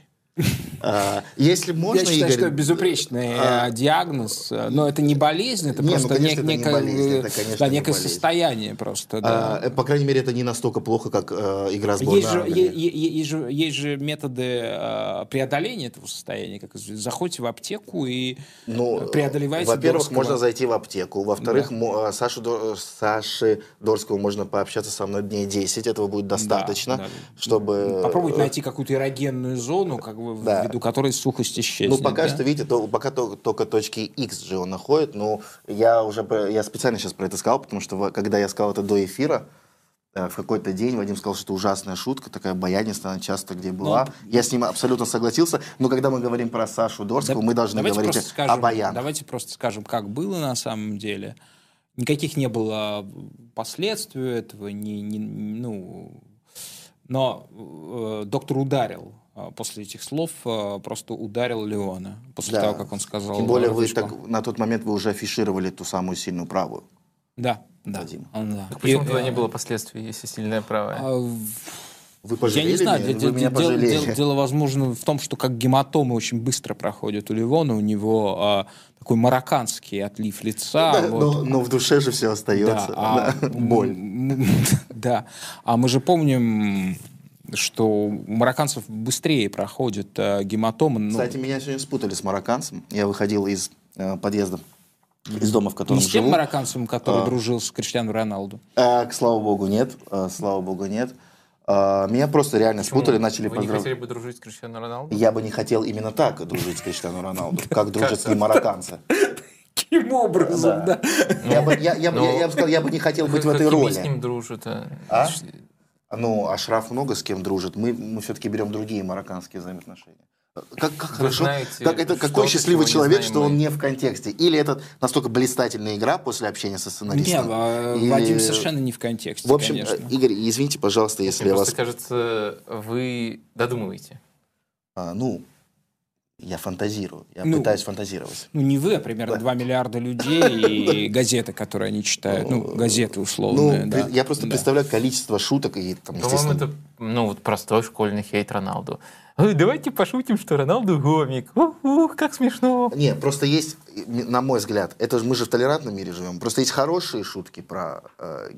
А, Если можно, Я считаю, Игорь, что безупречный а, э, диагноз, э, но это не болезнь, это Не, ну, просто конечно, нек- это не некое, болезнь, э, это, конечно, да, не некое болезнь. состояние просто. Да. а, по крайней мере, это не настолько плохо, как э, игра сборной Есть же, е- е- есть, же, есть же методы э, преодоления этого состояния. Как заходите в аптеку и Ну, преодолеваете Во-первых, Дорского. можно зайти в аптеку. Во-вторых, э, Сашу, Дор- Саше Дорскому можно пообщаться со мной дней 10. Этого будет достаточно, да. чтобы... попробовать найти какую-то эрогенную зону, как бы, Да. Ввиду которой сухость исчезнет. Ну, пока да? что, видите, то- пока то- только точки X же он находит. Ну, я уже я специально сейчас про это сказал, потому что когда я сказал это до эфира, э, в какой-то день Вадим сказал, что это ужасная шутка, такая баянистая, она часто где была. Ну, я с ним абсолютно согласился. Но когда мы говорим про Сашу Дорского, Да- мы должны говорить просто о скажем, баянах. Давайте просто скажем, как было на самом деле. Никаких не было последствий этого, ни, ни- ну, но э, доктор ударил после этих слов, э, просто ударил Леона после Да. того, как он сказал. Тем более вы так, на тот момент вы уже афишировали ту самую сильную правую. Да, да. Вадим. он, да. Так почему И, тогда э, не было последствий, если сильная правая? а, Вы Я пожалели не знаю, меня? де- Вы меня де- пожалели. дело- дело, возможно, в том, что как гематомы очень быстро проходят у Ливона, у него а, такой марокканский отлив лица. Да, вот. но, но в душе же все остается. Да, а, Да, [LAUGHS] Боль. [LAUGHS] Да. А мы же помним, что у марокканцев быстрее проходит э, гематомы. ну, Кстати, меня сегодня спутали с марокканцем. Я выходил из э, подъезда, из дома, в котором не с тем живу. марокканцем, который А. дружил с Криштиану Роналду. А, к слава богу, нет. А, слава богу, нет. А, меня просто реально Почему? спутали, начали Вы не поздравлять. хотели бы дружить с Криштиану Роналду? Я бы не хотел именно так дружить с Криштиану Роналду, как дружат с ним марокканцы. Каким образом, да? Я бы, бы сказал, я бы не хотел быть в этой роли. с ним дружит? А? А? Ну, Ашраф много с кем дружит. Мы, мы все-таки берем другие марокканские взаимоотношения. Как, как хорошо, знаете как это, какой счастливый человек, знаем что он не в контексте. Или это настолько блистательная игра после общения со сценаристом. а, или- Вадим совершенно не в контексте, В общем, конечно. э, Игорь, извините, пожалуйста, если Мне я вас... просто кажется, вы додумываете. а, ну, я фантазирую. Я Ну, пытаюсь фантазировать. Ну, не вы, а примерно 2 миллиарда людей [LAUGHS] и газеты, которые они читают. Ну, газеты Ну, условные, да. я просто Да. представляю количество шуток и там, естественно... это ну, вот простой школьный хейт Роналду. «Ой, Давайте пошутим, что Роналду гомик. Ух, ух, как смешно. Не, просто есть, на мой взгляд, это же мы же в толерантном мире живем. Просто есть хорошие шутки про э,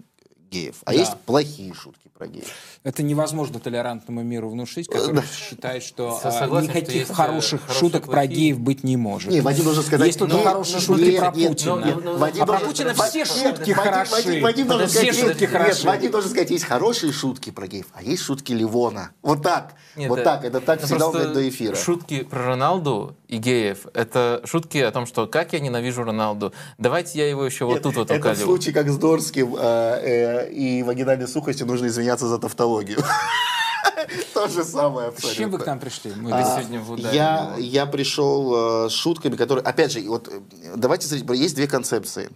геев, а Да. есть плохие шутки про геев. Это невозможно толерантному миру внушить, который считает, что а, согласен, что никаких есть, э, хороших шуток про геев быть не может. Не, Вадим должен сказать... Есть только нет, хорошие нет, шутки нет, про нет, Путина. нет, Ну, ну, Вадим а про должен- Путина все нет, шутки Вадим- хороши. Вадим, Вадим должен Все сказать, шутки нет, хороши. Вадим должен сказать, есть хорошие шутки про геев, а есть шутки Ливона. Вот так. Нет, вот э, так. Это так ну, всегда он говорит до эфира. Шутки про Роналду и геев — это шутки о том, что как я ненавижу Роналду. Давайте я его еще вот Нет, тут вот это в уколю. случае, как с Дорским э, э, и вагинальной сухостью нужно извиняться за тавтологию. [LAUGHS] То же самое С чем вы к абсолютно. нам пришли? Мы А, сегодня в ударе Я, я пришел э, с шутками, которые, опять же, вот э, давайте смотрите, есть две концепции.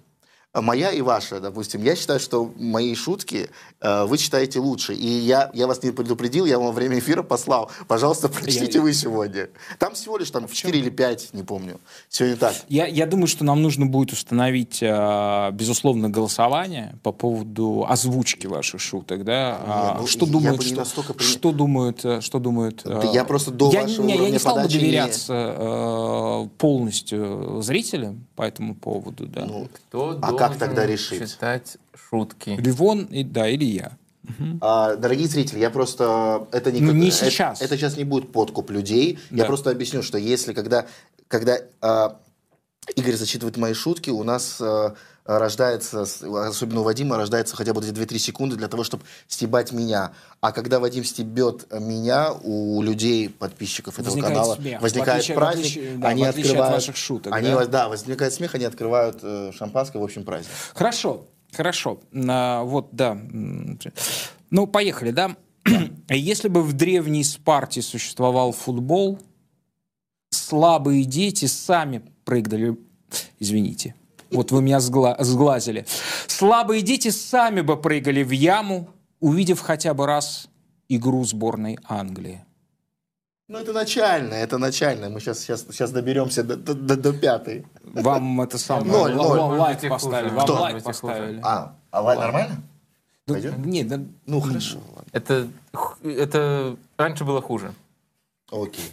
Моя и ваша, допустим. Я считаю, что мои шутки э, вы читаете лучше. И я, я вас не предупредил, я вам во время эфира послал. Пожалуйста, [LAUGHS] прочтите Я- вы сегодня. Там всего лишь там 4 или 5, не помню. Сегодня так. Я, я думаю, что нам нужно будет установить, э, безусловно, голосование по поводу озвучки ваших шуток, да? А, ну, что я думают, не что, настолько что думают, э, что думают? э, Да я просто до я, вашего не, я не стал бы подачи не- доверяться э, полностью зрителям по этому поводу, да? Ну, Кто А как тогда решить? читать шутки? Ливон, и, да, или я. А, дорогие зрители, я просто это не, Ну, не это- сейчас. Это, сейчас не будет подкуп людей. Я Да. просто объясню, что если когда когда а, Игорь зачитывает мои шутки, у нас а, рождается, особенно у Вадима, рождается хотя бы эти 2-3 секунды для того, чтобы стебать меня. А когда Вадим стебет меня, у людей, подписчиков этого Возникает канала, смех. Возникает отличие- праздник, отличие- да, они отличие от открывают... ваших шуток, они, да? да? возникает смех, они открывают э, шампанское, в общем, праздник. Хорошо, хорошо. А, вот, да. Ну, поехали, да? [CLEARS THROAT] Если бы в древней Спарте существовал футбол, слабые дети сами прыгали... Извините. Вот вы меня сгла- сглазили. Слабые дети сами бы прыгали в яму, увидев хотя бы раз игру сборной Англии. Ну, это начальное, это начальное. Мы сейчас, сейчас, сейчас доберемся до, до, до- до пятой. Вам это самое... Ноль, ноль. Лайк поставили. Вам Кто? лайк поставили. А, а лай- нормально? Пойдет? Нет, да- Ну, хорошо. ладно. Это, это раньше было хуже. Окей.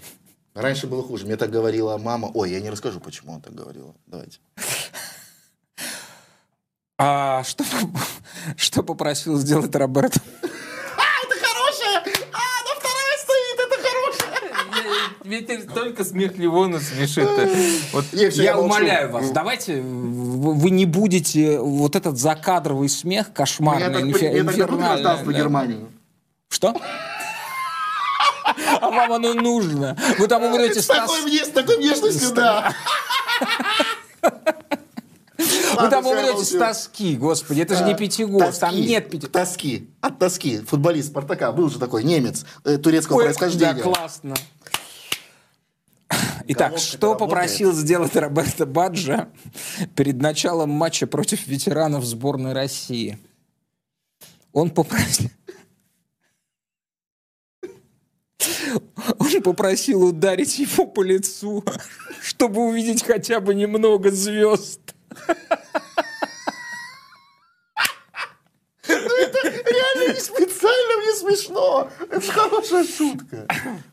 Раньше было хуже. Мне так говорила мама. Ой, я не расскажу, почему она так говорила. Давайте. А что, [LAUGHS] что попросил сделать Роберто? Это хорошая! А, она вторая стоит, это хорошая! Ветер только смех Ливона смешит. Вот Я молчу. умоляю вас, давайте вы не будете вот этот закадровый смех Меня кошмарный, так, я так дадут инфернальный, да. Германии. Что? А вам оно нужно. Вы там умрете С с такой внешностью, да. Вы там всё, я умрете с тоски, господи, это же не пятигорск, там нет пяти... Тоски. От тоски. Футболист Спартака был же такой немец э, турецкого происхождения. Да, классно. Итак, Головка-то что работает. попросил сделать Роберто Баджа перед началом матча против ветеранов сборной России? Он попросил... Он попросил ударить его по лицу, чтобы увидеть хотя бы немного звезд. Реально не специально, мне смешно. Это же хорошая шутка.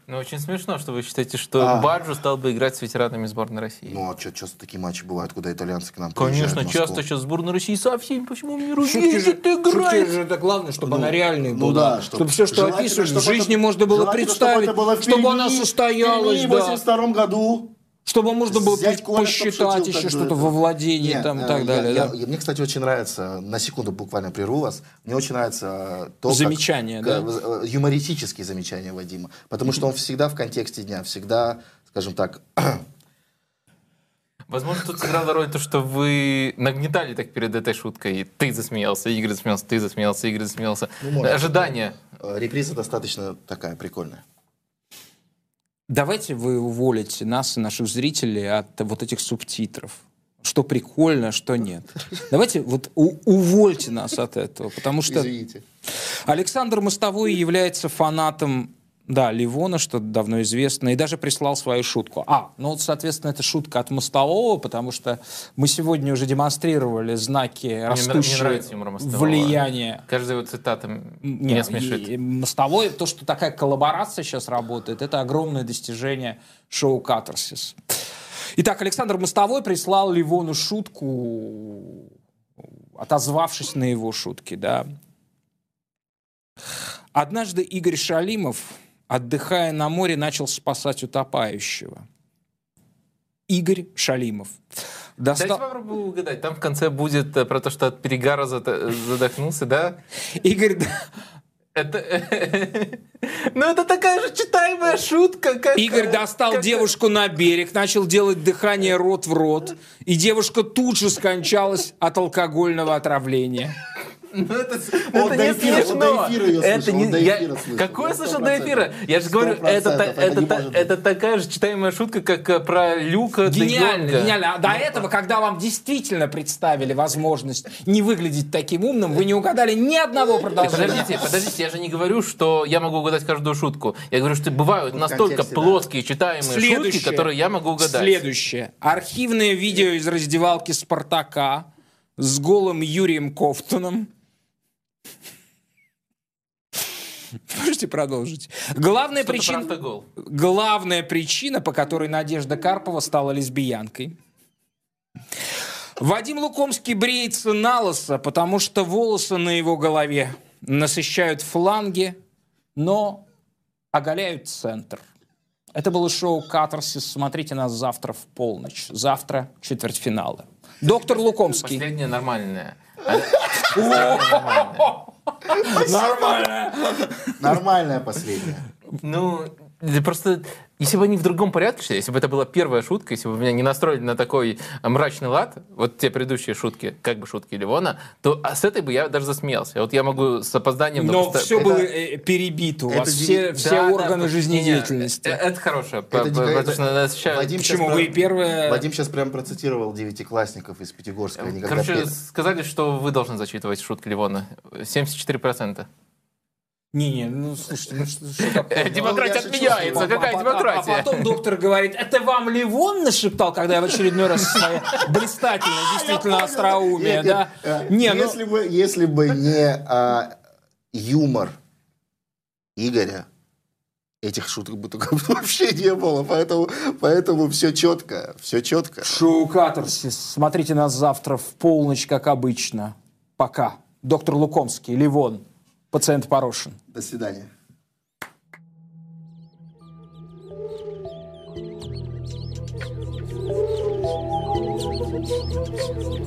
ну, очень смешно, что вы считаете, что А. Баджу стал бы играть с ветеранами сборной России. Ну, а что, часто такие матчи бывают, куда итальянцы к нам приезжают Конечно, часто сейчас сборная России совсем почему не Шутки же, ездит, шутки играет. же это главное, чтобы Ну, она реальной ну была. да, чтобы все, что описывают, в чтобы жизни это- можно было представить, чтобы, это было в чтобы она состоялась, в Перми в да. 82 году. Чтобы можно было Зять Коля, посчитать шутил, еще как что-то во владении Нет, там, и э, так я- далее. я- да. я- Мне, кстати, очень нравится, на секунду буквально прерву вас, мне очень нравится э, то, как- Замечание, да? как, э, юмористические замечания Вадима. Потому что он всегда в контексте дня, всегда, скажем так, [CLEARS THROAT] Возможно, тут сыграла роль то, что вы нагнетали так перед этой шуткой. Ты засмеялся, Игорь засмеялся, ты засмеялся, Игорь засмеялся. Ну, может. Ожидание. реприза достаточно такая прикольная. Давайте вы уволите нас и наших зрителей от вот этих субтитров. Что прикольно, что нет. Давайте вот увольте нас от этого, потому что Извините. Александр Мостовой является фанатом, да, Ливона, что давно известно, и даже прислал свою шутку. А, ну вот, соответственно, это шутка от Мостового, потому что мы сегодня уже демонстрировали знаки растущего влияния Каждая его цитата Не, меня смешит. и- и Мостовой, то, что такая коллаборация сейчас работает, это огромное достижение шоу «Катарсис». Итак, Александр Мостовой прислал Ливону шутку, отозвавшись на его шутки, да. Однажды Игорь Шалимов, отдыхая на море, начал спасать утопающего. Игорь Шалимов. Дайте попробую угадать. Там в конце будет э, про то, что от перегара задохнулся, да? Игорь, да, Это... [LAUGHS] Ну, это такая же читаемая шутка, как... Игорь достал как- девушку на берег, начал делать дыхание рот в рот, и девушка тут же скончалась от алкогольного отравления. Ну, это, не смешно. эфира это не, я- слышал. Какой Я слышал до эфира? Я же говорю, это, такая же читаемая шутка, как э, про Люка Гениально, гениально. А До этого, когда вам действительно представили возможность не выглядеть таким умным, вы не угадали ни одного продолжения. Подождите, подождите, я же не говорю, что я могу угадать каждую шутку. Я говорю, что бывают настолько да. плоские читаемые шутки, которые я могу угадать. Следующее. Архивное видео из раздевалки «Спартака» с голым Юрием Кофтоном. Можете продолжить. Главная причина, главная причина, по которой Надежда Карпова стала лесбиянкой. Вадим Лукомский бреется на лысо, потому что волосы на его голове насыщают фланги, но оголяют центр. Это было шоу «Катарсис». Смотрите нас завтра в полночь. Завтра четвертьфиналы. Доктор Лукомский. Последнее нормальное. Нормально. Нормальная последняя. Ну, просто, если бы они в другом порядке шли, если бы это была первая шутка, если бы меня не настроили на такой а, мрачный лад, вот те предыдущие шутки, как бы шутки Ливона, то а с этой бы я даже засмеялся. Вот я могу с опозданием... Но просто- все это- было э, перебито. У это вас все, Да, все Да, да, органы не, жизнедеятельности. не, э, Это хорошее, Это это- потому что насыщают- Вадим Почему? сейчас Вы прям- первые... Вадим сейчас прям процитировал девятиклассников из Пятигорска. Когда Короче, сказали, что вы должны зачитывать шутки Ливона. 74%. Не-не, ну слушайте, ну что, что такое? Э, Демократия я же отменяется. Какая А- демократия? А потом доктор говорит, это вам Ливон нашептал, когда я в очередной раз свое блистательное, [LAUGHS] действительно остроумие, да? э, Не, ну, если, бы, если бы не а, юмор Игоря, этих шуток бы только [LAUGHS] вообще не было. Поэтому, поэтому все четко, все четко. шоу Катарсис. Смотрите нас завтра в полночь, как обычно. Пока. Доктор Лукомский, Ливон, пациент Порошин. До свидания. Thank